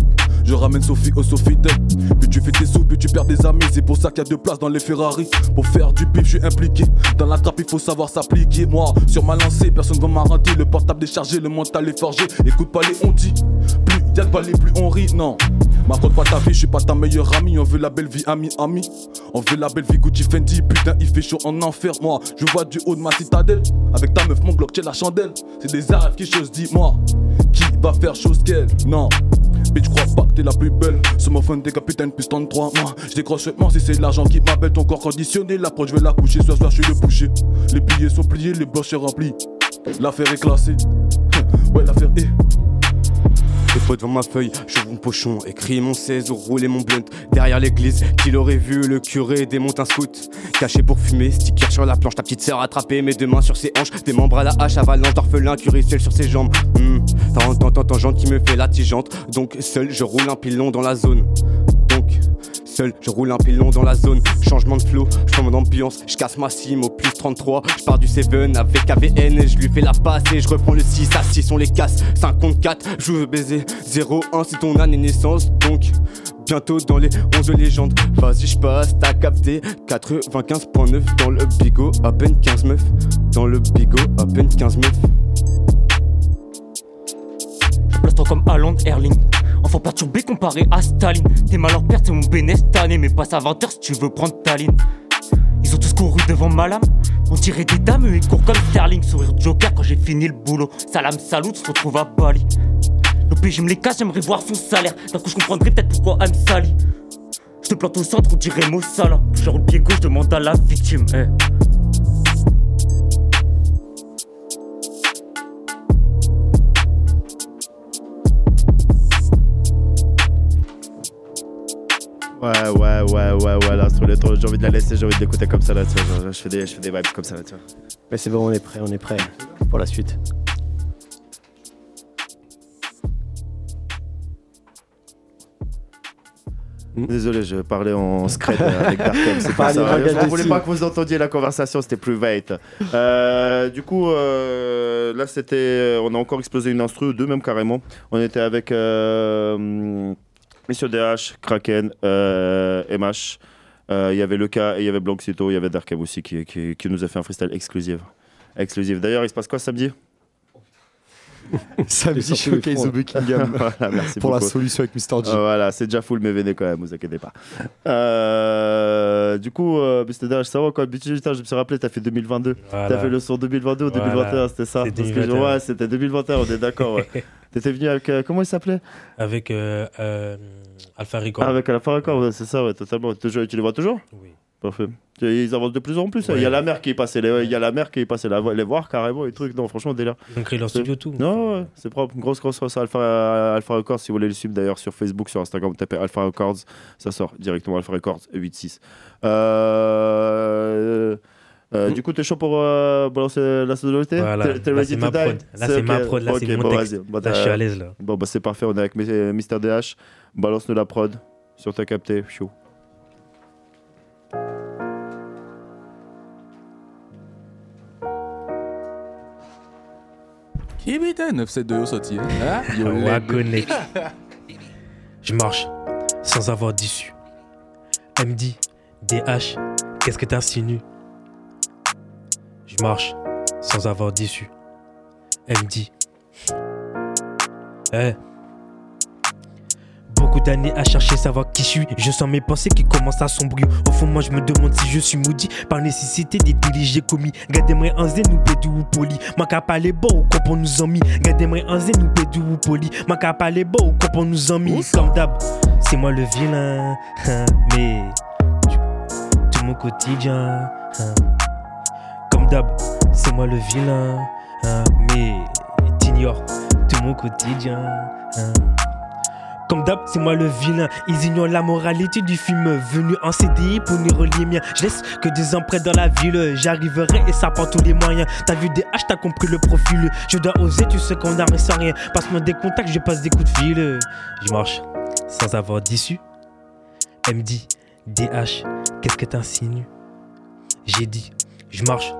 Je ramène Sophie au Sofitel. Puis tu fais tes sous, puis tu perds des amis. C'est pour ça qu'il y a de place dans les Ferrari. Pour faire du bif, je suis impliqué. Dans la trappe, il faut savoir s'appliquer. Moi, sur ma lancée, personne va m'arrêter. Le portable déchargé, le mental est forgé. Écoute pas les on dit. A de balais, plus on rit. Non. M'accorde pas ta vie, je suis pas ta meilleure amie. On veut la belle vie, ami, ami. On veut la belle vie, Gucci Fendi. Putain, il fait chaud en enfer. Moi, je vois du haut de ma citadelle. Avec ta meuf, mon bloc, tiens la chandelle. C'est des arrêts qui chose, dis-moi. Qui va faire chose qu'elle? Non. Tu crois pas que t'es la plus belle Ce mon fun des capitaines plus 33 Moi je décroche seulement si c'est l'argent qui m'appelle Ton corps conditionné L'approche je vais la coucher Ce soir je suis le boucher Les billets sont pliés Les blocs sont remplis L'affaire est classée *laughs* Ouais l'affaire est Des pots devant ma feuille, j'ouvre mon pochon, écris mon 16 ou rouler mon blunt. Derrière l'église, qui l'aurait vu, le curé démonte un scout. Caché pour fumer, sticker sur la planche, ta petite sœur attrapée, mes deux mains sur ses hanches, des membres à la hache, avalanche d'orphelin, curé-ciel sur ses jambes. Tant, tant, tant, tant, qui me fait la tigeante. Donc seul, je roule un pilon dans la zone. Je roule un pilon dans la zone. Changement de flow, je prends mon ambiance. Je casse ma sim au plus 33. Je pars du 7 avec AVN et je lui fais la passe. Et je reprends le 6 à 6, on les casse. 54, je veux baiser. 01, c'est ton année naissance. Donc, bientôt dans les 11 légendes. Vas-y, je passe, t'as capté. 95.9 dans le bigot, à peine 15 meufs. Dans le bigot, à peine 15 meufs. Je place comme Haaland, Erling. Enfant perturbé comparé à Staline. Tes malheurs perdent, c'est mon bénéfice année. Mais passe à 20h si tu veux prendre ta ligne. Ils ont tous couru devant ma lame. On dirait des dames, eux, ils courent comme Sterling. Sourire Joker quand j'ai fini le boulot. Salam, salut, se retrouve à Bali. Je me les casse, j'aimerais voir son salaire. D'un coup, je comprendrais peut-être pourquoi elle me salit. Je te plante au centre, on dirait Mossala. Je roule pied gauche, demande à la victime. Ouais, ouais, ouais, ouais, ouais, tons, j'ai envie de la laisser, j'ai envie de l'écouter comme ça, là, tu vois, je fais des, je fais des vibes comme ça, là, tu vois. Mais c'est bon, on est prêt, on est prêt pour la suite. Désolé, je parlais en scred avec Darkem, c'est pas ça. Je voulais pas que vous entendiez la conversation, c'était plus vite. Euh, du coup, euh, là, c'était. On a encore explosé une instru, deux même carrément. On était avec euh, Monsieur DH, Kraken, euh, MH. Euh, Il y avait Leca il y avait Blanxito, il y avait Darkem aussi qui, qui, qui nous a fait un freestyle exclusif. Exclusif. D'ailleurs, il se passe quoi samedi? *laughs* Samedi, showcase au Buckingham. *laughs* Voilà, merci Pour la solution avec Mr. G. Euh, voilà, c'est déjà full, mais venez quand même, vous inquiétez pas. Euh, du coup, euh, Mr. Dash, ça va quoi Putain, Je me suis rappelé, t'as fait 2022. Voilà. T'as fait le son 2022 ou Voilà. 2021, c'était ça Parce que je- 2021. Ouais, c'était 2021, on est d'accord. ouais. *laughs* T'étais venu avec. euh, comment il s'appelait? Avec euh, euh, Alpha Record. Ah, Avec Alpha Record, ouais, c'est ça, ouais, totalement. Toujours- tu les vois toujours? Oui. Parfait. Ils avancent de plus en plus. hein. Il y a Ouais. la mère qui est passée, les- il y a la mère qui est passée la, les voir carrément et trucs. Non, franchement, délire. Ils ont créé leur C'est- studio, tout. Non, ouais, c'est propre. Grosse, grosse, grosse Alpha, Alpha Records. Si vous voulez le suivre d'ailleurs sur Facebook, sur Instagram, tapez Alpha Records. Ça sort directement Alpha Records 86. Euh, euh, Du coup, t'es chaud pour euh, balancer la sonorité? Voilà. T'es- ready c'est to ma die prod. Là, c'est ma ok. prod. Là, c'est Ok, mon bon, texte. Là, je suis à l'aise, là. Bon, bah, c'est parfait. On est avec Mister DH. Balance-nous la prod sur ta capté. Chaud. Était 972 au sorti hein Yo, connect. Je marche sans avoir d'issue. MD, DH, qu'est-ce que t'insinues? Je marche sans avoir d'issue. MD. Eh. Beaucoup d'années à chercher savoir qui je suis. Je sens mes pensées qui commencent à sombrer. Au fond, moi, je me demande si je suis maudit par nécessité des délits j'ai commis. Gardez-moi un zen ou pédou ou poli. Ma capa les ou qu'on nous en mis. Gardez-moi un zen ou pédou ou poli. Ma capa les ou qu'on nous en mis. Comme d'hab, c'est moi le vilain. hein, *laughs* Mais tout mon quotidien. hein. Comme d'hab, c'est moi le vilain. hein, Mais t'ignores tout mon quotidien. Comme d'hab, c'est moi le vilain. Ils ignorent la moralité du film. Venu en CDI pour nous relier mien. Je laisse que des empreintes dans la ville. J'arriverai et ça prend tous les moyens. T'as vu des t'as compris le profil. Je dois oser, tu sais qu'on n'arrête sans rien. Passe-moi des contacts, je passe des coups de fil. Je marche sans avoir d'issue. MD, DH, qu'est-ce que t'insinues? J'ai dit, je marche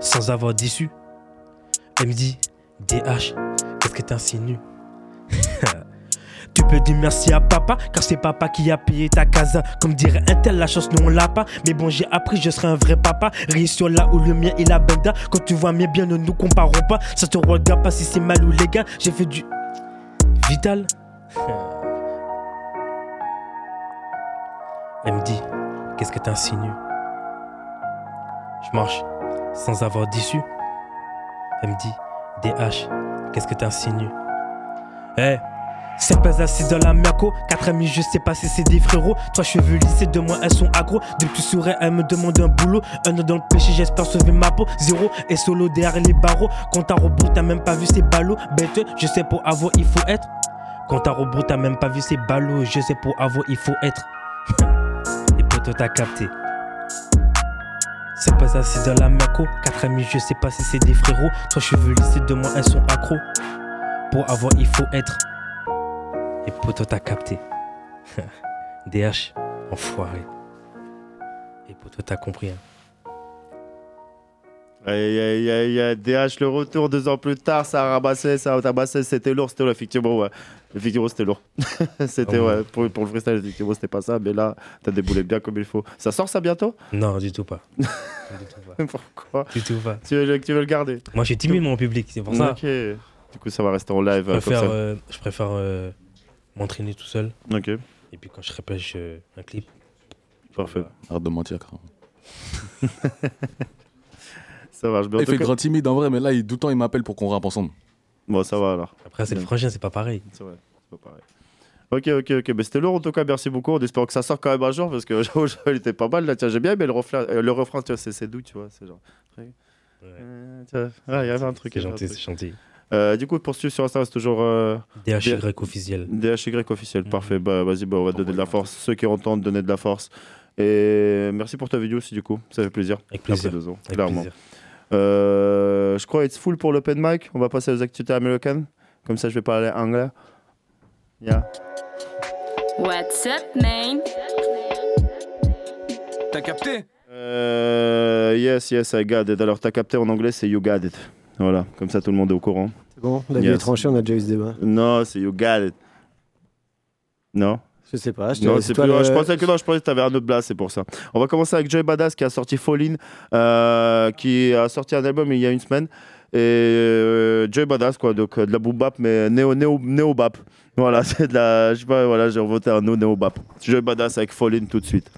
sans avoir d'issue. MD, DH, qu'est-ce que t'insinues? *laughs* Tu peux dire merci à papa, car c'est papa qui a payé ta casa. Comme dirait un tel, la chance, nous on l'a pas. Mais bon, j'ai appris, je serai un vrai papa. Ris sur là où le mien est la benda. Quand tu vois mes biens, ne nous comparons pas. Ça te regarde pas si c'est mal ou légal. J'ai fait du. Vital. Elle me dit, qu'est-ce que t'insinues? Je marche sans avoir d'issue. Elle me dit, DH, qu'est-ce que t'insinues? Eh, c'est pas assis dans la merco. Quatre amis, je sais pas si c'est des frérots. Trois cheveux lissés, de moi, elles sont accros. Depuis sourire, elles me demandent un boulot. Un an dans le péché, j'espère sauver ma peau. Zéro et solo derrière les barreaux. Quand à robot, t'as même pas vu ces ballots. Bête, je sais pour avoir, il faut être. Quand à robot, t'as même pas vu ces ballots. Je sais pour avoir, il faut être. *laughs* Et poto, t'as capté. C'est pas assis dans la merco. Quatre amis, je sais pas si c'est des frérots. Trois cheveux lissés, de moi, elles sont accros. Pour avoir, il faut être. Et poto, t'as capté. *laughs* DH, enfoiré. Et poto, t'as compris. Hein. Aïe, aïe, aïe, aïe, DH, le retour deux ans plus tard, ça a ramassé, ça a ramassé, c'était lourd, c'était lourd, effectivement, ouais. Effectivement, c'était lourd. *laughs* c'était, Ah ouais. ouais, pour, pour le freestyle, effectivement, c'était pas ça, mais là, t'as déboulé bien comme il faut. Ça sort ça bientôt? Non, du tout pas. *laughs* Pourquoi? Du tout pas. tu veux, tu veux le garder? Moi, je suis timide, mon public, c'est pour ça. Ok. Du coup, ça va rester en live Je euh, préfère, euh, je préfère euh, m'entraîner tout seul. Ok. Et puis quand je repêche euh, un clip. Parfait. Arrête de mentir. *laughs* Ça marche bien. Il fait cas- grand timide en vrai, mais là, il, tout le temps, il m'appelle pour qu'on rappe ensemble. Bon, ça va alors. Après, c'est le frangin, c'est pas pareil. C'est vrai, c'est pas pareil. Ok, ok, ok. Mais c'était lourd en tout cas, merci beaucoup. On espère que ça sort quand même un jour parce que *laughs* j'avoue, il était pas mal là. Tiens, j'ai bien aimé le refrain, euh, le refrain tu vois, c'est doux, tu vois. C'est genre. Euh, tu vois, ouais, il y avait un truc. C'est gentil, c'est gentil. Euh, du coup, pour suivre sur Insta, c'est toujours. euh, DHY officiel. DHY officiel, Mhm. parfait. Bah, vas-y, bah, on va donner de la force. Ceux qui entendent, donner de la force. Et merci pour ta vidéo aussi, du coup. Ça fait plaisir. Avec plaisir. Après deux ans, Avec clairement. plaisir. Euh, je crois it's full pour l'open mic. On va passer aux activités américaines. Comme ça, je vais parler anglais. Yeah. What's up, man? T'as capté? Euh, yes, yes, I got it. Alors, t'as capté en anglais, c'est you got it. Voilà, comme ça tout le monde est au courant. C'est bon, la vie Yes. on a déjà eu ce débat. Non, c'est you got it. Non? Je sais pas. Je, non, c'est plus- le- je pensais que non, je pensais que t'avais un autre blast, c'est pour ça. On va commencer avec Joy Badass qui a sorti Fallin, euh, qui a sorti un album il y a une semaine. Et euh, Joy Badass, quoi, donc euh, de la boom bap, mais néo, néo, néo bap. Voilà, *laughs* c'est de la. Je sais pas, voilà, j'ai inventé un no néo bap. Joy Badass avec Fallin tout de suite.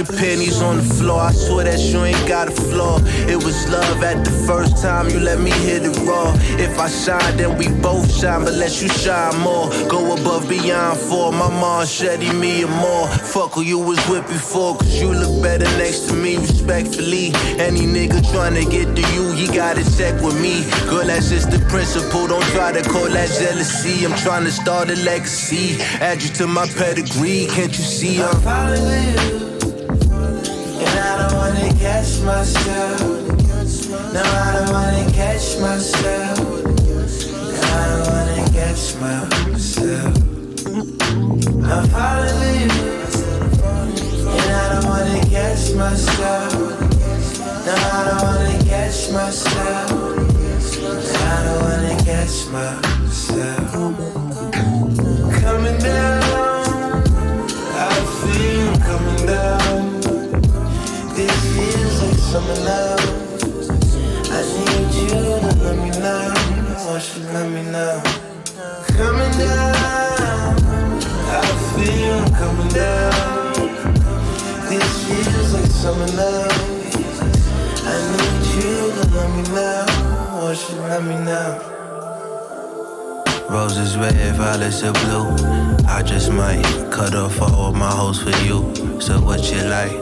Your panties on the floor. I swear that you ain't got a flaw. It was love at the first time you let me hit it raw. If I shine, then we both shine, but let you shine more. Go above beyond for my mom, Shetty, me and more. Fuck who you was with before, cause you look better next to me, respectfully. Any nigga tryna get to you, he gotta check with me. Girl, that's just the principle. Don't try to call that jealousy. I'm trying to start a legacy. Add you to my pedigree. Can't you see? Uh? I'm falling with you. Catch myself. No, I don't wanna catch myself. No, I don't wanna catch myself. I'm falling. And I don't wanna catch myself. No, I don't wanna catch myself. I don't wanna catch myself. Coming down, I feel coming down. Summer love. I need you to let me know. Won't you let me know? Coming down, I feel I'm coming down. This feels like summer love. I need you to let me know. Won't you let me know? Roses red, violets are blue. I just might cut off all my hoes for you. So what you like,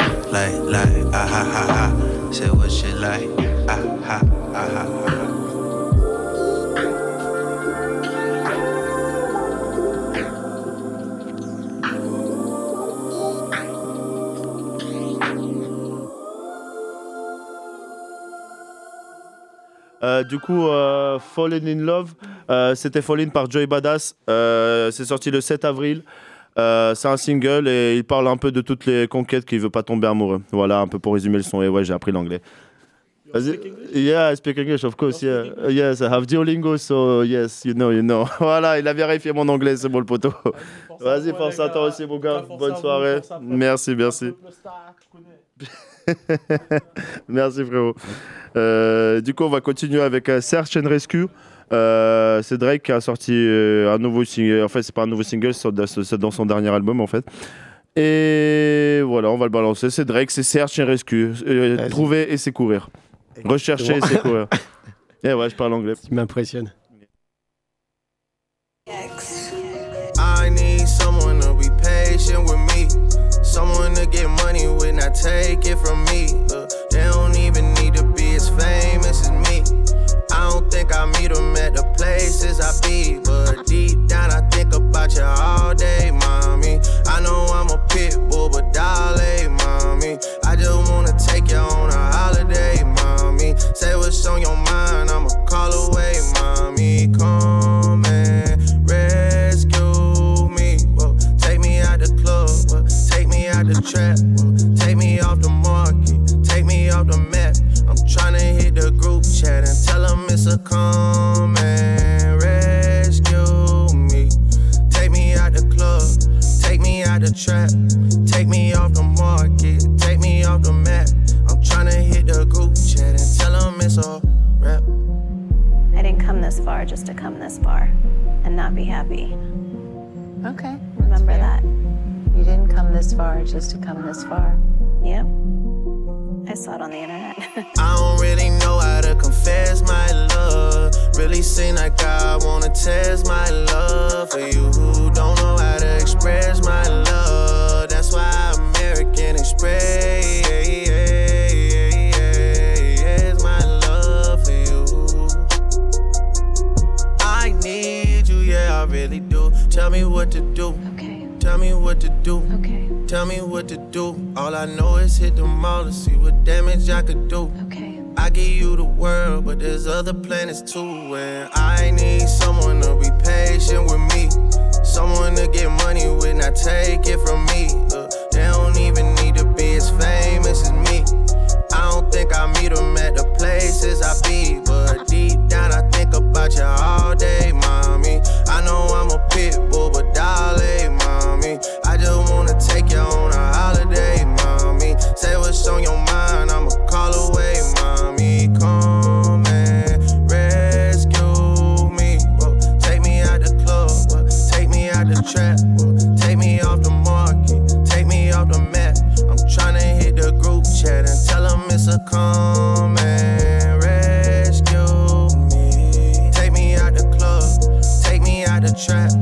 du coup, euh, Fallen in Love, euh, c'était Fallen par Joy Badass. Euh, c'est sorti le 7 avril. Euh, c'est un single et il parle un peu de toutes les conquêtes qu'il veut pas tomber amoureux. Voilà, un peu pour résumer le son. Et ouais, j'ai appris l'anglais. Vas-y. Yeah, I speak English, of course. Yeah. Uh, Yes, I have Duolingo, so yes, you know, you know. *laughs* Voilà, il a vérifié mon anglais, c'est bon le poteau. Vas-y, force à toi aussi, mon gars. Bonne soirée. Merci, merci. *laughs* Merci frérot. Euh, du coup, on va continuer avec euh, Search and Rescue. Euh, c'est Drake qui a sorti euh, un nouveau single. En fait, c'est pas un nouveau single, c'est dans- c'est son dernier album en fait. Et voilà, on va le balancer. C'est Drake, c'est Search and Rescue. Euh, trouver et secourir. Rechercher et secourir. *laughs* Et ouais, je parle anglais. Tu m'impressionnes. I need someone to be patient with me. Someone to get money with, not take it from me. Uh, they don't even need to be as famous as me. Think I meet them at the places I be. But deep down, I think about you all day, mommy. I know I'm a pit bull, but dolly, mommy. I just wanna take you on a holiday, mommy. Say what's on your mind, I'ma call away, mommy. Come and rescue me. Take me out the club, take me out the trap, group chat and tell them it's a come and rescue me. Take me out the club, take me out the trap, take me off the market, take me off the map. I'm tryna hit the group chat and tell them it's a rap. I didn't come this far just to come this far and not be happy. Okay. Remember that. You didn't come this far just to come this far. Yep. I saw it on the internet. *laughs* I don't really know how to confess my love. Really seem like I wanna test my love for you. Don't know how to express my love. That's why American Express my love for you. I need you, yeah, I really do. Tell me what to do. Tell me what to do. Okay. Tell me what to do. All I know is hit the mall to see what damage I could do. Okay. I give you the world, but there's other planets too. And I need someone to be patient with me. Someone to get money with, not take it from me. Uh, they don't even need to be as famous as me. I don't think I meet them at the places I be. But deep down, I think about you all day, mommy. I know I'm a pit bull, but darling, mommy. I just wanna take you on a holiday, mommy. Say what's on your mind, I'ma call away, mommy. Come and rescue me. Whoa, take me out the club, whoa, take me out the trap, take me off the market, take me off the map. I'm tryna hit the group chat and tell them it's a come and rescue me. Take me out the club, take me out the trap,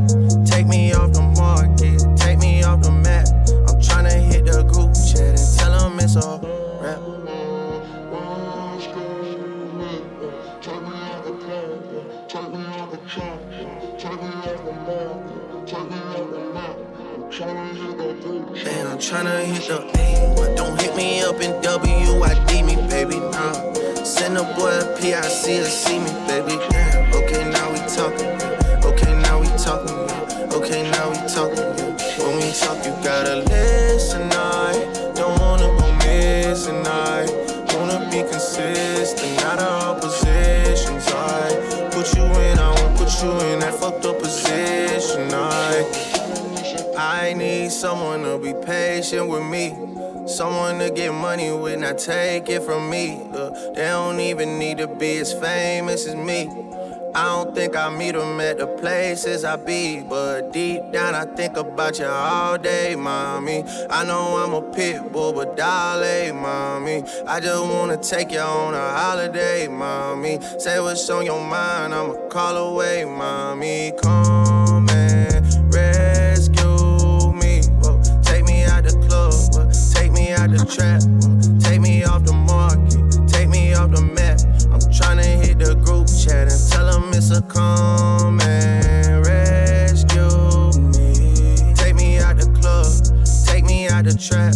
get money with, not take it from me. Uh, they don't even need to be as famous as me. I don't think I meet them at the places I be, but deep down I think about you all day, mommy. I know I'm a pit bull, but darling, mommy. I just wanna take you on a holiday, mommy. Say what's on your mind, I'ma call away, mommy. Come trap, take me off the market, take me off the map. I'm tryna hit the group chat and tell them it's a come and rescue me. Take me out the club, take me out the trap,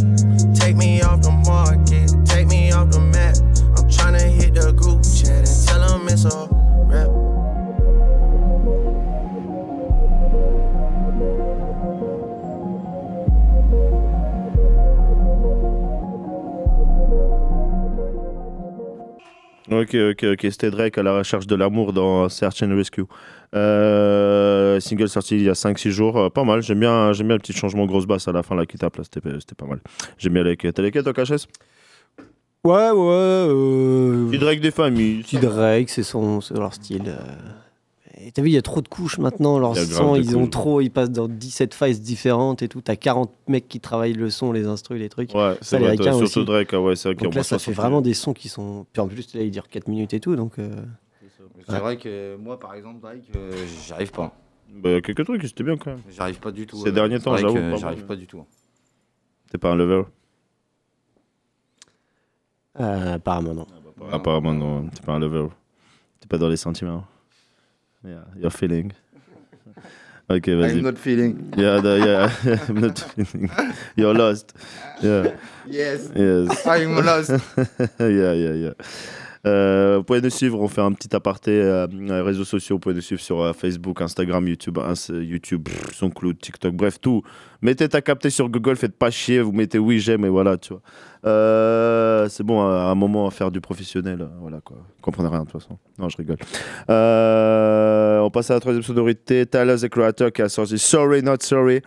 Ok, ok, ok. C'était Drake à la recherche de l'amour dans Search and Rescue. Euh, single sorti il y a 5-6 jours. Euh, pas mal. J'aime bien, j'aime bien le petit changement grosse basse à la fin là qui tape là. C'était, c'était pas mal. J'aime bien les quêtes. T'as les quêtes, KHS Ouais, ouais. Euh... Petit Drake des familles. Petit Drake, c'est son, c'est leur style. Euh. Et T'as vu, il y a trop de couches maintenant. Leur son, ils ont trop, ils passent dans 17 phases différentes et tout. T'as 40 mecs qui travaillent le son, les instrus, les trucs. Ouais, c'est vrai, américain surtout aussi. Drake, ah ouais, c'est vrai qu'il y a Donc là, ça fait vraiment des sons qui sont. Puis en plus, là, il dure 4 minutes et tout. Donc. euh, C'est vrai que moi, par exemple, Drake, euh, j'y arrive pas. Bah, il y a quelques trucs, c'était bien quand même. J'y arrive pas du tout. Ces euh, derniers temps, j'avoue. euh, pas J'y arrive mal. pas du tout. T'es pas un lover? Euh, apparemment, non. Apparemment, non. T'es pas un lover. T'es pas dans les sentiments. Yeah, you're feeling. *laughs* Ok, vas-y. I'm not feeling. Yeah, the- yeah, *laughs* I'm not feeling. You're lost. Yeah. Yes. Yes. *laughs* I'm lost. yeah, yeah, yeah. Euh, vous pouvez nous suivre, on fait un petit aparté euh, euh, réseaux sociaux, vous pouvez nous suivre sur euh, Facebook, Instagram, YouTube, Ins- YouTube, pff, SoundCloud, TikTok, bref tout. Mettez ta capté sur Google, faites pas chier, vous mettez oui j'aime et voilà, tu vois. C'est bon, à un moment à faire du professionnel, voilà quoi. Vous comprenez rien de toute façon. Non, je rigole. On passe à la troisième sonorité, Tyler the Creator qui a sorti Sorry Not Sorry,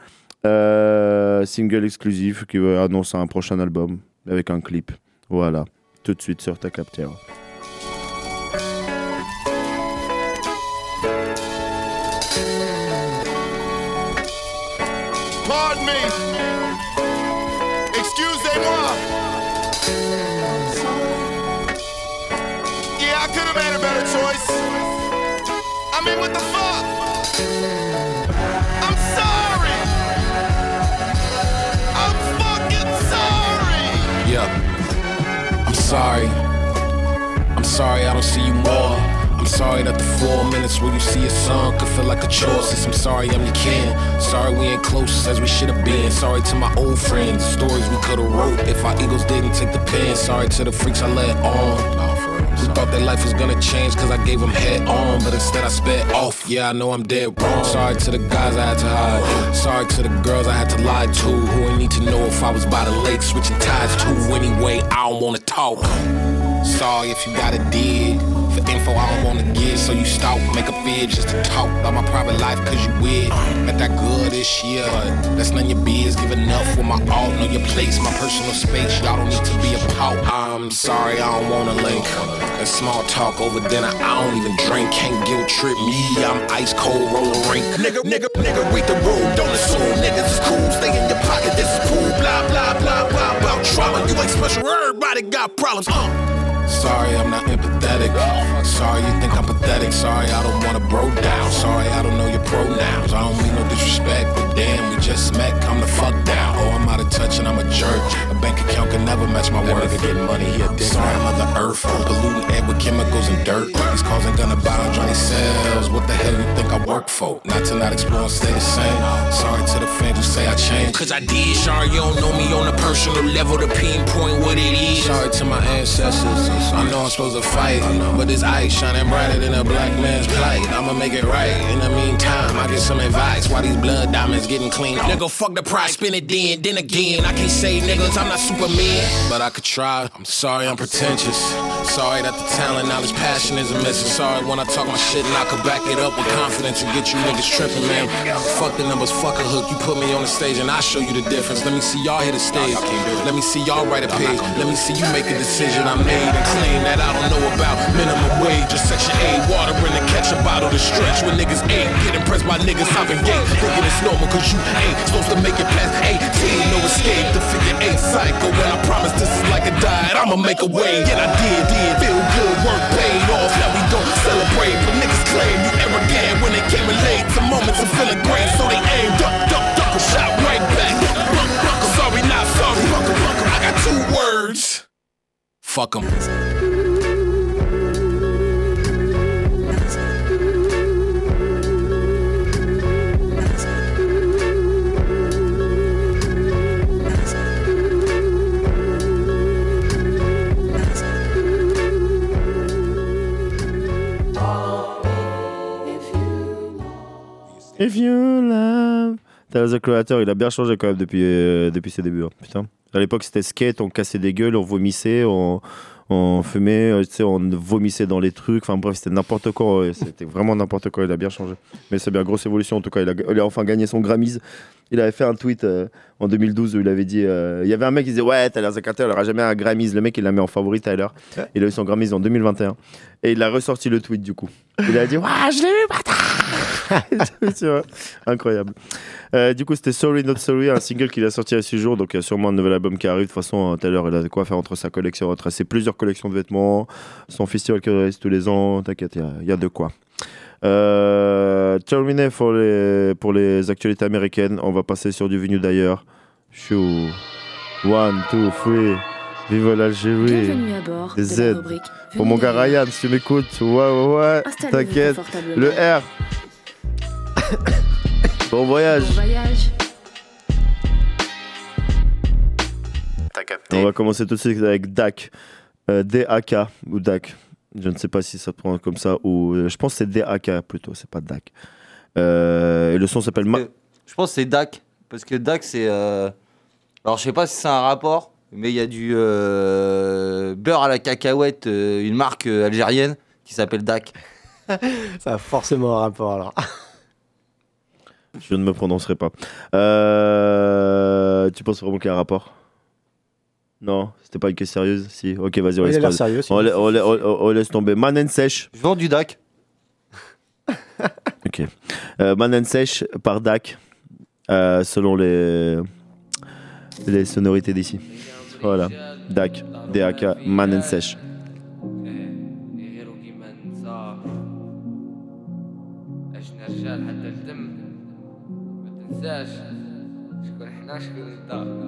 single exclusif qui annonce un prochain album avec un clip. Voilà, tout de suite sur ta capteur. Me. Excusez-moi. Yeah, I could have made a better choice. I mean, what the fuck? I'm sorry. I'm fucking sorry. Yeah. I'm sorry. I'm sorry I don't see you more. I'm sorry that the four minutes where you see your son could feel like a chore. Since I'm sorry I'm your kin. Sorry we ain't close as we should have been. Sorry to my old friends. Stories we could have wrote if our egos didn't take the pen. Sorry to the freaks I let on. Who thought their life was gonna change cause I gave them head on. But instead I sped off. Yeah, I know I'm dead wrong. Sorry to the guys I had to hide. Sorry to the girls I had to lie to. Who ain't need to know if I was by the lake switching ties to. Anyway, I don't wanna talk. Sorry if you gotta dig. For info I don't wanna give, so you stalk, make a vid just to talk about my private life, cause you weird. Got that good this year, that's none your biz. Give enough for my all, know your place, my personal space. Y'all don't need to be a pal. I'm sorry, I don't wanna link. And small talk over dinner, I don't even drink. Can't guilt trip me, I'm ice cold, roller rink. Nigga, nigga, nigga, read the room, don't assume niggas is cool. Stay in your pocket, this is cool. Blah, blah, blah, blah, about trauma. You ain't special, everybody got problems. Uh. Sorry, I'm not empathetic. Sorry, you think I'm pathetic. Sorry, I don't wanna bro down. Sorry, I don't know your pronouns. I don't mean no disrespect, but damn, we just met. Come the fuck down. Oh, I'm out of touch and I'm a jerk. A bank account can never match my worth. Nigga getting money, he a dick. Sorry, Mother Earth. Polluting air with chemicals and dirt. These cars ain't gonna buy Johnny Sales. What the hell you think I work for? Not to not explore and stay the same. Sorry to the fans who say I changed. cause I did. Sorry, you don't know me on a personal level to pinpoint what it is. Sorry to my ancestors. I know I'm supposed to fight, but this ice shining brighter than a black man's plight. I'ma make it right. In the meantime, I get some advice. Why these blood diamonds getting clean? Nigga, fuck the price, spin it then, then again. I can't say niggas, I'm not Superman, but I could try. I'm sorry, I'm pretentious. Sorry that the talent, knowledge, passion isn't missing. Sorry when I talk my shit and I could back it up with confidence and get you niggas tripping, man. Fuck the numbers, fuck a hook. You put me on the stage and I show you the difference. Let me see y'all hit the stage. Let me see y'all write a page. Let me see you make a decision I made and claim that I don't know about minimum wage or section 8. Water in the ketchup bottle to stretch when niggas ain't get impressed by niggas hopping gate. Thinking it's normal cause you ain't supposed to make it past 18. No escape, the figure eight cycle. When I promise this is like a diet, I'ma make a way. And I did, did. Feel good, work paid off. Now we don't celebrate, but niggas claim you arrogant when they came in late. Some moments of feeling great, so they aim, duck, duck, duck, a shot right back. Sorry, not sorry. I got two words. Fuck 'em. If you love. Tyler the Creator, il a bien changé quand même depuis, euh, depuis ses débuts. hein. Putain. À l'époque, c'était skate, on cassait des gueules, on vomissait, on, on fumait, euh, tu sais, on vomissait dans les trucs. Enfin bref, c'était n'importe quoi. ouais. *laughs* C'était vraiment n'importe quoi. Il a bien changé. Mais c'est bien, grosse évolution en tout cas. Il a, il a enfin gagné son Grammys. Il avait fait un tweet euh, en 2012 où il avait dit. euh, il y avait un mec qui disait Ouais, Tyler the Creator, il aura jamais un Grammys. Le mec, il l'a mis en favori, Tyler. Il a eu son Grammys en 2021. Et il a ressorti le tweet du coup. Il a dit Ouais, je l'ai eu, bâtard *laughs* Incroyable. Euh, du coup, c'était Sorry Not Sorry, un single qu'il a sorti à 6 jours. Donc, il y a sûrement un nouvel album qui arrive. De toute façon, euh, Taylor, il a de quoi faire entre sa collection, entre ses plusieurs collections de vêtements, son festival qui réalise tous les ans. T'inquiète, il y a- il y, a de quoi. Euh, terminé pour les, pour les actualités américaines. On va passer sur du venu d'ailleurs. Chou. One, two, three. Vive l'Algérie. Bienvenue à bord Des de la Z. rubrique Pour mon gars Ryan, si tu m'écoutes. Ouais, ouais, ouais. T'inquiète. Le R. *coughs* bon voyage. Bon voyage. On va commencer tout de suite avec DAC. Euh, DAK ou DAC. Je ne sais pas si ça se prend comme ça ou. euh, je pense que c'est DAK plutôt, c'est pas DAC. Euh, et le son s'appelle. Ma- Je pense que c'est DAC. Parce que DAC, c'est. euh, Alors, je sais pas si c'est un rapport, mais il y a du euh, beurre à la cacahuète, euh, une marque euh, algérienne qui s'appelle DAC. *laughs* Ça a forcément un rapport alors. *laughs* Je ne me prononcerai pas. Euh, Tu penses vraiment qu'il y a un rapport? Non, c'était pas une question sérieuse? Si, ok, vas-y, on laisse on, sinon. la- on la- on- on laisse tomber. Man and Sèche. Je vends du DAC. *laughs* Ok. Euh, Man and Sèche par DAC, euh, selon les, les sonorités d'ici. Voilà, DAC, DAK, Man and Sèche. تنساش شكون إحنا شكون انت؟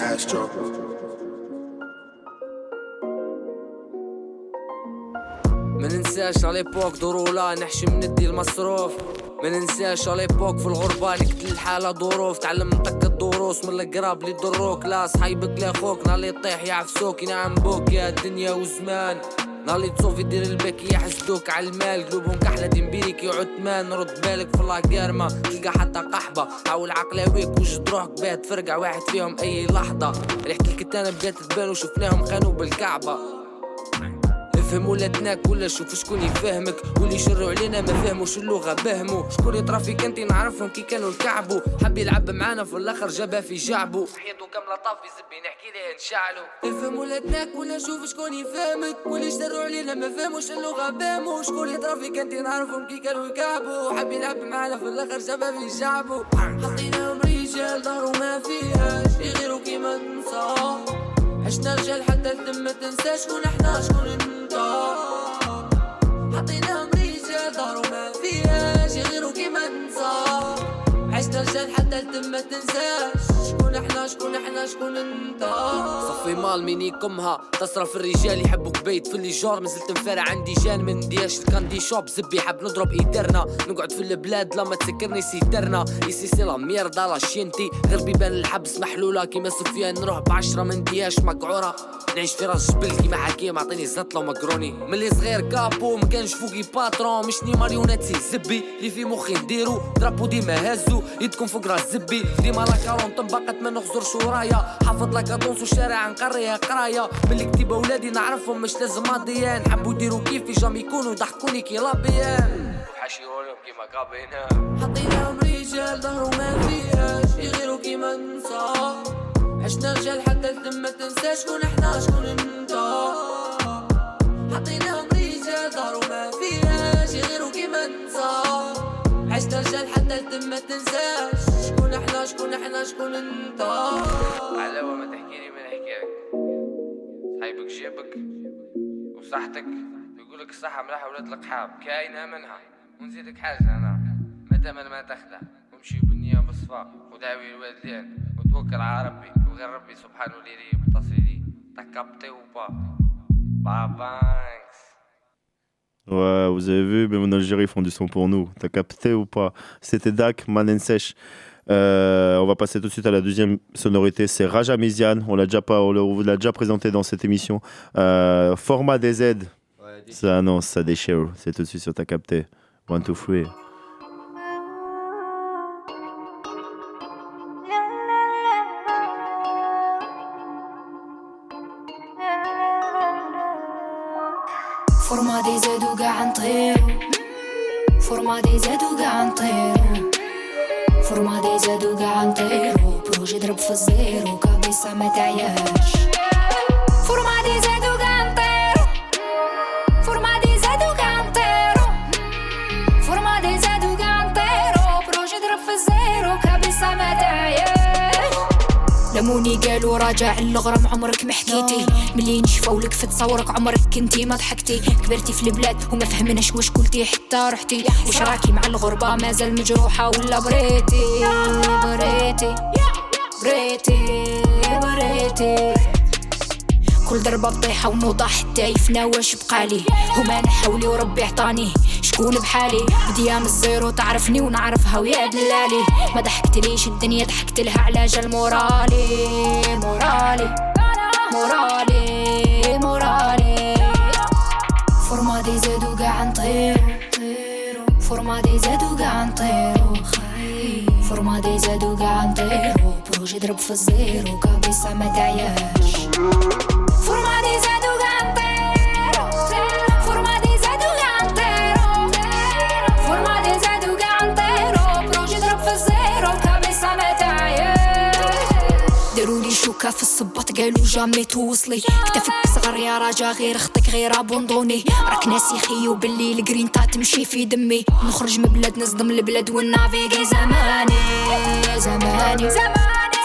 Astro. ما ننساش على ليبوك من الدي المصروف ما ننساش على ليبوك في الغربة نقتل الحالة ظروف. تعلم نطق الدروس من القراب اللي يضروك لا صحيبك لا خوك نهار اللي يطيح يعفسوك ينعم بوك. يا الدنيا والزمان نهار تصوفي دير البك يحسدوك على المال. قلوبهم كحلة ديمبيريك يعود مان رد بالك في الله قارمة تلقى حتى قحبة. حاول عقلاويك وجد روحك باه تفرقع واحد فيهم أي لحظة. ريحة الكتانة بدأت تبان وشفناهم خانوا بالكعبة. افهم ولا تناك ولا شوف شكون يفهمك. واللي يشروا علينا ما فهموش اللغة بهموا شكون يطرى فيك انت نعرفهم كي كانوا الكعبو حب يلعب معانا في الآخر جابها في جعبو. حياته كاملة طافي زبي نحكي ليه نشعلو. افهم ولا تناك ولا شوف شكون يفهمك. واللي يشتروا علينا ما فهموش اللغة بهموا شكون يطرى فيك انت نعرفهم كي كانوا الكعبو حب يلعب معانا في الآخر جابها في جعبو. حطيناهم رجال ظهروا ما فيهاش. يغيروا كيما ننسى عشنا رجال حتى الدم ما تنساش شكون إحنا شكون أنت. حطيناهم رجال ظهروا ما فيهاش يغيروا كيما ننسى. عشنا رجال حتى الدم ما تنساش. شكون إحنا شكون إحنا شكون انت؟ صفي مال مين يكمها تصرف الرجال يحبوك بيت. في اللي مازلت مفارع عندي جان. من دياش الكاندي شوب زبي حب نضرب ايدرنا. نقعد في البلاد لما تسكرني سيترنا. يسي سي لا ميردا لا شينتي غير بيبان الحبس محلوله كيما سفيان نروح بعشرة من دياش مقعورة. نعيش في راس جبل كيما حكيم عطيني زطله ومقروني ملي صغير كابو مكانش فوقي باترون. مشني ماريوناتي زبي اللي في مخي نديرو درابو ديما هزو يدكم فوق راس زبي. ديما لا كارون طبقت ما نخزر شورايا حافظ لك دونس والشارع نقريها قرايه ملي كتب ولادي نعرفهم مش لازم ماضيان حبوا يديروا كيفي جام يكونوا يضحكوني كي لابيان حاشيولهم كيما كابينا حطيناهم رجال ظهروا ما فيهاش. يغيروا كيما نسا عشنا رجال حتى الدم ما تنساش. شكون إحنا؟ شكون أنت؟ حطيناهم الدم ما تنساش. شكون إحنا شكون إحنا شكون انت. علاوة ما تحكي لي من حكاك صاحبك جابك وصحتك. يقولك الصحة ملاحة ولاد القحاب. كاينة منها. ونزيدك حاجة أنا. ما تمن ما تخدع وامشي بالنية بالصفاء وداوي الوالدين. وتوكل على ربي. وغير ربي سبحانه لي متصلي تكبتي وبا بابانكس Ouais, vous avez vu, même en Algérie, ils font du son pour nous. T'as capté ou pas? C'était Dak, Man Sèche. Euh, on va passer tout de suite à la deuxième sonorité. C'est Raja Mizian. On l'a déjà pas, on l'a- on vous l'a déjà présenté dans cette émission. Euh, format DZ. ça annonce, ça déchire. C'est tout de suite sur ta capté. One, two, three. ضرب في الزيرو كابيسا ما تعياش فورما دي زادو قاع نطيرو فورما دي زادو قاع نطيرو فورما دي زادو قاع نطيرو بروجي ضرب في الزيرو كابيسا ما تعياش لموني قالوا راجع الغرام عمرك ما حكيتي ملي نشفاو لك في تصورك عمرك كنتي ما ضحكتي. كبرتي في البلاد وما فهمناش واش قلتي حتى رحتي. واش راكي مع الغربة مازال مجروحة ولا بريتي بريتي. بريتي بريتي كل ضربة بطيحة ونوضة حتى يفنى واش بقالي. هما أنا وربي عطاني شكون بحالي. بديا من الزيرو تعرفني ونعرفها ويا دلالي. ما ضحكتليش الدنيا ضحكت لها على جال مورالي. مورالي. مورالي مورالي. فورما دي زادو قاع نطيرو فورما دي زادو قاع نطيرو فورما دي زادو قاع نطيرو بروجي ضرب في الزيرو كابيسا ما تعياش في الزيرو كابيسا ما تعياش داروا لي شوكة في الصباط قالوا جامي توصلي كتفك صغر يا راجا غير خطك غير ابوندوني راك ناسي خيو باللي الجرينتا تمشي في دمي نخرج من بلاد نصدم البلاد والنافيغي زماني زماني زماني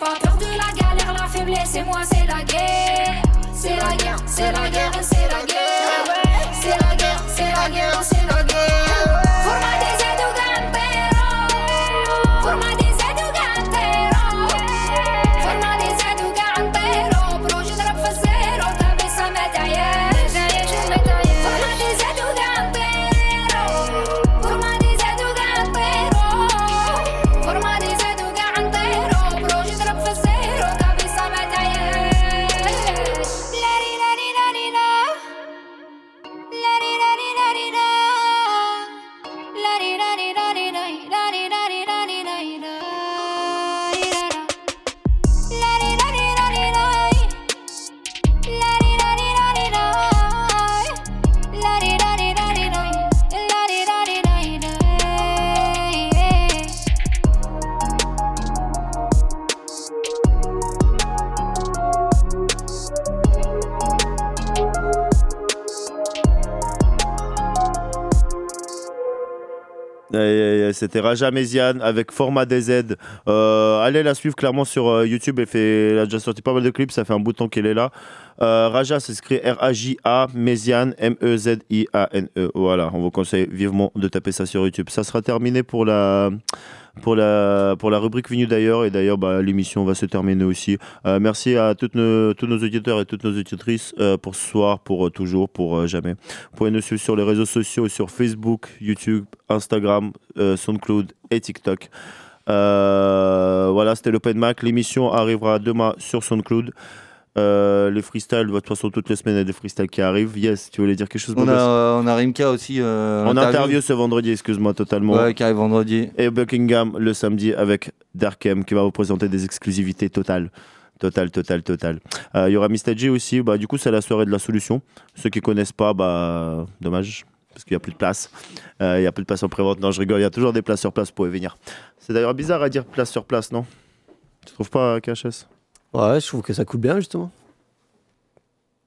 pas peur de la galère, la faiblesse et moi c'est la guerre. C'est la guerre, c'est la guerre, c'est la guerre. C'est la guerre, c'est la guerre, c'est la guerre. C'était Raja Méziane avec Format DZ. Euh, allez la suivre clairement sur euh, YouTube. Elle, fait, elle a déjà sorti pas mal de clips. Ça fait un bout de temps qu'elle est là. Euh, Raja, c'est écrit R-A-J-A, Méziane, M-E-Z-I-A-N-E. Voilà, on vous conseille vivement de taper ça sur YouTube. Ça sera terminé pour la, pour la, pour la rubrique venue d'ailleurs. Et d'ailleurs, bah, l'émission va se terminer aussi. Euh, merci à toutes nos, tous nos auditeurs et toutes nos auditrices euh, pour ce soir, pour euh, toujours, pour jamais. Vous pouvez nous suivre sur les réseaux sociaux, sur Facebook, YouTube, Instagram, SoundCloud et TikTok. Voilà, c'était l'Open Mac. L'émission arrivera demain sur SoundCloud. Euh, les freestyles, de toute façon, toutes les semaines, il y a des freestyles qui arrivent. Yes, tu voulais dire quelque chose On a, on a Rimka aussi. euh, En interview ce vendredi, excuse-moi totalement. Ouais, qui arrive vendredi. Et Buckingham le samedi avec Darkem qui va vous présenter des exclusivités totales. Total, total, total. Euh, Il y aura Mr. J aussi. Bah, du coup, c'est la soirée de la solution. Ceux qui connaissent pas, bah, dommage. Parce qu'il n'y a plus de place. Euh, Il y a plus de place en prévente. Non, je rigole. Il y a toujours des places sur place pour y venir. C'est d'ailleurs bizarre à dire place sur place, non? Tu trouves pas, KHS Ouais, je trouve que ça coûte bien, justement.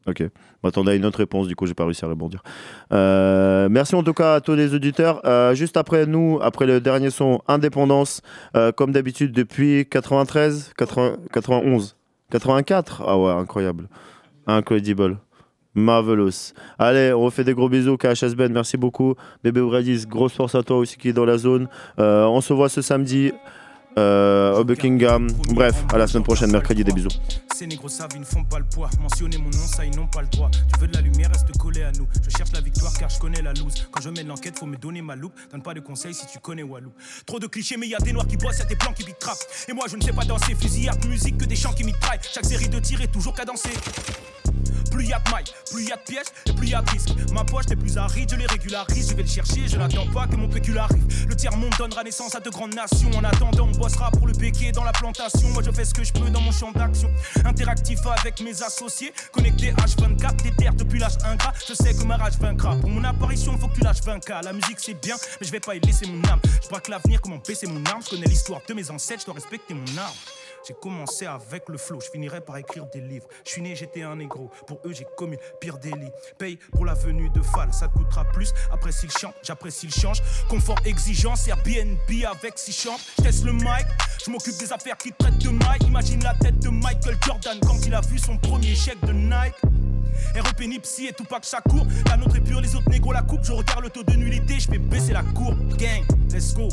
Ok. Bah, Attendez à une autre réponse, du coup, j'ai pas réussi à rebondir. Euh, merci en tout cas à tous les auditeurs. Euh, juste après nous, après le dernier son Indépendance, euh, comme d'habitude depuis 93, 80 91, 84. Ah ouais, incroyable. Incredible. Marvelous. Allez, on refait des gros bisous. KHS Ben, merci beaucoup. Bébé Ouradis, grosse force à toi aussi qui est dans la zone. On se voit ce samedi euh, au Buckingham. Bref, à la semaine prochaine, mercredi. Des bisous. Ces négros savent, ils ne font pas le poids. Mentionner mon nom, ça, ils n'ont pas le droit. Tu veux de la lumière, reste collé à nous. Je cherche la victoire car je connais la loose. Quand je mène l'enquête, faut me donner ma loupe. Donne pas de conseils si tu connais Walou. Trop de clichés, mais y a des noirs qui bossent, y'a des blancs qui trap. Et moi, je ne sais pas danser, fusillade, musique, que des chants qui mitraillent. Chaque série de tirs est toujours cadencée. Plus y a de mailles, plus y a de pièges et plus y a de risques. Ma poche n'est plus aride, je les régularise, je vais le chercher, je n'attends pas que mon pécule arrive. Le tiers-monde donnera naissance à de grandes nations. En attendant, on bossera pour le béquet dans la plantation. Moi je fais ce que je peux dans mon champ d'action. Interactif avec mes associés, connecté H24, déter depuis l'âge ingrat. Je sais que ma rage vaincra. Pour mon apparition, faut que tu lâches 20K. La musique c'est bien, mais je vais pas y laisser mon âme. Je braque l'avenir, comment baisser mon arme. Je connais l'histoire de mes ancêtres, je dois respecter mon arme. J'ai commencé avec le flow, je finirai par écrire des livres. Je suis né, j'étais un négro. Pour eux, j'ai commis le pire délit. Paye pour la venue de Fall, ça te coûtera plus. Apprécie le chant, j'apprécie le change. Confort, exigence, Airbnb avec six chambres. Je teste le mic, je m'occupe des affaires qui traitent de Mike. Imagine la tête de Michael Jordan quand il a vu son premier chèque de Nike. REP Nipsey et Tupac Shakur. La nôtre est pure, les autres négros la coupe. Je regarde le taux de nullité, je fais baisser la courbe. Gang, let's go.